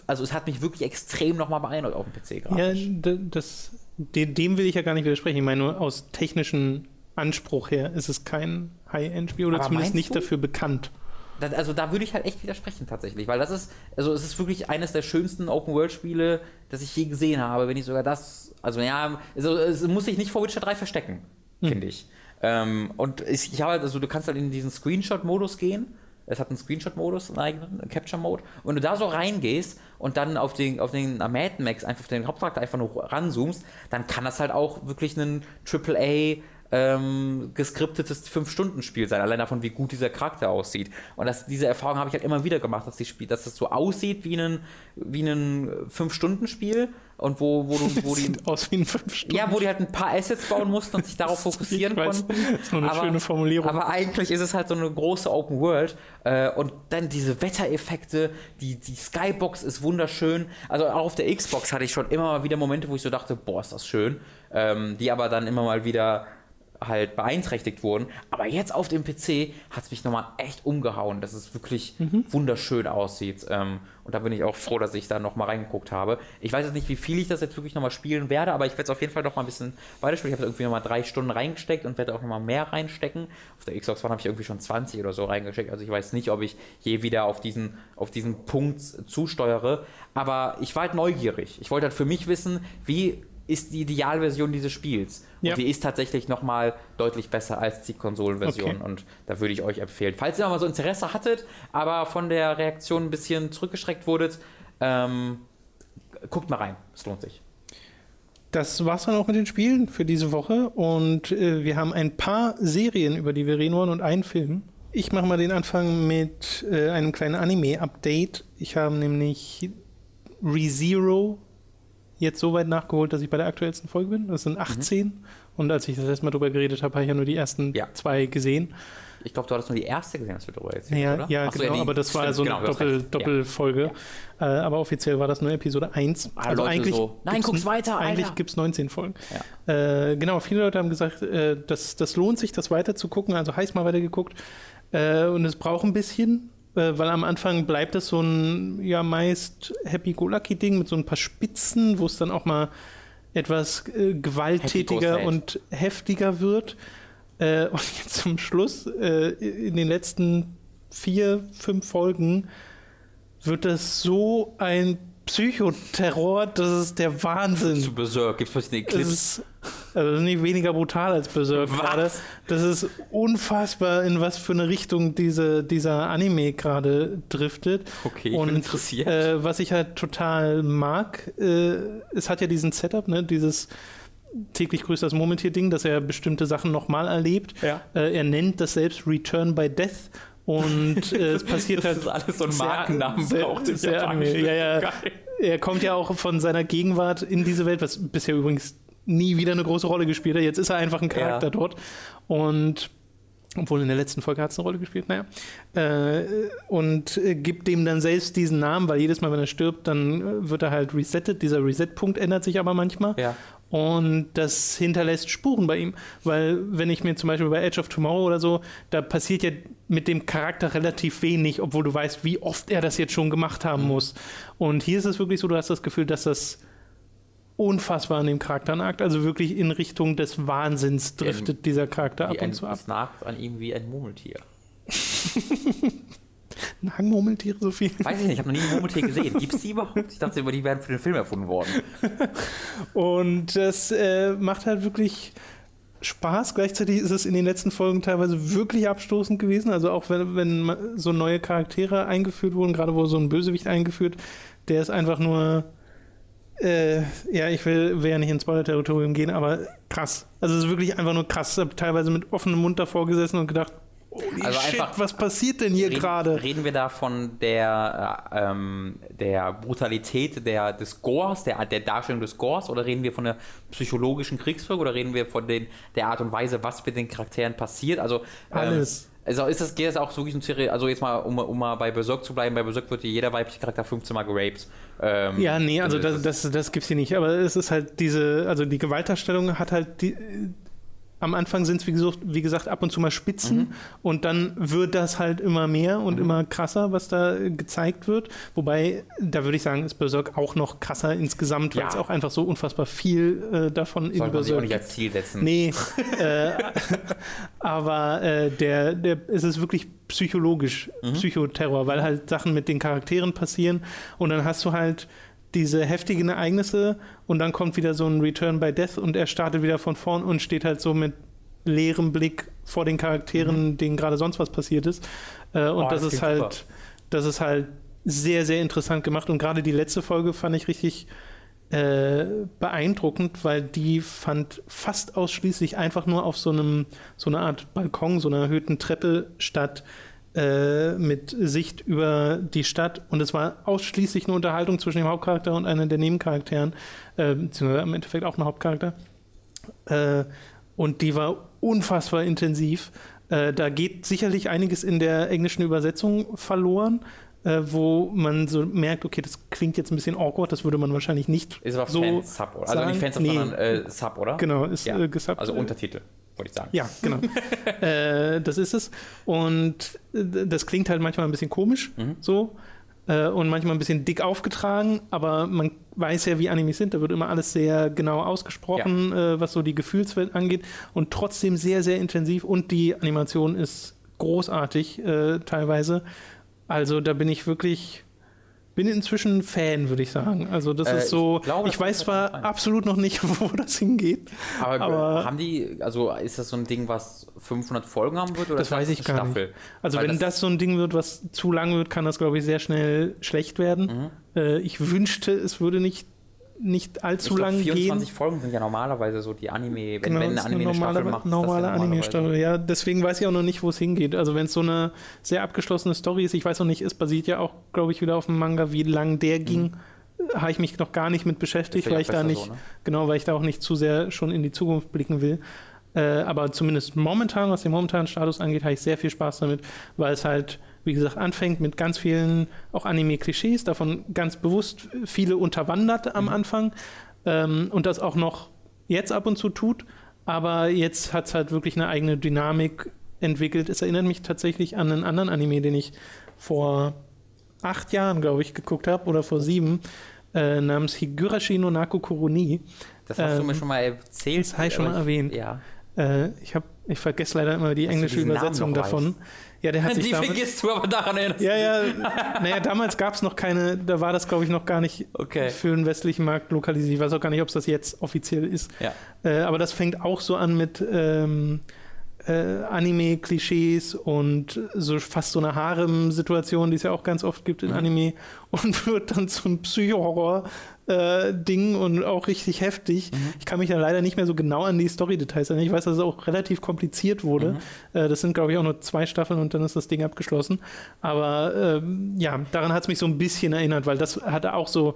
also es hat mich wirklich extrem nochmal beeindruckt auf dem PC gerade. Ja, das, dem, will ich ja gar nicht widersprechen. Ich meine, nur aus technischem Anspruch her ist es kein High-End-Spiel oder Aber zumindest nicht du? dafür bekannt. Das, also da würde ich halt echt widersprechen tatsächlich, weil das ist, also es ist wirklich eines der schönsten Open-World-Spiele, das ich je gesehen habe, wenn nicht sogar das, also ja, also es muss sich nicht vor Witcher 3 verstecken, finde ich. Ähm, und ich, ich habe halt, also du kannst halt in diesen Screenshot-Modus gehen, es hat einen Screenshot-Modus, einen eigenen, einen Capture-Mode. Und wenn du da so reingehst und dann auf den, auf den Mad Max einfach auf den Hauptcharakter einfach nur ranzoomst, dann kann das halt auch wirklich ein AAA ähm, geskriptetes 5-Stunden-Spiel sein, allein davon, wie gut dieser Charakter aussieht. Und das, diese Erfahrung habe ich halt immer wieder gemacht, dass, die Spiel, dass das so aussieht wie ein, wie ein 5-Stunden-Spiel und wo, wo, du, wo die Sieht aus wie ein 5 Stunden. ja, wo die halt ein paar Assets bauen mussten und sich darauf fokussieren weiß, konnten. das ist nur eine aber, schöne Formulierung. Aber eigentlich ist es halt so eine große Open World. Äh, und dann diese Wettereffekte, die, die Skybox ist wunderschön. Also auch auf der Xbox hatte ich schon immer mal wieder Momente, wo ich so dachte, boah, ist das schön. Ähm, die aber dann immer mal wieder halt beeinträchtigt wurden. Aber jetzt auf dem PC hat es mich nochmal echt umgehauen, dass es wirklich Mhm. wunderschön aussieht. Ähm, und da bin ich auch froh, dass ich da nochmal reingeguckt habe. Ich weiß jetzt nicht, wie viel ich das jetzt wirklich nochmal spielen werde, aber ich werde es auf jeden Fall nochmal ein bisschen weiterspielen. Ich habe irgendwie nochmal drei Stunden reingesteckt und werde auch nochmal mehr reinstecken. Auf der Xbox One habe ich irgendwie schon 20 oder so reingesteckt. Also ich weiß nicht, ob ich je wieder auf diesen, auf diesen Punkt zusteuere. Aber ich war halt neugierig. Ich wollte halt für mich wissen, wie ist die Idealversion dieses Spiels. Und Ja. die ist tatsächlich nochmal deutlich besser als die Konsolenversion. Okay. Und da würde ich euch empfehlen. Falls ihr noch mal so Interesse hattet, aber von der Reaktion ein bisschen zurückgeschreckt wurdet, ähm, guckt mal rein. Es lohnt sich. Das war's dann auch mit den Spielen für diese Woche und äh, wir haben ein paar Serien, über die wir reden wollen und einen Film. Ich mache mal den Anfang mit äh, einem kleinen Anime-Update. Ich habe nämlich ReZero jetzt so weit nachgeholt, dass ich bei der aktuellsten Folge bin. Das sind 18 und als ich das letzte Mal drüber geredet habe, habe ich ja nur die ersten Ja. zwei gesehen. Ich glaube, du hattest nur die erste gesehen, was wir darüber erzählt Ja, oder? ja Ach so, genau, die- aber das war so eine genau, Doppel. Doppelfolge. Äh, aber offiziell war das nur Episode 1. Ah, Leute so, "Nein, guck's weiter, Eigentlich Alter." gibt es 19 Folgen. Äh, genau, viele Leute haben gesagt, äh, das, das lohnt sich, das weiter zu gucken. Also heiß mal weitergeguckt. Äh, und es braucht ein bisschen, weil am Anfang bleibt es so ein ja meist Happy-Go-Lucky-Ding mit so ein paar Spitzen, wo es dann auch mal etwas äh, gewalttätiger und heftiger wird. Äh, und jetzt zum Schluss, äh, in den letzten vier, fünf Folgen, wird das so ein Psychoterror, das ist der Wahnsinn. Zu Berserk, gibt es Das Clips. ist, also das ist nicht weniger brutal als Berserk Was? gerade. Das ist unfassbar, in was für eine Richtung diese, dieser Anime gerade driftet. Okay, ich bin Und interessiert. Äh, was ich halt total mag, äh, es hat ja diesen Setup, ne, dieses täglich grüßt das Murmeltier-Ding, dass er bestimmte Sachen nochmal erlebt. Ja. Äh, er nennt das selbst Return by Death. Und äh, es passiert das halt. ist alles so ein sehr- Markennamen sehr- braucht sehr Japanischen. anime. Ja, ja. Er kommt ja auch von seiner Gegenwart in diese Welt, was bisher übrigens nie wieder eine große Rolle gespielt hat. Jetzt ist er einfach ein Charakter Ja. dort. Und obwohl in der letzten Folge hat es eine Rolle gespielt, naja. Äh, und äh, gibt dem dann selbst diesen Namen, weil jedes Mal, wenn er stirbt, dann äh, wird er halt resettet. Dieser Reset-Punkt ändert sich aber manchmal. Ja. Und das hinterlässt Spuren bei ihm. Weil, wenn ich mir zum Beispiel bei Edge of Tomorrow oder so, da passiert ja mit dem Charakter relativ wenig, obwohl du weißt, wie oft er das jetzt schon gemacht haben muss. Und hier ist es wirklich so, du hast das Gefühl, dass das unfassbar an dem Charakter nagt. Also wirklich in Richtung des Wahnsinns driftet dieser Charakter ab ein, und zu ab. es nagt an ihm wie ein Murmeltier. Nagen Murmeltiere so viel. Weiß ich nicht, ich habe noch nie ein Murmeltier gesehen. Gibt es die überhaupt? Ich dachte immer, die wären für den Film erfunden worden. Und das äh, macht halt wirklich Spaß. Gleichzeitig ist es in den letzten Folgen teilweise wirklich abstoßend gewesen. Also auch wenn, wenn so neue Charaktere eingeführt wurden, gerade wurde so ein Bösewicht eingeführt, der ist einfach nur. Äh, ja, ich will, will ja nicht ins Spoiler-Territorium gehen, aber krass. Also es ist wirklich einfach nur krass. Ich habe teilweise mit offenem Mund davor gesessen und gedacht, Also shit, einfach- was passiert denn hier gerade? reden wir da von der, äh, ähm, der Brutalität der, des Gores, der, der Darstellung des Gores, oder reden wir von der psychologischen Kriegsfolge, oder reden wir von den, der Art und Weise, was mit den Charakteren passiert? Also, ähm, Alles. Also ist das, geht das auch wirklich um Serie, also jetzt mal, um, um mal bei Berserk zu bleiben, bei Berserk wird jeder weibliche Charakter 15 Mal geraped. Ähm, Ja, nee, also das das, das, das gibt's hier nicht. Aber es ist halt diese, also die Gewaltdarstellung hat halt die. Am Anfang sind es, wie gesagt, wie gesagt, ab und zu mal Spitzen Mhm. und dann wird das halt immer mehr und immer krasser, was da äh, gezeigt wird. Wobei, da würde ich sagen, ist Berserk auch noch krasser insgesamt, weil Ja. es auch einfach so unfassbar viel äh, davon in sollte man sich auch Berserk nicht als Ziel setzen. Nee, äh, aber äh, der, der, es ist wirklich psychologisch, Mhm. Psychoterror, weil halt Sachen mit den Charakteren passieren und dann hast du halt diese heftigen Ereignisse und dann kommt wieder so ein Return by Death und er startet wieder von vorn und steht halt so mit leerem Blick vor den Charakteren, denen gerade sonst was passiert ist. Äh, und Mhm. Oh, das, das ist halt, das ist halt sehr, sehr interessant gemacht und gerade die letzte Folge fand ich richtig äh, beeindruckend, weil die fand fast ausschließlich einfach nur auf so einem, so einer Art Balkon, so einer erhöhten Treppe statt äh, mit Sicht über die Stadt und es war ausschließlich eine Unterhaltung zwischen dem Hauptcharakter und einer der Nebencharakteren, äh, beziehungsweise im Endeffekt auch ein Hauptcharakter. Äh, und die war unfassbar intensiv. Äh, da geht sicherlich einiges in der englischen Übersetzung verloren, äh, wo man so merkt, okay, das klingt jetzt ein bisschen awkward, das würde man wahrscheinlich nicht Ist aber so Fans-Sub, oder? Also nicht Fans, Nee. sondern äh, Sub, oder? Genau, ist Ja. äh, gesubbt. Also Untertitel. Wollte ich sagen. Ja, genau. äh, das ist es. Und äh, das klingt halt manchmal ein bisschen komisch, Mhm. so. Äh, und manchmal ein bisschen dick aufgetragen, aber man weiß ja, wie Animes sind. Da wird immer alles sehr genau ausgesprochen, äh, was so die Gefühlswelt angeht. Und trotzdem sehr, sehr intensiv. Und die Animation ist großartig, äh, teilweise. Also da bin ich wirklich. Bin inzwischen Fan, würde ich sagen. Also das Äh, ist so. ich glaube, ich das weiß zwar rein. absolut noch nicht, wo das hingeht. Aber, Aber- haben die, also ist das so ein Ding, was 500 Folgen haben wird? Oder Das weiß ich gar Staffel? Also Weil wenn das, so ein Ding wird, was zu lang wird, kann das, glaube ich, sehr schnell schlecht werden. Mhm. Äh, ich wünschte, es würde nicht, nicht allzu ich glaub, lang 24 gehen. Folgen sind ja normalerweise so die Anime, wenn, Genau, wenn eine Anime eine normale, Staffel macht. normale ja Anime-Staffel. Ja, deswegen weiß ich auch noch nicht, wo es hingeht. Also wenn es so eine sehr abgeschlossene Story ist, ich weiß noch nicht, es basiert ja auch, glaube ich, wieder auf dem Manga, wie lang der ging, äh, habe ich mich noch gar nicht mit beschäftigt, Mhm. Weil ich da nicht, so, ne? genau, weil ich da auch nicht zu sehr schon in die Zukunft blicken will. Äh, aber zumindest momentan, was den momentanen Status angeht, habe ich sehr viel Spaß damit, weil es halt, wie gesagt, anfängt mit ganz vielen auch Anime-Klischees, davon ganz bewusst viele unterwandert am Anfang ähm, und das auch noch jetzt ab und zu tut. Aber jetzt hat es halt wirklich eine eigene Dynamik entwickelt. Es erinnert mich tatsächlich an einen anderen Anime, den ich vor acht Jahren, glaube ich, geguckt habe oder vor sieben, äh, namens Higurashi no Naku Koroni. Das hast du Ähm, mir schon mal erzählt. das habe ich schon mal erwähnt. Ja. Äh, ich, hab, ich vergesse leider immer die Dass du englische Übersetzung davon. Ja, der hat sich Die vergisst du aber daran erinnerst. ja, ja, naja, damals gab es noch keine, da war das, glaube ich, noch gar nicht Okay. für den westlichen Markt lokalisiert. Ich weiß auch gar nicht, ob es das jetzt offiziell ist. Ja. Äh, aber das fängt auch so an mit ähm, äh, Anime-Klischees und so fast so eine Harem-Situation, die es ja auch ganz oft gibt in Mhm. Anime und wird dann zum Psycho-Horror-Ding und auch richtig heftig. Mhm. Ich kann mich da leider nicht mehr so genau an die Story-Details erinnern. Ich weiß, dass es auch relativ kompliziert wurde. Mhm. Äh, das sind, glaube ich, auch nur zwei Staffeln und dann ist das Ding abgeschlossen. Aber ähm, ja, daran hat es mich so ein bisschen erinnert, weil das hatte auch so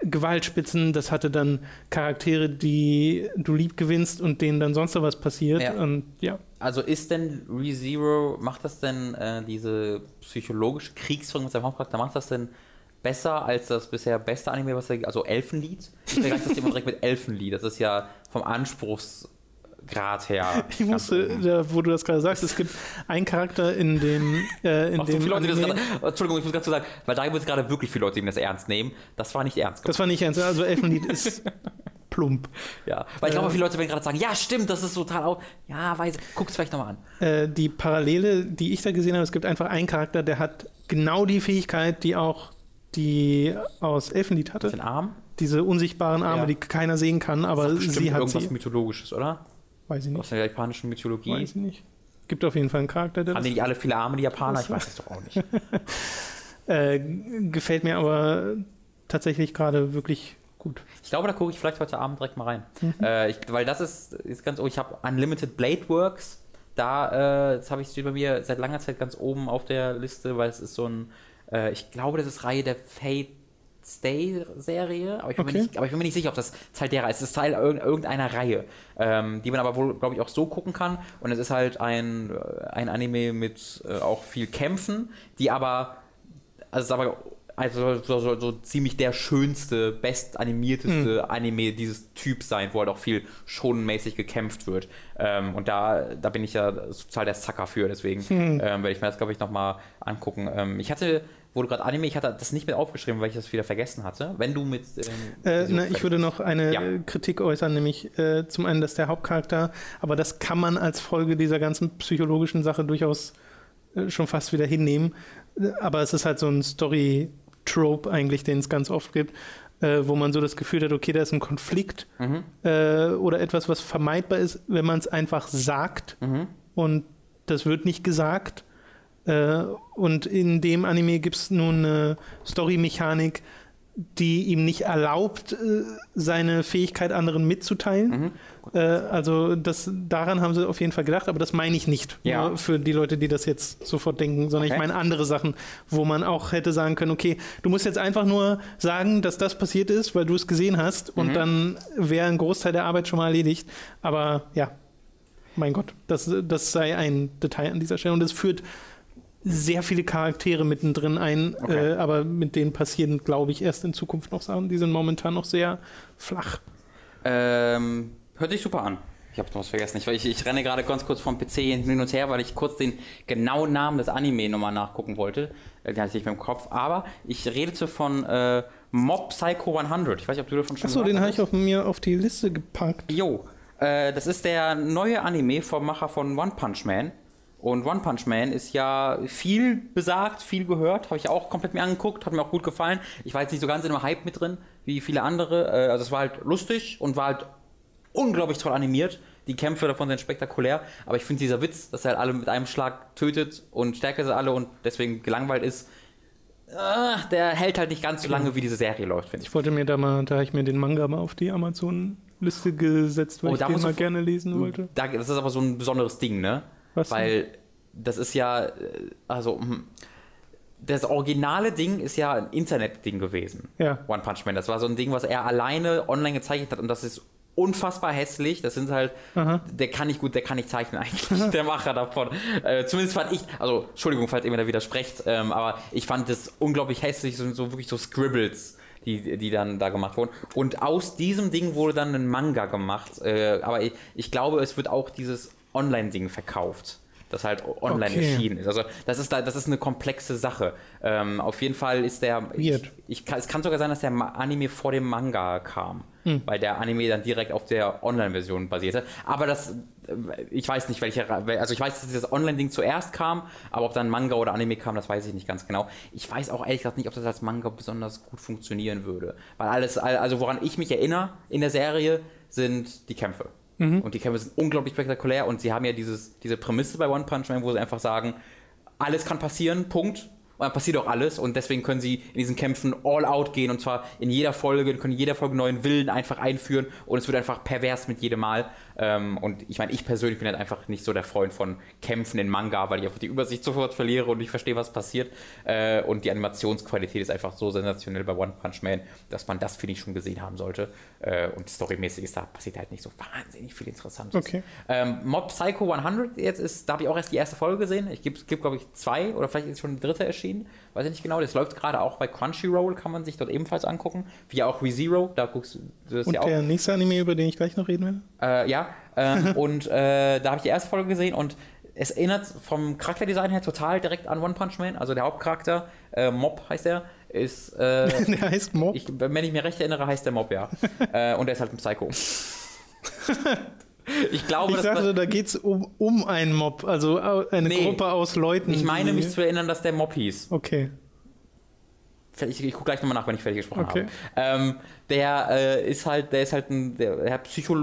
Gewaltspitzen, das hatte dann Charaktere, die du lieb gewinnst und denen dann sonst was passiert. Ja. Und ja, Also ist denn ReZero, macht das denn äh, diese psychologische Kriegsführung mit seinem Hauptcharakter, macht das denn besser als das bisher beste Anime, was er, also Elfenlied? Ich vergleiche das immer direkt mit Elfenlied. Das ist ja vom Anspruchsgrad her. ich musste, da, wo du das gerade sagst, es gibt einen Charakter in dem, äh, in Ach, so dem Leute, die das Anime- gerade, Entschuldigung, ich muss dazu sagen, weil da gibt es gerade wirklich viele Leute, die das ernst nehmen. Das war nicht ernst gemeint. das war nicht ernst. Also Elfenlied ist plump. Ja. Weil ich Äh. glaube, viele Leute werden gerade sagen, ja, stimmt, das ist total auch. Ja, weiß, es vielleicht nochmal an. Äh, die Parallele, die ich da gesehen habe, es gibt einfach einen Charakter, der hat genau die Fähigkeit, die auch die aus Elfenlied hatte. Den Arm? Diese unsichtbaren Arme, Ja. die keiner sehen kann, aber Bestimmt sie hat irgendwas sie. Mythologisches, oder? Weiß ich Aus nicht. der japanischen Mythologie. Weiß ich nicht. Gibt auf jeden Fall einen Charakter, der Haben das die nicht alle viele Arme, die Japaner? Ich weiß es doch auch nicht. Äh, gefällt mir aber tatsächlich gerade wirklich gut. Ich glaube, da gucke ich vielleicht heute Abend direkt mal rein. Mhm. Äh, ich, weil das ist, ist ganz, oh, ich habe Unlimited Blade Works. Da, äh, das habe ich steht bei mir seit langer Zeit ganz oben auf der Liste, weil es ist so ein, äh, ich glaube, das ist Reihe der Fate Stay Serie, aber ich bin, Okay. mir, nicht, aber ich bin mir nicht sicher, ob das Teil derer ist. Es ist Teil irgend- irgendeiner Reihe, ähm, die man aber wohl, glaube ich, auch so gucken kann. Und es ist halt ein, äh, ein Anime mit äh, auch viel Kämpfen, die aber also es ist aber also so, so, so ziemlich der schönste, bestanimierteste Anime dieses Typs sein, wo halt auch viel schonenmäßig gekämpft wird. Ähm, und da, da bin ich ja total der Sucker für, deswegen ähm, werde ich mir das, glaube ich, nochmal angucken. Ähm, ich hatte, wo du gerade Anime, ich hatte das nicht mit aufgeschrieben, weil ich das wieder vergessen hatte. Wenn du mit. Ähm, Äh, na, ich würde noch eine Ja. Kritik äußern, nämlich äh, zum einen, dass der Hauptcharakter, aber das kann man als Folge dieser ganzen psychologischen Sache durchaus äh, schon fast wieder hinnehmen. Aber es ist halt so ein Story-Trope eigentlich, den es ganz oft gibt, äh, wo man so das Gefühl hat, okay, da ist ein Konflikt Mhm. äh, oder etwas, was vermeidbar ist, wenn man es einfach sagt Mhm. und das wird nicht gesagt. Äh, und in dem Anime gibt es nun eine Story-Mechanik, die ihm nicht erlaubt, äh, seine Fähigkeit anderen mitzuteilen. Mhm. Äh, also das, daran haben sie auf jeden Fall gedacht, aber das meine ich nicht Ja. für die Leute, die das jetzt sofort denken, sondern ich Okay. meine andere Sachen, wo man auch hätte sagen können, okay, du musst jetzt einfach nur sagen, dass das passiert ist, weil du es gesehen hast Mhm. und dann wäre ein Großteil der Arbeit schon mal erledigt. Aber ja, mein Gott, das, das sei ein Detail an dieser Stelle und es führt sehr viele Charaktere mittendrin ein, Okay. äh, aber mit denen passieren, glaube ich, erst in Zukunft noch Sachen. Die sind momentan noch sehr flach. Ähm, hört sich super an. Ich habe noch was vergessen. Ich, ich, ich renne gerade ganz kurz vom PC hin und her, weil ich kurz den genauen Namen des Anime nochmal nachgucken wollte. Äh, den hatte ich nicht mehr im Kopf. Aber ich redete von äh, Mob Psycho 100. Ich weiß nicht, ob du davon schon Achso, den habe ich auf mir auf die Liste gepackt. Jo, äh, das ist der neue Anime vom Macher von One Punch Man. Und One Punch Man ist ja viel besagt, viel gehört. Habe ich auch komplett mir angeguckt, hat mir auch gut gefallen. Ich war jetzt nicht so ganz in dem Hype mit drin, wie viele andere. Äh, also es war halt lustig und war halt unglaublich toll animiert. Die Kämpfe davon sind spektakulär. Aber ich finde dieser Witz, dass er halt alle mit einem Schlag tötet und stärker sind alle und deswegen gelangweilt ist, äh, der hält halt nicht ganz so lange, wie diese Serie läuft, finde ich. Ich wollte mir da mal, da habe ich mir den Manga mal auf die Amazon-Liste gesetzt, weil Oh, ich den mal gerne lesen wollte. Da, das ist aber so ein besonderes Ding, ne? Was? Weil das ist ja, äh, also, hm, das originale Ding ist ja ein Internet-Ding gewesen. Ja. One Punch Man. Das war so ein Ding, was er alleine online gezeichnet hat und das ist unfassbar hässlich. Das sind halt, Aha. der kann nicht gut, der kann nicht zeichnen eigentlich, der Macher davon. Äh, zumindest fand ich, also Entschuldigung, falls ihr mir da widersprecht, ähm, aber ich fand das unglaublich hässlich, so, so wirklich so Scribbles. Die, die dann da gemacht wurden. Und aus diesem Ding wurde dann ein Manga gemacht. Äh, aber ich, ich glaube, es wird auch dieses Online-Ding verkauft, das halt online Okay. erschienen ist. Also das ist da, das ist eine komplexe Sache. Ähm, auf jeden Fall ist der. Ich, ich kann, es kann sogar sein, dass der Anime vor dem Manga kam, Hm. weil der Anime dann direkt auf der Online-Version basierte. Aber das, äh, ich weiß nicht, welcher, also ich weiß, dass das Online-Ding zuerst kam, aber ob dann Manga oder Anime kam, das weiß ich nicht ganz genau. Ich weiß auch ehrlich gesagt nicht, ob das als Manga besonders gut funktionieren würde, weil alles, also woran ich mich erinnere in der Serie, sind die Kämpfe. Und die Kämpfe sind unglaublich spektakulär. Und sie haben ja dieses, diese Prämisse bei One Punch Man, wo sie einfach sagen, alles kann passieren, Punkt. Und dann passiert auch alles. Und deswegen können sie in diesen Kämpfen all out gehen. Und zwar in jeder Folge, können in jeder Folge neuen Willen einfach einführen. Und es wird einfach pervers mit jedem Mal. Ähm, und ich meine, ich persönlich bin halt einfach nicht so der Freund von Kämpfen in Manga, weil ich einfach die Übersicht sofort verliere und nicht verstehe, was passiert. Äh, und die Animationsqualität ist einfach so sensationell bei One Punch Man, dass man das, finde ich, schon gesehen haben sollte. Äh, und storymäßig ist da passiert halt nicht so wahnsinnig viel Interessantes. Okay. Ähm, Mob Psycho 100 jetzt ist, da habe ich auch erst die erste Folge gesehen. Ich gibt, gibt glaube ich, zwei oder vielleicht ist schon die dritte erschienen. Weiß ich nicht genau. Das läuft gerade auch bei Crunchyroll, kann man sich dort ebenfalls angucken. Wie auch ReZero, da guckst du das Und ja auch. der nächste Anime, über den ich gleich noch reden will? Äh, ja, ähm, und äh, da habe ich die erste Folge gesehen und es erinnert vom Charakterdesign her total direkt an One Punch Man. Also der Hauptcharakter, äh, Mob heißt er, ist, äh, Der heißt Mob. ich, wenn ich mir recht erinnere, heißt der Mob, ja. äh, und er ist halt ein Psycho. ich glaube, Ich dachte, da geht es um, um einen Mob, also eine Nee. Gruppe aus Leuten. ich meine mich zu erinnern, dass der Mob hieß. Okay. Ich, ich gucke gleich nochmal nach, wenn ich fertig gesprochen Okay. habe. Ähm, der äh, ist halt, der ist halt ein, der, der hat Psycho,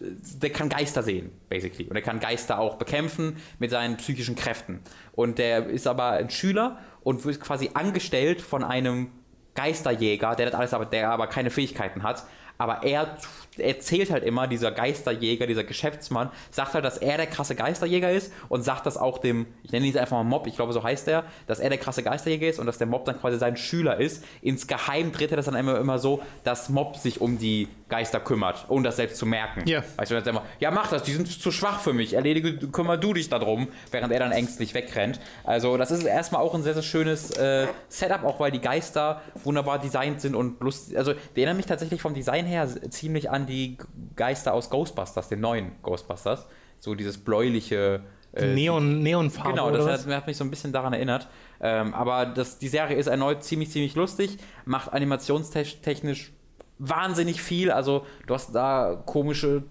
der kann Geister sehen, basically. Und er kann Geister auch bekämpfen mit seinen psychischen Kräften. Und der ist aber ein Schüler und wird quasi angestellt von einem Geisterjäger, der das alles aber, der aber keine Fähigkeiten hat. Aber er erzählt halt immer, dieser Geisterjäger, dieser Geschäftsmann, sagt halt, dass er der krasse Geisterjäger ist und sagt das auch dem, ich nenne ihn jetzt einfach mal Mob, ich glaube, so heißt er, dass er der krasse Geisterjäger ist und dass der Mob dann quasi sein Schüler ist. Insgeheim dreht er das dann immer, immer so, dass Mob sich um die Geister kümmert, ohne das selbst zu merken. Ja. Weißt du, dann immer, ja, mach das, die sind zu schwach für mich, erledige, kümmer du dich darum, während er dann ängstlich wegrennt. Also, das ist erstmal auch ein sehr, sehr schönes äh, Setup, auch weil die Geister wunderbar designt sind und lustig. Also, die erinnern mich tatsächlich vom Design her ziemlich an die Geister aus Ghostbusters, den neuen Ghostbusters. So dieses bläuliche. äh, Neon, Neonfarbe Genau, das hat, hat mich so ein bisschen daran erinnert. Ähm, aber das, die Serie ist erneut ziemlich, ziemlich lustig, macht animationstechnisch wahnsinnig viel. Also du hast da komische,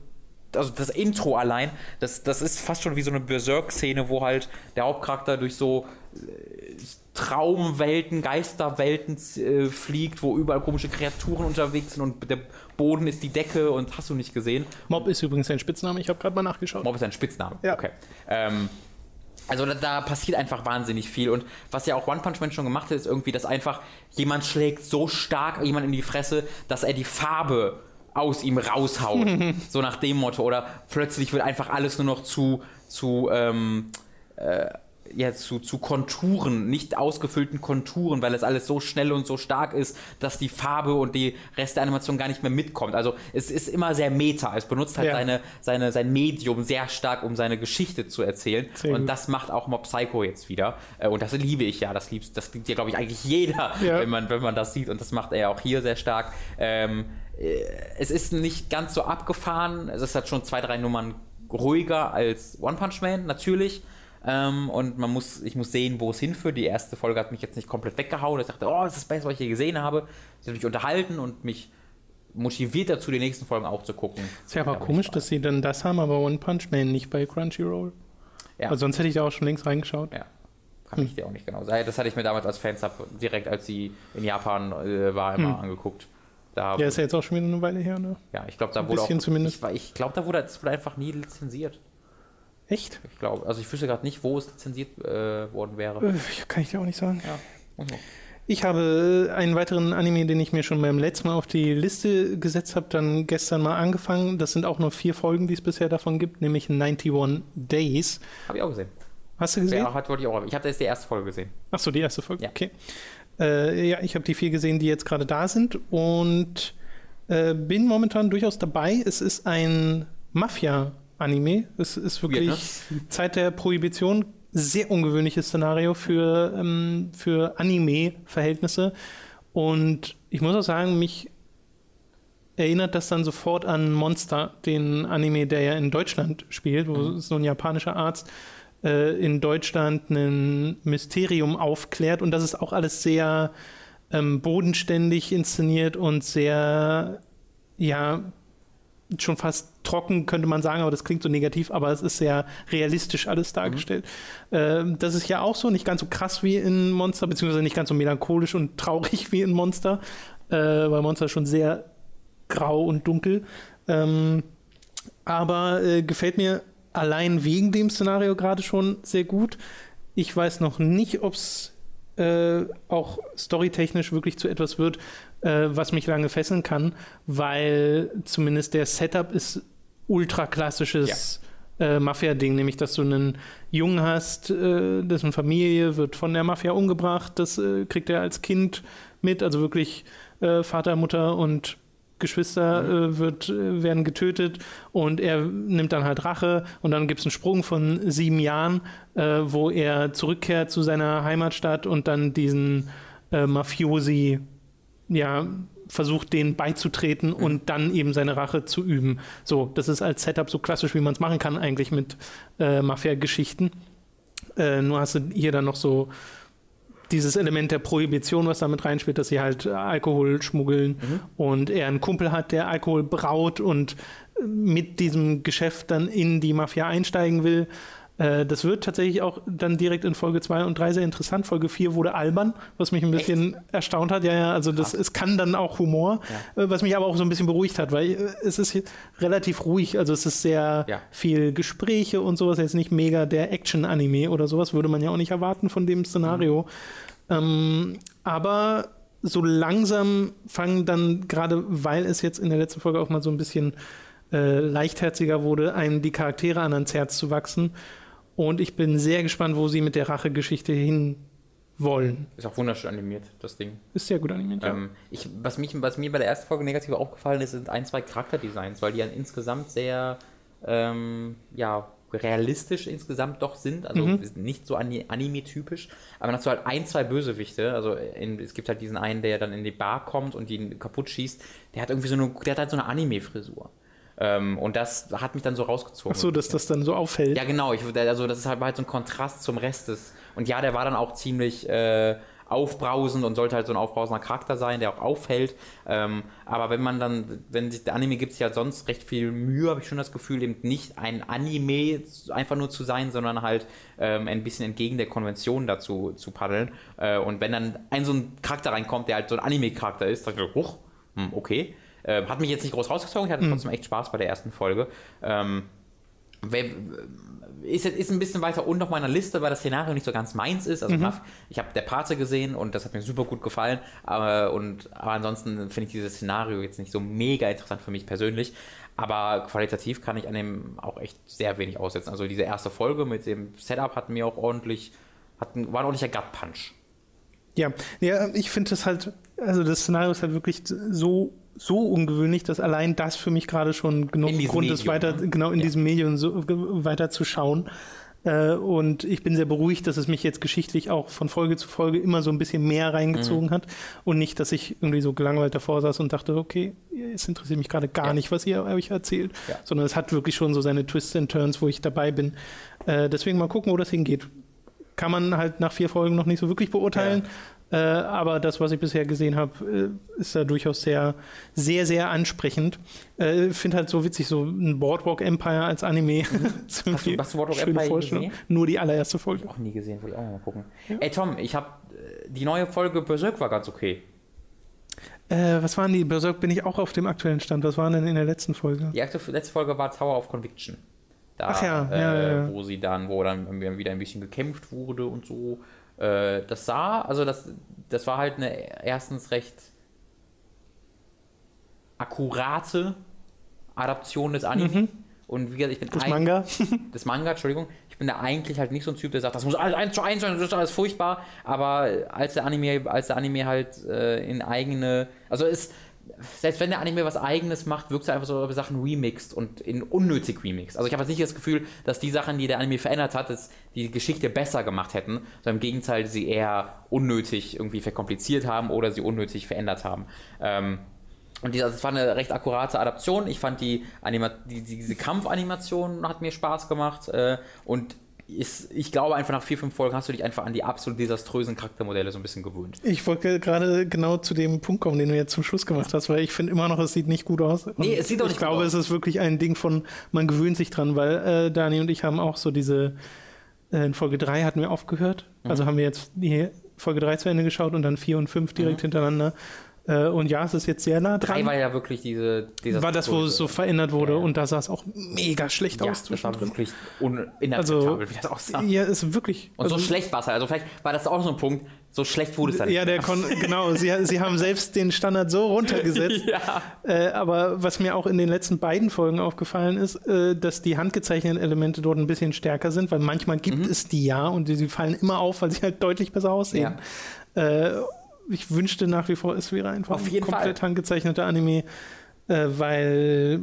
also das Intro allein, das, das ist fast schon wie so eine Berserk-Szene, wo halt der Hauptcharakter durch so äh, Traumwelten, Geisterwelten äh, fliegt, wo überall komische Kreaturen unterwegs sind und der Boden ist die Decke und hast du nicht gesehen. Mob ist übrigens ein Spitzname, ich habe gerade mal nachgeschaut. Mob ist ein Spitzname. Ja. Okay. Ähm, also da, da passiert einfach wahnsinnig viel. Und was ja auch One Punch Man schon gemacht hat, ist irgendwie, dass einfach jemand schlägt so stark jemand in die Fresse, dass er die Farbe aus ihm raushaut. so nach dem Motto. Oder plötzlich wird einfach alles nur noch zu, zu ähm, äh, ja, zu, zu Konturen, nicht ausgefüllten Konturen, weil es alles so schnell und so stark ist, dass die Farbe und die Rest der Animation gar nicht mehr mitkommt. Also es ist immer sehr meta. Es benutzt halt ja. seine, seine, sein Medium sehr stark, um seine Geschichte zu erzählen. Sehr und gut. das macht auch Mob Psycho jetzt wieder. Äh, und das liebe ich ja. Das liebt, das liebt ja, glaube ich, eigentlich jeder, ja. wenn, man, wenn man das sieht. Und das macht er auch hier sehr stark. Ähm, äh, es ist nicht ganz so abgefahren. Es ist halt schon zwei, drei Nummern ruhiger als One Punch Man, natürlich. Ähm, und man muss, ich muss sehen, wo es hinführt. Die erste Folge hat mich jetzt nicht komplett weggehauen. Ich dachte, oh, das ist das Beste, was ich je gesehen habe. Sie hat mich unterhalten und mich motiviert dazu, die nächsten Folgen auch zu gucken. Ist ja aber komisch, dass sie dann das haben, aber One Punch Man nicht bei Crunchyroll. Ja. Also sonst hätte ich da auch schon längst reingeschaut. Ja. Kann hm. ich dir auch nicht genau sagen. Das hatte ich mir damals als Fansub direkt, als sie in Japan äh, war, immer hm. angeguckt. Da ja, ist ja jetzt auch schon wieder eine Weile her, ne? Ja, ich glaube, da Ein wurde bisschen auch, zumindest. Ich, ich glaube, da wurde einfach nie lizenziert. Echt? Ich glaube, also ich wüsste gerade nicht, wo es lizenziert äh, worden wäre. Äh, kann ich dir auch nicht sagen. Ja. Ich habe einen weiteren Anime, den ich mir schon beim letzten Mal auf die Liste gesetzt habe, dann gestern mal angefangen. Das sind auch nur vier Folgen, die es bisher davon gibt, nämlich 91 Days. Habe ich auch gesehen. Hast du gesehen? Ja, hat, wollte ich auch. Ich habe jetzt die erste Folge gesehen. Achso, die erste Folge, ja. okay. Äh, ja, ich habe die vier gesehen, die jetzt gerade da sind und äh, bin momentan durchaus dabei. Es ist ein Mafia-Anime. Es ist wirklich ja, Zeit der Prohibition. Sehr ungewöhnliches Szenario für, ähm, für Anime-Verhältnisse. Und ich muss auch sagen, mich erinnert das dann sofort an Monster, den Anime, der ja in Deutschland spielt, wo mhm. so ein japanischer Arzt äh, in Deutschland ein Mysterium aufklärt. Und das ist auch alles sehr ähm, bodenständig inszeniert und sehr, ja, schon fast trocken, könnte man sagen, aber das klingt so negativ, aber es ist sehr realistisch alles dargestellt. Mhm. Ähm, das ist ja auch so, nicht ganz so krass wie in Monster, beziehungsweise nicht ganz so melancholisch und traurig wie in Monster, äh, weil Monster schon sehr grau und dunkel. Ähm, aber äh, gefällt mir allein wegen dem Szenario gerade schon sehr gut. Ich weiß noch nicht, ob es äh, auch storytechnisch wirklich zu etwas wird, äh, was mich lange fesseln kann, weil zumindest der Setup ist ultra klassisches ja. äh, Mafia-Ding, nämlich dass du einen Jungen hast, äh, dessen Familie wird von der Mafia umgebracht, das äh, kriegt er als Kind mit, also wirklich äh, Vater, Mutter und Geschwister mhm. wird, werden getötet und er nimmt dann halt Rache und dann gibt es einen Sprung von sieben Jahren, wo er zurückkehrt zu seiner Heimatstadt und dann diesen Mafiosi ja versucht, denen beizutreten mhm. und dann eben seine Rache zu üben. So, das ist als Setup so klassisch, wie man es machen kann eigentlich mit äh, Mafia-Geschichten. Äh, nur hast du hier dann noch so dieses Element der Prohibition, was damit reinspielt, dass sie halt Alkohol schmuggeln mhm. und er einen Kumpel hat, der Alkohol braut und mit diesem Geschäft dann in die Mafia einsteigen will. Äh, das wird tatsächlich auch dann direkt in Folge 2 und 3 sehr interessant. Folge 4 wurde albern, was mich ein bisschen Echt? erstaunt hat. Ja, ja, also das, es kann dann auch Humor, ja. Äh, was mich aber auch so ein bisschen beruhigt hat, weil äh, es ist relativ ruhig. Also es ist sehr ja. viel Gespräche und sowas. Jetzt nicht mega der Action-Anime oder sowas, würde man ja auch nicht erwarten von dem Szenario. Mhm. Ähm, aber so langsam fangen dann, gerade weil es jetzt in der letzten Folge auch mal so ein bisschen äh, leichtherziger wurde, einem die Charaktere an ans Herz zu wachsen. Und ich bin sehr gespannt, wo sie mit der Rachegeschichte hin wollen. Ist auch wunderschön animiert, das Ding. Ist sehr gut animiert, ähm, ja. Ich, was, mich, was mir bei der ersten Folge negativ aufgefallen ist, sind ein, zwei Charakterdesigns, weil die ja insgesamt sehr ähm, ja, realistisch insgesamt doch sind. Also mhm. nicht so anime-typisch. Aber dann hast du halt ein, zwei Bösewichte. Also in, es gibt halt diesen einen, der dann in die Bar kommt und ihn kaputt schießt. Der hat irgendwie so eine, der hat halt so eine Anime-Frisur. Ähm, und das hat mich dann so rausgezogen. Ach so, dass das dann so auffällt. Ja, genau. Ich, also das ist halt, halt so ein Kontrast zum Rest des. Und ja, der war dann auch ziemlich äh, aufbrausend und sollte halt so ein aufbrausender Charakter sein, der auch auffällt. Ähm, aber wenn man dann, wenn sich der Anime gibt sich ja sonst recht viel Mühe, habe ich schon das Gefühl, eben nicht ein Anime einfach nur zu sein, sondern halt ähm, ein bisschen entgegen der Konvention dazu zu paddeln. Äh, und wenn dann ein so ein Charakter reinkommt, der halt so ein Anime-Charakter ist, dann ich, huch, hm, okay. Äh, hat mich jetzt nicht groß rausgezogen, ich hatte mhm. trotzdem echt Spaß bei der ersten Folge. Ähm, ist, ist ein bisschen weiter unten auf meiner Liste, weil das Szenario nicht so ganz meins ist. Also mhm. ich habe der Pate gesehen und das hat mir super gut gefallen. Aber, und, aber ansonsten finde ich dieses Szenario jetzt nicht so mega interessant für mich persönlich. Aber qualitativ kann ich an dem auch echt sehr wenig aussetzen. Also diese erste Folge mit dem Setup hat mir auch ordentlich, hat war ein ordentlicher Gut-Punch. Ja, ja, ich finde das halt, also das Szenario ist halt wirklich so, so ungewöhnlich, dass allein das für mich gerade schon genug Grund ist, weiter, ne? genau in ja. diesem Medium so, weiter zu schauen. Äh, und ich bin sehr beruhigt, dass es mich jetzt geschichtlich auch von Folge zu Folge immer so ein bisschen mehr reingezogen mhm. hat und nicht, dass ich irgendwie so gelangweilt davor saß und dachte, okay, es interessiert mich gerade gar ja. nicht, was ihr euch erzählt, ja. sondern es hat wirklich schon so seine Twists and Turns, wo ich dabei bin. Äh, deswegen mal gucken, wo das hingeht. Kann man halt nach vier Folgen noch nicht so wirklich beurteilen. Ja. Äh, aber das, was ich bisher gesehen habe, äh, ist da durchaus sehr, sehr, sehr ansprechend. Äh, finde halt so witzig, so ein Boardwalk Empire als Anime. hast, du, hast du Boardwalk Empire gesehen? Nur die allererste Folge. Ich auch nie gesehen, wollte ich auch mal gucken. Ja. Ey Tom, ich habe äh, die neue Folge Berserk war ganz okay. Äh, was waren die? Berserk bin ich auch auf dem aktuellen Stand. Was waren denn in der letzten Folge? Die letzte Folge war Tower of Conviction. Da, Ach ja, äh, ja, ja, wo sie dann, wo dann wieder ein bisschen gekämpft wurde und so. Äh, das sah, also das, das war halt eine erstens recht akkurate Adaption des Anime. Mhm. Und wie gesagt, ich bin das Manga. das Manga, Entschuldigung. Ich bin da eigentlich halt nicht so ein Typ, der sagt, das muss alles eins zu eins sein, das ist alles furchtbar. Aber als der Anime, als der Anime halt äh, in eigene, also es, selbst wenn der Anime was eigenes macht, wirkt es einfach so über Sachen remixed und in unnötig remixed. Also ich habe jetzt nicht das Gefühl, dass die Sachen, die der Anime verändert hat, dass die Geschichte besser gemacht hätten, sondern im Gegenteil, sie eher unnötig irgendwie verkompliziert haben oder sie unnötig verändert haben. Ähm, und die, also das war eine recht akkurate Adaption. Ich fand die, Anima die diese Kampfanimation hat mir Spaß gemacht äh, und ist, ich glaube einfach nach vier, fünf Folgen hast du dich einfach an die absolut desaströsen Charaktermodelle so ein bisschen gewöhnt. Ich wollte gerade genau zu dem Punkt kommen, den du jetzt zum Schluss gemacht hast, weil ich finde immer noch, es sieht nicht gut aus. Und nee, es sieht auch nicht Ich glaube, aus. es ist wirklich ein Ding von, man gewöhnt sich dran, weil äh, Dani und ich haben auch so diese, äh, in Folge 3 hatten wir aufgehört. Mhm. Also haben wir jetzt die Folge 3 zu Ende geschaut und dann 4 und 5 direkt mhm. hintereinander. Äh, und ja, es ist jetzt sehr nah dran. Drei war ja wirklich diese. War das, wo es so verändert wurde ja. und da sah es auch mega schlecht ja, aus. Das war wirklich inakzeptabel, also, wie das aussah. Ja, ist wirklich. Und also, so schlecht war es halt. Also vielleicht war das auch so ein Punkt, so schlecht wurde es dann Ja, der kon genau. Sie, sie haben selbst den Standard so runtergesetzt. ja. Äh, aber was mir auch in den letzten beiden Folgen aufgefallen ist, äh, dass die handgezeichneten Elemente dort ein bisschen stärker sind, weil manchmal gibt mhm. es die ja und die, sie fallen immer auf, weil sie halt deutlich besser aussehen. Ja. Äh, ich wünschte nach wie vor, es wäre einfach ein komplett Fall. handgezeichneter Anime, äh, weil,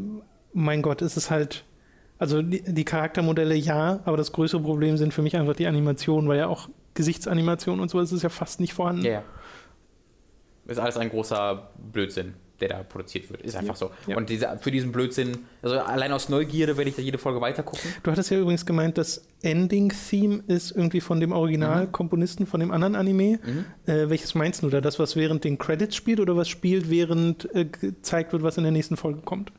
mein Gott, ist es halt, also die, die, Charaktermodelle ja, aber das größere Problem sind für mich einfach die Animationen, weil ja auch Gesichtsanimation und so ist ja fast nicht vorhanden. Ja. Ist alles ein großer Blödsinn der da produziert wird. Ist einfach so. Ja. Und diese, für diesen Blödsinn, also allein aus Neugierde werde ich da jede Folge weitergucken. Du hattest ja übrigens gemeint, das Ending-Theme ist irgendwie von dem Originalkomponisten von dem anderen Anime. Mhm. Äh, welches meinst du da? Das, was während den Credits spielt oder was spielt, während äh, gezeigt wird, was in der nächsten Folge kommt?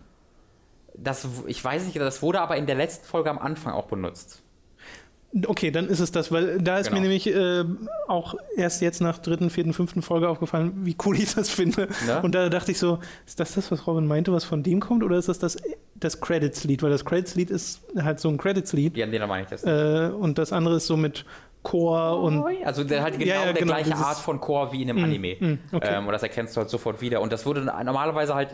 Das, ich weiß nicht, das wurde aber in der letzten Folge am Anfang auch benutzt. Okay, dann ist es das, weil da ist genau. mir nämlich äh, auch erst jetzt nach dritten, vierten, fünften Folge aufgefallen, wie cool ich das finde. Ja? Und da dachte ich so, ist das das, was Robin meinte, was von dem kommt, oder ist das das, das Credits-Lied? Weil das Credits-Lied ist halt so ein Credits-Lied. Ja, den meine ich das. Äh, und das andere ist so mit Chor und. Also der hat genau ja, ja, der genau, gleiche Art von Chor wie in einem mm, Anime. Mm, okay. ähm, und das erkennst du halt sofort wieder. Und das wurde normalerweise halt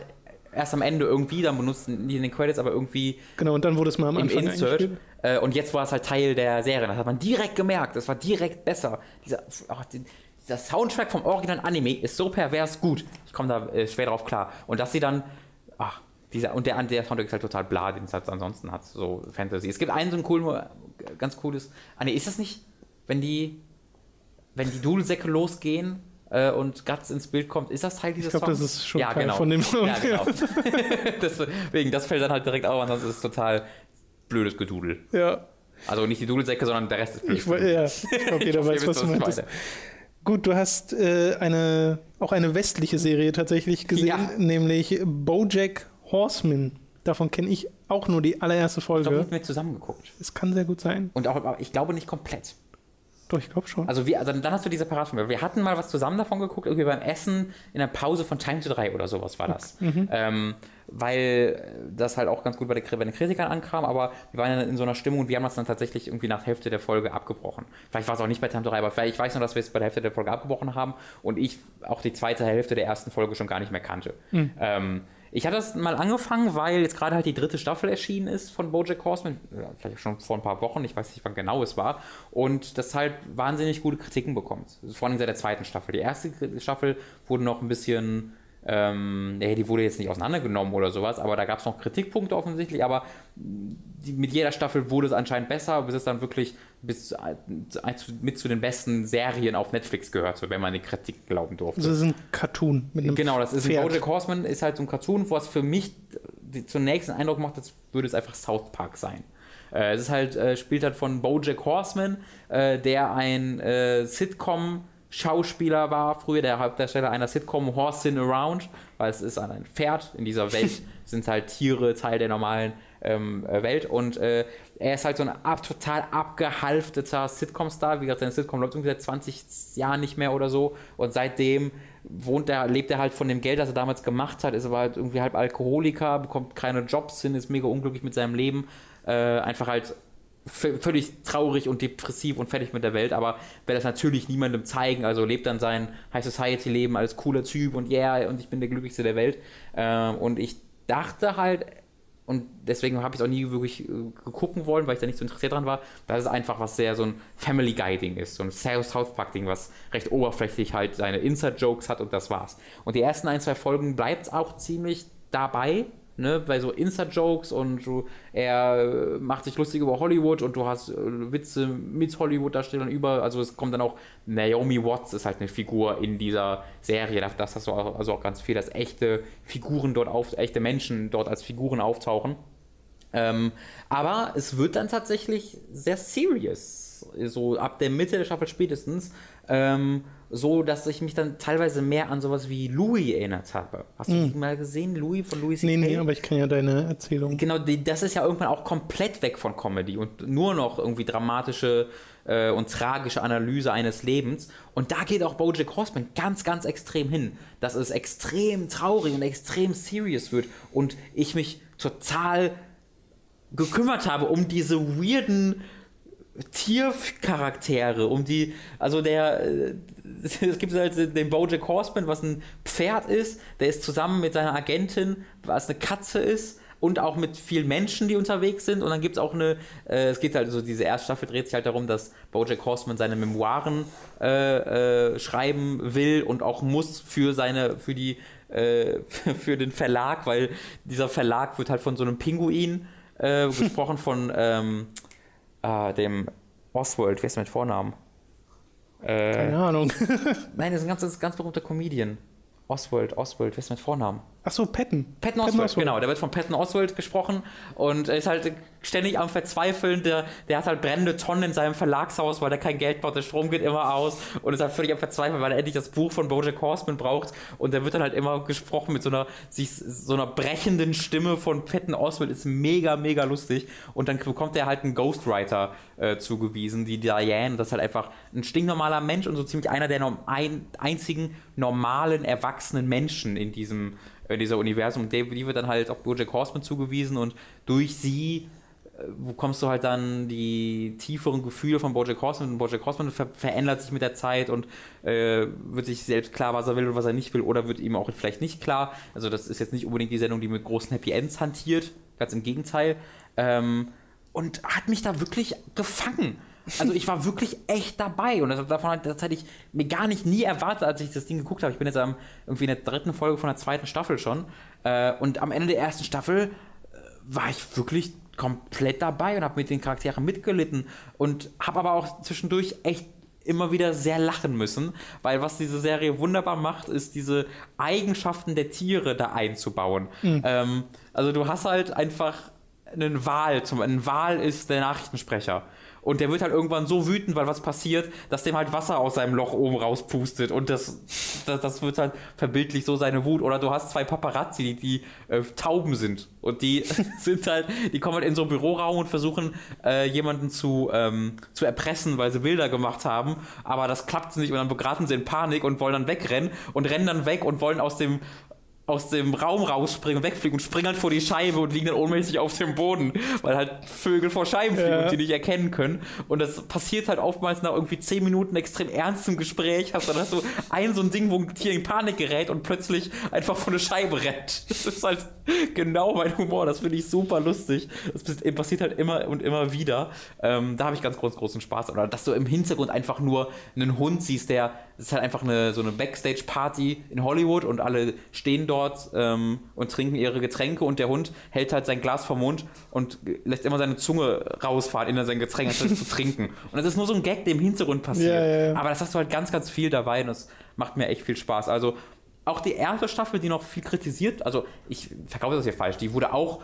erst am Ende irgendwie, dann benutzen die in den Credits, aber irgendwie. Genau, und dann wurde es mal am im Anfang Insert. Äh, und jetzt war es halt Teil der Serie. Das hat man direkt gemerkt. Das war direkt besser. Dieser, oh, die, dieser Soundtrack vom originalen Anime ist so pervers gut. Ich komme da äh, schwer drauf klar. Und dass sie dann. Ach, dieser, und der, der Soundtrack ist halt total bla, den es halt ansonsten hat. So Fantasy. Es gibt einen so ein coolen, ganz cooles. Ah, nee, ist das nicht, wenn die. Wenn die Dudelsäcke losgehen äh, und Guts ins Bild kommt, ist das Teil dieses ich glaub, Songs? Ich glaube, das ist schon ja, genau. von dem Song. Ja, genau. Deswegen, das fällt dann halt direkt auf, ansonsten ist es total blödes Gedudel. Ja. Also nicht die Dudelsäcke, sondern der Rest ist blöd. Ich, ja, okay, da weiß, was du meinst. Gut, du hast äh, eine, auch eine westliche Serie tatsächlich gesehen, ja. nämlich Bojack Horseman. Davon kenne ich auch nur die allererste Folge. Ich glaube, wir zusammen geguckt. Es kann sehr gut sein. Und auch, ich glaube nicht komplett. Doch, ich glaube schon. Also, wir, also dann hast du diese Parat von mir. Wir hatten mal was zusammen davon geguckt, irgendwie beim Essen in der Pause von Time to 3 oder sowas war das. Mhm. Ähm, weil das halt auch ganz gut bei, der, bei den Kritikern ankam, aber wir waren dann in so einer Stimmung und wir haben das dann tatsächlich irgendwie nach Hälfte der Folge abgebrochen. Vielleicht war es auch nicht bei Time to 3, aber vielleicht, ich weiß nur, dass wir es bei der Hälfte der Folge abgebrochen haben und ich auch die zweite Hälfte der ersten Folge schon gar nicht mehr kannte. Mhm. Ähm, Ich hatte das mal angefangen, weil jetzt gerade halt die dritte Staffel erschienen ist von Bojack Horseman, vielleicht schon vor ein paar Wochen, ich weiß nicht, wann genau es war, und das halt wahnsinnig gute Kritiken bekommt. Vor allem seit der zweiten Staffel. Die erste Staffel wurde noch ein bisschen ähm, die wurde jetzt nicht auseinandergenommen oder sowas, aber da gab es noch Kritikpunkte offensichtlich, aber die, mit jeder Staffel wurde es anscheinend besser, bis es dann wirklich bis, mit zu den besten Serien auf Netflix gehört, so, wenn man die Kritik glauben durfte. Das ist ein Cartoon mit einem Genau, das ist Pferd. ein Bojack Horseman, ist halt so ein Cartoon, was für mich zunächst einen Eindruck macht, als würde es einfach South Park sein. Äh, es ist halt, äh, spielt halt von Bojack Horseman, äh, der ein äh, Sitcom Schauspieler war, früher der Hauptdarsteller einer Sitcom Horsin Around, weil es ist ein Pferd. In dieser Welt sind halt Tiere Teil der normalen ähm, äh, Welt und äh, er ist halt so ein ab, total abgehalfteter Sitcom-Star. Wie gesagt, seine Sitcom läuft seit 20 Jahren nicht mehr oder so und seitdem wohnt er, lebt er halt von dem Geld, das er damals gemacht hat, ist aber halt irgendwie halb Alkoholiker, bekommt keine Jobs hin, ist mega unglücklich mit seinem Leben. Äh, einfach halt völlig traurig und depressiv und fertig mit der Welt, aber will das natürlich niemandem zeigen, also lebt dann sein High Society Leben als cooler Typ und yeah, und ich bin der glücklichste der Welt. Ähm, und ich dachte halt, und deswegen habe ich es auch nie wirklich äh, gucken wollen, weil ich da nicht so interessiert dran war, dass es einfach was sehr so ein Family Guy Ding ist, so ein South Park Ding, was recht oberflächlich halt seine Inside Jokes hat und das war's. Und die ersten ein, zwei Folgen bleibt es auch ziemlich dabei, ne, bei so Insta-Jokes und du, er macht sich lustig über Hollywood und du hast äh, Witze mit Hollywood-Darstellern über, also es kommt dann auch, Naomi Watts ist halt eine Figur in dieser Serie, das hast du auch, also auch ganz viel, dass echte Figuren dort auf, echte Menschen dort als Figuren auftauchen. Ähm, aber es wird dann tatsächlich sehr serious, so ab der Mitte der Staffel spätestens. Ähm, so, dass ich mich dann teilweise mehr an sowas wie Louis erinnert habe. Hast du mm. mal gesehen, Louis von Louis C.K.? Nee, nee, aber ich kenne ja deine Erzählung. Genau, die, das ist ja irgendwann auch komplett weg von Comedy und nur noch irgendwie dramatische äh, und tragische Analyse eines Lebens. Und da geht auch Bojack Horseman ganz, ganz extrem hin, dass es extrem traurig und extrem serious wird und ich mich total gekümmert habe um diese weirden Tiercharaktere, um die, also der, äh, es gibt halt den Bojack Horseman, was ein Pferd ist, der ist zusammen mit seiner Agentin, was eine Katze ist und auch mit vielen Menschen, die unterwegs sind. Und dann gibt es auch eine, äh, es geht halt so, diese erste Staffel dreht sich halt darum, dass Bojack Horseman seine Memoiren äh, äh, schreiben will und auch muss für seine, für die, äh, für den Verlag, weil dieser Verlag wird halt von so einem Pinguin äh, gesprochen von, ähm, äh, dem Oswald, wer ist mit Vornamen? Äh, Keine Ahnung. nein, das ist ein ganz, ganz berühmter Comedian. Oswald, Oswald, wer ist mit Vornamen? Ach so, Patton. Patton Oswald, Patton Oswald, genau. Der wird von Patton Oswald gesprochen und er ist halt ständig am Verzweifeln. Der, der hat halt brennende Tonnen in seinem Verlagshaus, weil er kein Geld braucht. Der Strom geht immer aus und ist halt völlig am Verzweifeln, weil er endlich das Buch von Bojack Horseman braucht. Und der wird dann halt immer gesprochen mit so einer, sich, so einer brechenden Stimme von Patton Oswald. Ist mega, mega lustig. Und dann bekommt er halt einen Ghostwriter äh, zugewiesen, die Diane. Das ist halt einfach ein stinknormaler Mensch und so ziemlich einer der ein, einzigen normalen, erwachsenen Menschen in diesem in dieser Universum. Die, die wird dann halt auch Bojack Horseman zugewiesen und durch sie äh, bekommst du halt dann die tieferen Gefühle von Bojack Horseman und Bojack Horseman ver verändert sich mit der Zeit und äh, wird sich selbst klar, was er will und was er nicht will oder wird ihm auch vielleicht nicht klar. Also das ist jetzt nicht unbedingt die Sendung, die mit großen Happy Ends hantiert, ganz im Gegenteil. Ähm, und hat mich da wirklich gefangen. Also ich war wirklich echt dabei und das, davon das hatte ich mir gar nicht nie erwartet, als ich das Ding geguckt habe. Ich bin jetzt am, irgendwie in der dritten Folge von der zweiten Staffel schon äh, und am Ende der ersten Staffel äh, war ich wirklich komplett dabei und habe mit den Charakteren mitgelitten und habe aber auch zwischendurch echt immer wieder sehr lachen müssen, weil was diese Serie wunderbar macht, ist diese Eigenschaften der Tiere da einzubauen. Mhm. Ähm, also du hast halt einfach einen Wal, zum, ein Wal ist der Nachrichtensprecher. Und der wird halt irgendwann so wütend, weil was passiert, dass dem halt Wasser aus seinem Loch oben rauspustet. Und das, das, das wird halt verbildlich so seine Wut. Oder du hast zwei Paparazzi, die, die äh, Tauben sind. Und die sind halt, die kommen halt in so einen Büroraum und versuchen, äh, jemanden zu, ähm, zu erpressen, weil sie Bilder gemacht haben. Aber das klappt nicht und dann begraten sie in Panik und wollen dann wegrennen und rennen dann weg und wollen aus dem aus dem Raum rausspringen wegfliegen und springen dann vor die Scheibe und liegen dann ohnmächtig auf dem Boden, weil halt Vögel vor Scheiben fliegen Ja. und die nicht erkennen können. Und das passiert halt oftmals nach irgendwie 10 Minuten extrem ernstem Gespräch. Hast dann hast du ein so ein Ding, wo ein Tier in Panik gerät und plötzlich einfach vor eine Scheibe rennt. Das ist halt genau mein Humor. Das finde ich super lustig. Das passiert halt immer und immer wieder. Ähm, da habe ich ganz groß, großen Spaß. Oder dass du im Hintergrund einfach nur einen Hund siehst, der, das ist halt einfach eine, so eine Backstage-Party in Hollywood und alle stehen dort ähm, und trinken ihre Getränke und der Hund hält halt sein Glas vom Mund und lässt immer seine Zunge rausfahren in sein Getränk, anstatt es zu trinken. Und das ist nur so ein Gag, der im Hintergrund passiert. Ja, ja, ja. Aber das hast du halt ganz, ganz viel dabei und das macht mir echt viel Spaß. Also auch die erste Staffel, die noch viel kritisiert, also ich verkaufe das hier falsch, die wurde auch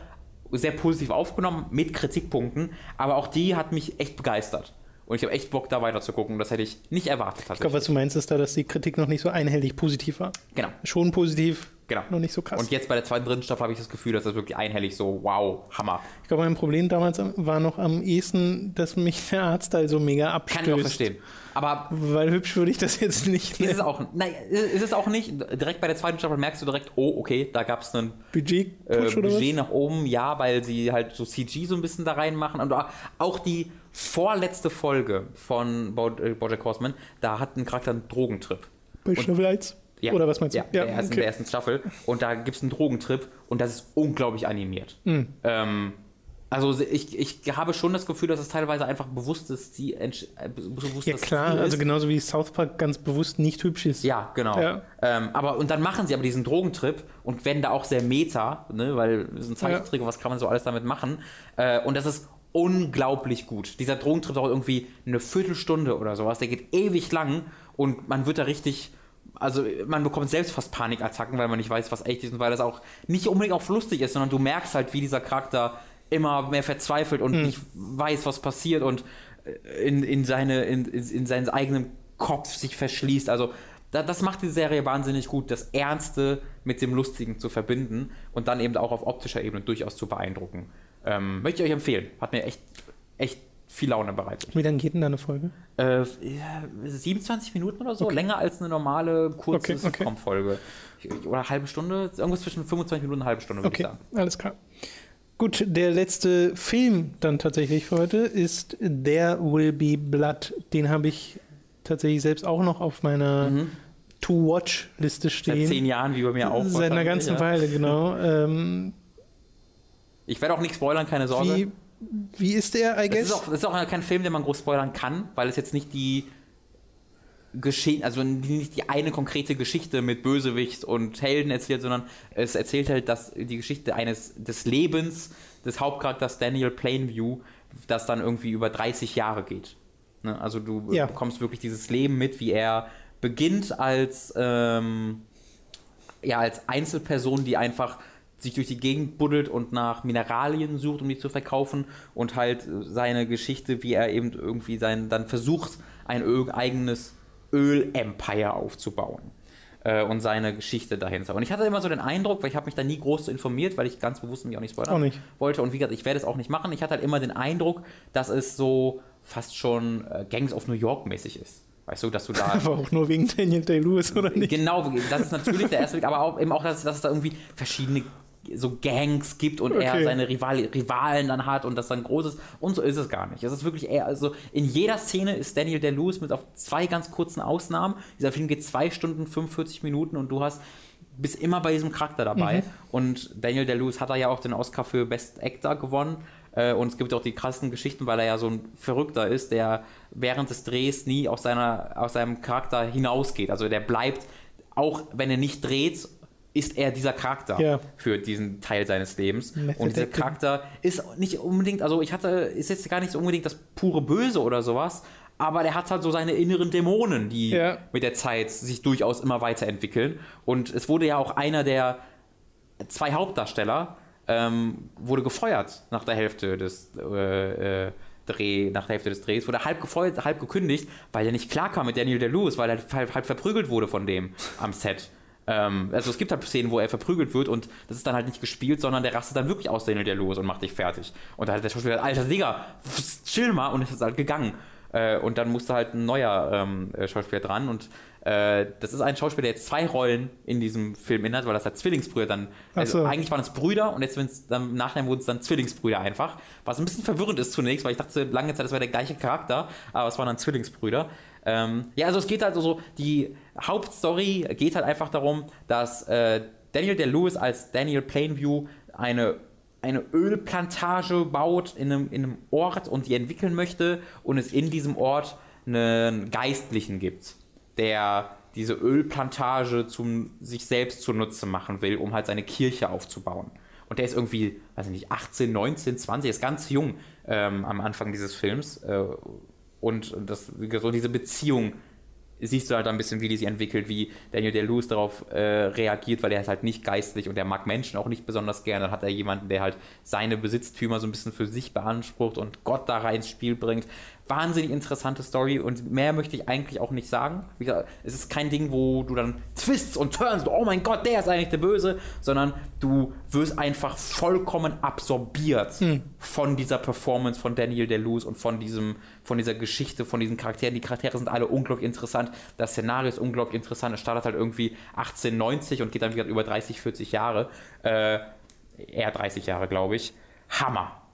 sehr positiv aufgenommen mit Kritikpunkten, aber auch die hat mich echt begeistert. Und ich habe echt Bock, da weiter zu gucken. Das hätte ich nicht erwartet. Ich glaube, was du meinst, ist da, dass die Kritik noch nicht so einhellig positiv war. Genau. Schon positiv, Genau. noch nicht so krass. Und jetzt bei der zweiten, dritten Staffel habe ich das Gefühl, dass das wirklich einhellig so, wow, Hammer. ich glaube, mein Problem damals war noch am ehesten, dass mich der Artstyle so mega abstößt. Kann ich auch verstehen. Aber Weil hübsch würde ich das jetzt nicht ist es auch, nein, ist es auch nicht. Direkt bei der zweiten Staffel merkst du direkt, oh, okay, da gab es einen Budget äh, Push oder Budget nach oben, ja, weil sie halt so CG so ein bisschen da reinmachen. Und auch die vorletzte Folge von Bo äh, Bojack Horseman, da hat ein Charakter einen Drogentrip. Bei Staffel 1? Ja. Oder was meinst du? Ja, der ersten, der ersten Staffel. Und da gibt es einen Drogentrip und das ist unglaublich animiert. Hm. Ähm, also ich, ich habe schon das Gefühl, dass es teilweise einfach bewusstes entsch- äh, bewusst Ja klar, also genauso wie South Park ganz bewusst nicht hübsch ist. Ja, genau. Ja. Ähm, aber und dann machen sie aber diesen Drogentrip und werden da auch sehr meta, ne, weil es ist ein Zeichentrick und was kann man so alles damit machen. Äh, und das ist unglaublich gut. Dieser Drogentrip dauert irgendwie eine Viertelstunde oder sowas. Der geht ewig lang und man wird da richtig. Also man bekommt selbst fast Panikattacken, weil man nicht weiß, was echt ist und weil das auch nicht unbedingt auch lustig ist, sondern du merkst halt, wie dieser Charakter immer mehr verzweifelt und nicht weiß, was passiert und äh, in, in, seine, in, in, in seinen eigenen Kopf sich verschließt. Also da, das macht die Serie wahnsinnig gut, das Ernste mit dem Lustigen zu verbinden und dann eben auch auf optischer Ebene durchaus zu beeindrucken. Ähm, möchte ich euch empfehlen. Hat mir echt, echt viel Laune bereitet. Wie lange geht denn da eine Folge? Äh, ja, 27 Minuten oder so, länger als eine normale kurze Okay, okay. Sitcom-Folge. Oder eine halbe Stunde, irgendwas zwischen 25 Minuten und eine halbe Stunde, würde Okay, ich sagen. alles klar. Gut, der letzte Film dann tatsächlich für heute ist There Will Be Blood. Den habe ich tatsächlich selbst auch noch auf meiner To-Watch-Liste Mhm. Seit stehen. zehn Jahren, wie bei mir auch. Seit einer ganzen ja. Weile, genau. Ähm, Ich werde auch nicht spoilern, keine Sorge. wie, wie ist der, I Das guess? ist, auch, das ist auch kein Film, den man groß spoilern kann, weil es jetzt nicht die Geschichte, also nicht die eine konkrete Geschichte mit Bösewicht und Helden erzählt, sondern es erzählt halt dass die Geschichte eines des Lebens des Hauptcharakters Daniel Plainview, das dann irgendwie über 30 Jahre geht. Ne? Also du Ja. bekommst wirklich dieses Leben mit, wie er beginnt als ähm, ja, als Einzelperson, die einfach sich durch die Gegend buddelt und nach Mineralien sucht, um die zu verkaufen und halt seine Geschichte, wie er eben irgendwie sein, dann versucht, ein Öl, eigenes Öl-Empire aufzubauen äh, und seine Geschichte dahinter. Und ich hatte immer so den Eindruck, weil ich habe mich da nie groß so informiert, weil ich ganz bewusst mich auch nicht spoilern Auch nicht. wollte und wie gesagt, ich werde es auch nicht machen. Ich hatte halt immer den Eindruck, dass es so fast schon äh, Gangs of New York mäßig ist. Weißt du, dass du da Aber auch nur wegen Daniel Day-Lewis, oder nicht? Genau, das ist natürlich der erste Weg, aber auch eben auch, dass, dass es da irgendwie verschiedene so Gangs gibt und er Okay. seine Rival Rivalen dann hat und das dann groß ist. Und so ist es gar nicht. Es ist wirklich eher, also in jeder Szene ist Daniel Day-Lewis mit auf zwei ganz kurzen Ausnahmen. Dieser Film geht zwei Stunden 45 Minuten und du hast bist immer bei diesem Charakter dabei. Und Daniel Day-Lewis hat da ja auch den Oscar für Best Actor gewonnen. Äh, Und es gibt auch die krassen Geschichten, weil er ja so ein Verrückter ist, der während des Drehs nie aus, seiner, aus seinem Charakter hinausgeht. Also der bleibt, auch wenn er nicht dreht, ist er dieser Charakter Ja. für diesen Teil seines Lebens. Method Und dieser. Charakter ist nicht unbedingt, also ich hatte, ist jetzt gar nicht so unbedingt das pure Böse oder sowas, aber der hat halt so seine inneren Dämonen, die Ja. mit der Zeit sich durchaus immer weiterentwickeln. Und es wurde ja auch einer der zwei Hauptdarsteller ähm, wurde gefeuert nach der Hälfte des äh, äh, Dreh, nach der Hälfte des Drehs, wurde halb gefeuert, halb gekündigt, weil er nicht klarkam mit Daniel Day-Lewis, weil er halb, halb verprügelt wurde von dem am Set. Ähm, also es gibt halt Szenen, wo er verprügelt wird und das ist dann halt nicht gespielt, sondern der rastet dann wirklich aus Daniel Day-Lewis und macht dich fertig. Und da hat der Schauspieler gesagt, alter Digga, chill mal und ist halt gegangen. Äh, und dann musste halt ein neuer ähm, äh, Schauspieler dran und Äh, das ist ein Schauspieler, der jetzt zwei Rollen in diesem Film innehat, weil das halt Zwillingsbrüder dann. Also so. eigentlich waren es Brüder und jetzt dann, im Nachhinein wurden es dann Zwillingsbrüder einfach. Was ein bisschen verwirrend ist zunächst, weil ich dachte lange Zeit, das wäre der gleiche Charakter, aber es waren dann Zwillingsbrüder. Ähm, ja, also es geht halt so, die Hauptstory geht halt einfach darum, dass äh, Daniel der Lewis als Daniel Plainview eine eine Ölplantage baut in einem, in einem Ort und die entwickeln möchte und es in diesem Ort einen Geistlichen gibt, der diese Ölplantage zum sich selbst zunutze machen will, um halt seine Kirche aufzubauen. Und der ist irgendwie, weiß ich nicht, 18, 19, 20, ist ganz jung ähm, am Anfang dieses Films. Äh, und das, so diese Beziehung siehst du halt ein bisschen, wie die sich entwickelt, wie Daniel Day-Lewis darauf äh, reagiert, weil er ist halt nicht geistlich und er mag Menschen auch nicht besonders gerne. Dann hat er jemanden, der halt seine Besitztümer so ein bisschen für sich beansprucht und Gott da rein ins Spiel bringt wahnsinnig interessante Story und mehr möchte ich eigentlich auch nicht sagen. Wie gesagt, es ist kein Ding, wo du dann twists und turns, oh mein Gott, der ist eigentlich der Böse, sondern du wirst einfach vollkommen absorbiert hm. von dieser Performance von Daniel DeLuz und von diesem, von dieser Geschichte, von diesen Charakteren. Die Charaktere sind alle unglaublich interessant, das Szenario ist unglaublich interessant. Es startet halt irgendwie 1890 und geht dann wieder über 30, 40 Jahre. Äh, eher 30 Jahre, glaube ich. Hammer.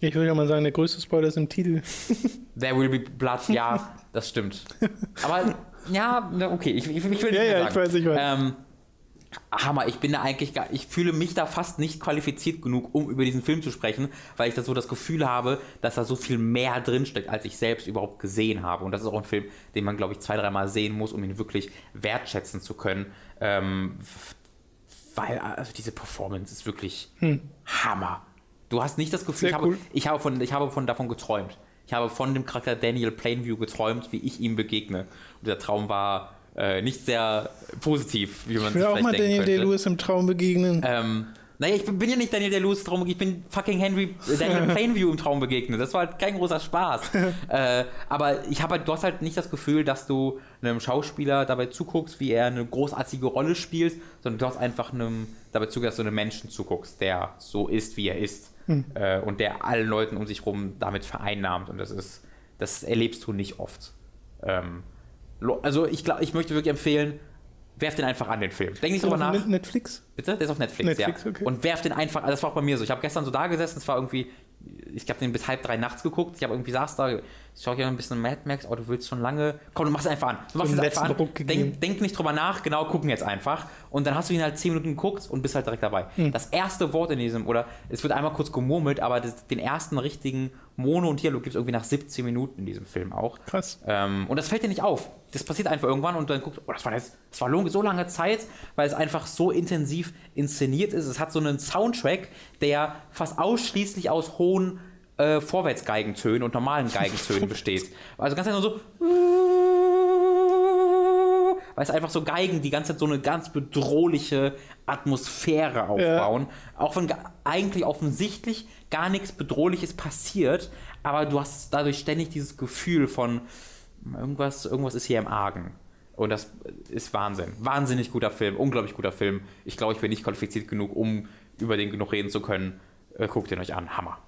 Ich würde ja mal sagen, der größte Spoiler ist im Titel. There will be blood, ja, das stimmt. Aber ja, okay, ich, ich, ich will ja, ja, sagen. ich weiß, ich weiß. Ähm, Hammer, ich bin da eigentlich gar, ich fühle mich da fast nicht qualifiziert genug, um über diesen Film zu sprechen, weil ich da so das Gefühl habe, dass da so viel mehr drinsteckt, als ich selbst überhaupt gesehen habe. Und das ist auch ein Film, den man, glaube ich, zwei, dreimal sehen muss, um ihn wirklich wertschätzen zu können. Ähm, weil also diese Performance ist wirklich hm. Hammer. Du hast nicht das Gefühl, ich, cool. habe, ich, habe von, ich habe von davon geträumt. Ich habe von dem Charakter Daniel Plainview geträumt, wie ich ihm begegne. Und der Traum war äh, nicht sehr positiv, wie man ich will auch mal Daniel Day-Lewis im Traum begegnen. Ähm, naja, ich bin, bin ja nicht Daniel Day-Lewis im Traum, ich bin fucking Henry äh, Daniel Plainview im Traum begegnet. Das war halt kein großer Spaß. äh, aber ich habe halt, du hast halt nicht das Gefühl, dass du einem Schauspieler dabei zuguckst, wie er eine großartige Rolle spielt, sondern du hast einfach einem, dabei zugehört, dass du einem Menschen zuguckst, der so ist, wie er ist äh, und der allen Leuten um sich herum damit vereinnahmt. Und das ist, das erlebst du nicht oft. Ähm, also ich glaube, ich möchte wirklich empfehlen, werf den einfach an den Film. Denk nicht drüber nach. Netflix? Bitte? Der ist auf Netflix, Netflix ja. Okay. Und werf den einfach, also das war auch bei mir so. Ich habe gestern so da gesessen, es war irgendwie, ich habe den bis halb drei nachts geguckt. Ich habe irgendwie saß da, ich schaue hier ein bisschen Mad Max, oh, du willst schon lange. Komm, du machst es einfach an. Du machst es einfach an. Denk, denk, nicht drüber nach, genau, gucken jetzt einfach. Und dann hast du ihn halt zehn Minuten geguckt und bist halt direkt dabei. Hm. Das erste Wort in diesem, oder es wird einmal kurz gemurmelt, aber das, den ersten richtigen Mono und Dialog gibt es irgendwie nach 17 Minuten in diesem Film auch. Krass. Ähm, und das fällt dir nicht auf. Das passiert einfach irgendwann und dann guckst du, oh, das war jetzt, das war so lange Zeit, weil es einfach so intensiv inszeniert ist. Es hat so einen Soundtrack, der fast ausschließlich aus hohen äh, Vorwärtsgeigentönen und normalen Geigentönen besteht. Also ganz einfach so weil es einfach so Geigen die ganze Zeit so eine ganz bedrohliche Atmosphäre aufbauen. Ja. Auch wenn eigentlich offensichtlich gar nichts Bedrohliches passiert, aber du hast dadurch ständig dieses Gefühl von irgendwas, irgendwas ist hier im Argen. Und das ist Wahnsinn. Wahnsinnig guter Film, unglaublich guter Film. Ich glaube, ich bin nicht qualifiziert genug, um über den genug reden zu können. Äh, guckt ihn euch an. Hammer.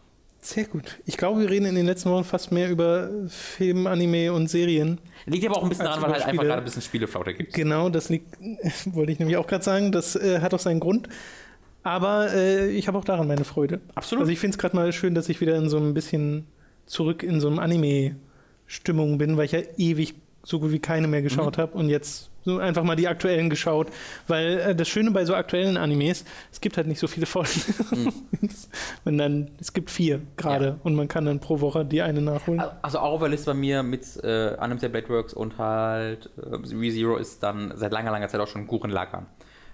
Sehr gut. Ich glaube, wir reden in den letzten Wochen fast mehr über Film, Anime und Serien. Liegt aber auch ein bisschen daran, weil halt einfach gerade ein bisschen Spieleflaute gibt. Genau, das liegt, wollte ich nämlich auch gerade sagen, das äh, hat auch seinen Grund. Aber äh, ich habe auch daran meine Freude. Absolut. Also ich finde es gerade mal schön, dass ich wieder in so ein bisschen zurück in so einem Anime-Stimmung bin, weil ich ja ewig so gut wie keine mehr geschaut mhm. habe und jetzt so einfach mal die aktuellen geschaut, weil äh, das Schöne bei so aktuellen Animes, es gibt halt nicht so viele Folgen. Mhm. und dann, es gibt vier gerade ja. und man kann dann pro Woche die eine nachholen. Also Overall ist bei mir mit äh, Unlimited Bladeworks und halt äh, ReZero ist dann seit langer, langer Zeit auch schon Guren Lagan.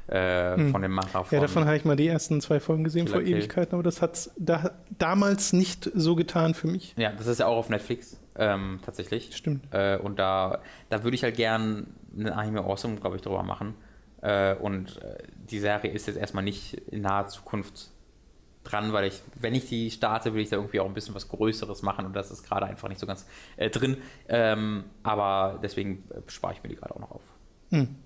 Äh, hm. von dem Macher von Ja, davon habe ich mal die ersten zwei Folgen gesehen Killer vor Kill. Ewigkeiten, aber das hat es da, damals nicht so getan für mich. Ja, das ist ja auch auf Netflix ähm, tatsächlich. Stimmt. Äh, und da, da würde ich halt gern eine Anime Awesome, glaube ich, drüber machen. Äh, und äh, die Serie ist jetzt erstmal nicht in naher Zukunft dran, weil ich, wenn ich die starte, will ich da irgendwie auch ein bisschen was Größeres machen und das ist gerade einfach nicht so ganz äh, drin. Ähm, aber deswegen spare ich mir die gerade auch noch auf. Hm.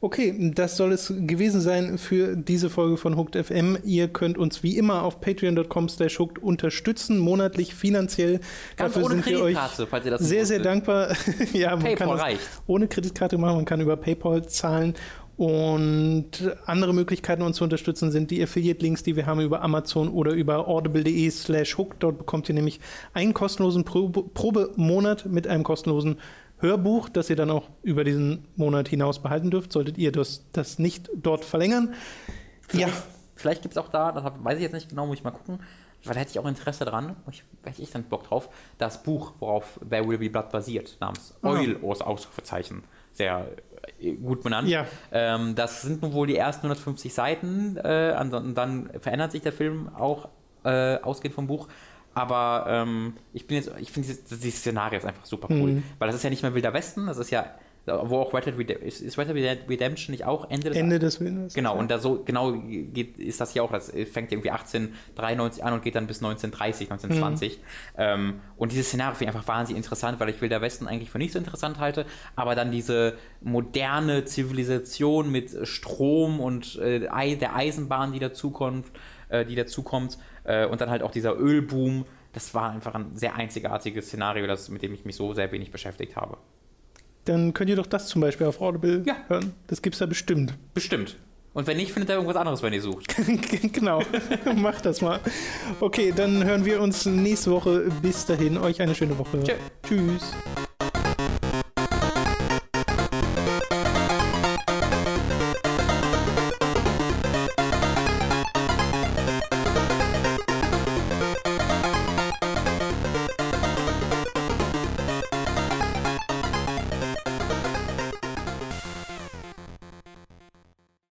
Okay, das soll es gewesen sein für diese Folge von Hooked FM. Ihr könnt uns wie immer auf patreon.com slash hooked unterstützen, monatlich, finanziell. Ganz Dafür ohne sind wir euch Kreditkarte, falls ihr das sehr, sehr dankbar. ja, man PayPal kann das reicht. ohne Kreditkarte machen, man kann über PayPal zahlen. Und andere Möglichkeiten, uns zu unterstützen, sind die Affiliate-Links, die wir haben über Amazon oder über audible.de slash hook. Dort bekommt ihr nämlich einen kostenlosen Probe Probemonat mit einem kostenlosen Hörbuch, das ihr dann auch über diesen Monat hinaus behalten dürft, solltet ihr das, das nicht dort verlängern. Ja, Vielleicht, vielleicht gibt es auch da, das weiß ich jetzt nicht genau, muss ich mal gucken, weil da hätte ich auch Interesse dran, ich, hätte ich dann Bock drauf, das Buch, worauf There Will Be Blood basiert, namens Ah. Oil aus Ausrufezeichen. Sehr äh, gut benannt. Ja. Ähm, das sind nun wohl die ersten 150 Seiten, äh, ansonsten dann verändert sich der Film auch äh, ausgehend vom Buch. Aber ähm, ich bin jetzt, ich finde dieses, dieses Szenario ist einfach super cool. Mhm. Weil das ist ja nicht mehr Wilder Westen, das ist ja, wo auch Red Dead Redemption, ist, ist Red Dead Redemption nicht auch Ende des Ende des Films. Genau, und da so genau geht, ist das hier auch. Das fängt irgendwie 1893 an und geht dann bis 1930, 1920. Ähm, und dieses Szenario finde ich einfach wahnsinnig interessant, weil ich Wilder Westen eigentlich für nicht so interessant halte, aber dann diese moderne Zivilisation mit Strom und äh, der Eisenbahn, die dazukommt, äh, die dazukommt, äh, und dann halt auch dieser Ölboom. Das war einfach ein sehr einzigartiges Szenario, das, mit dem ich mich so sehr wenig beschäftigt habe. Dann könnt ihr doch das zum Beispiel auf Audible Ja. hören. Das gibt's da bestimmt. Bestimmt. Und wenn nicht, findet er irgendwas anderes, wenn ihr sucht. genau, macht das mal. Okay, dann hören wir uns nächste Woche. Bis dahin, euch eine schöne Woche. Tschö. Tschüss.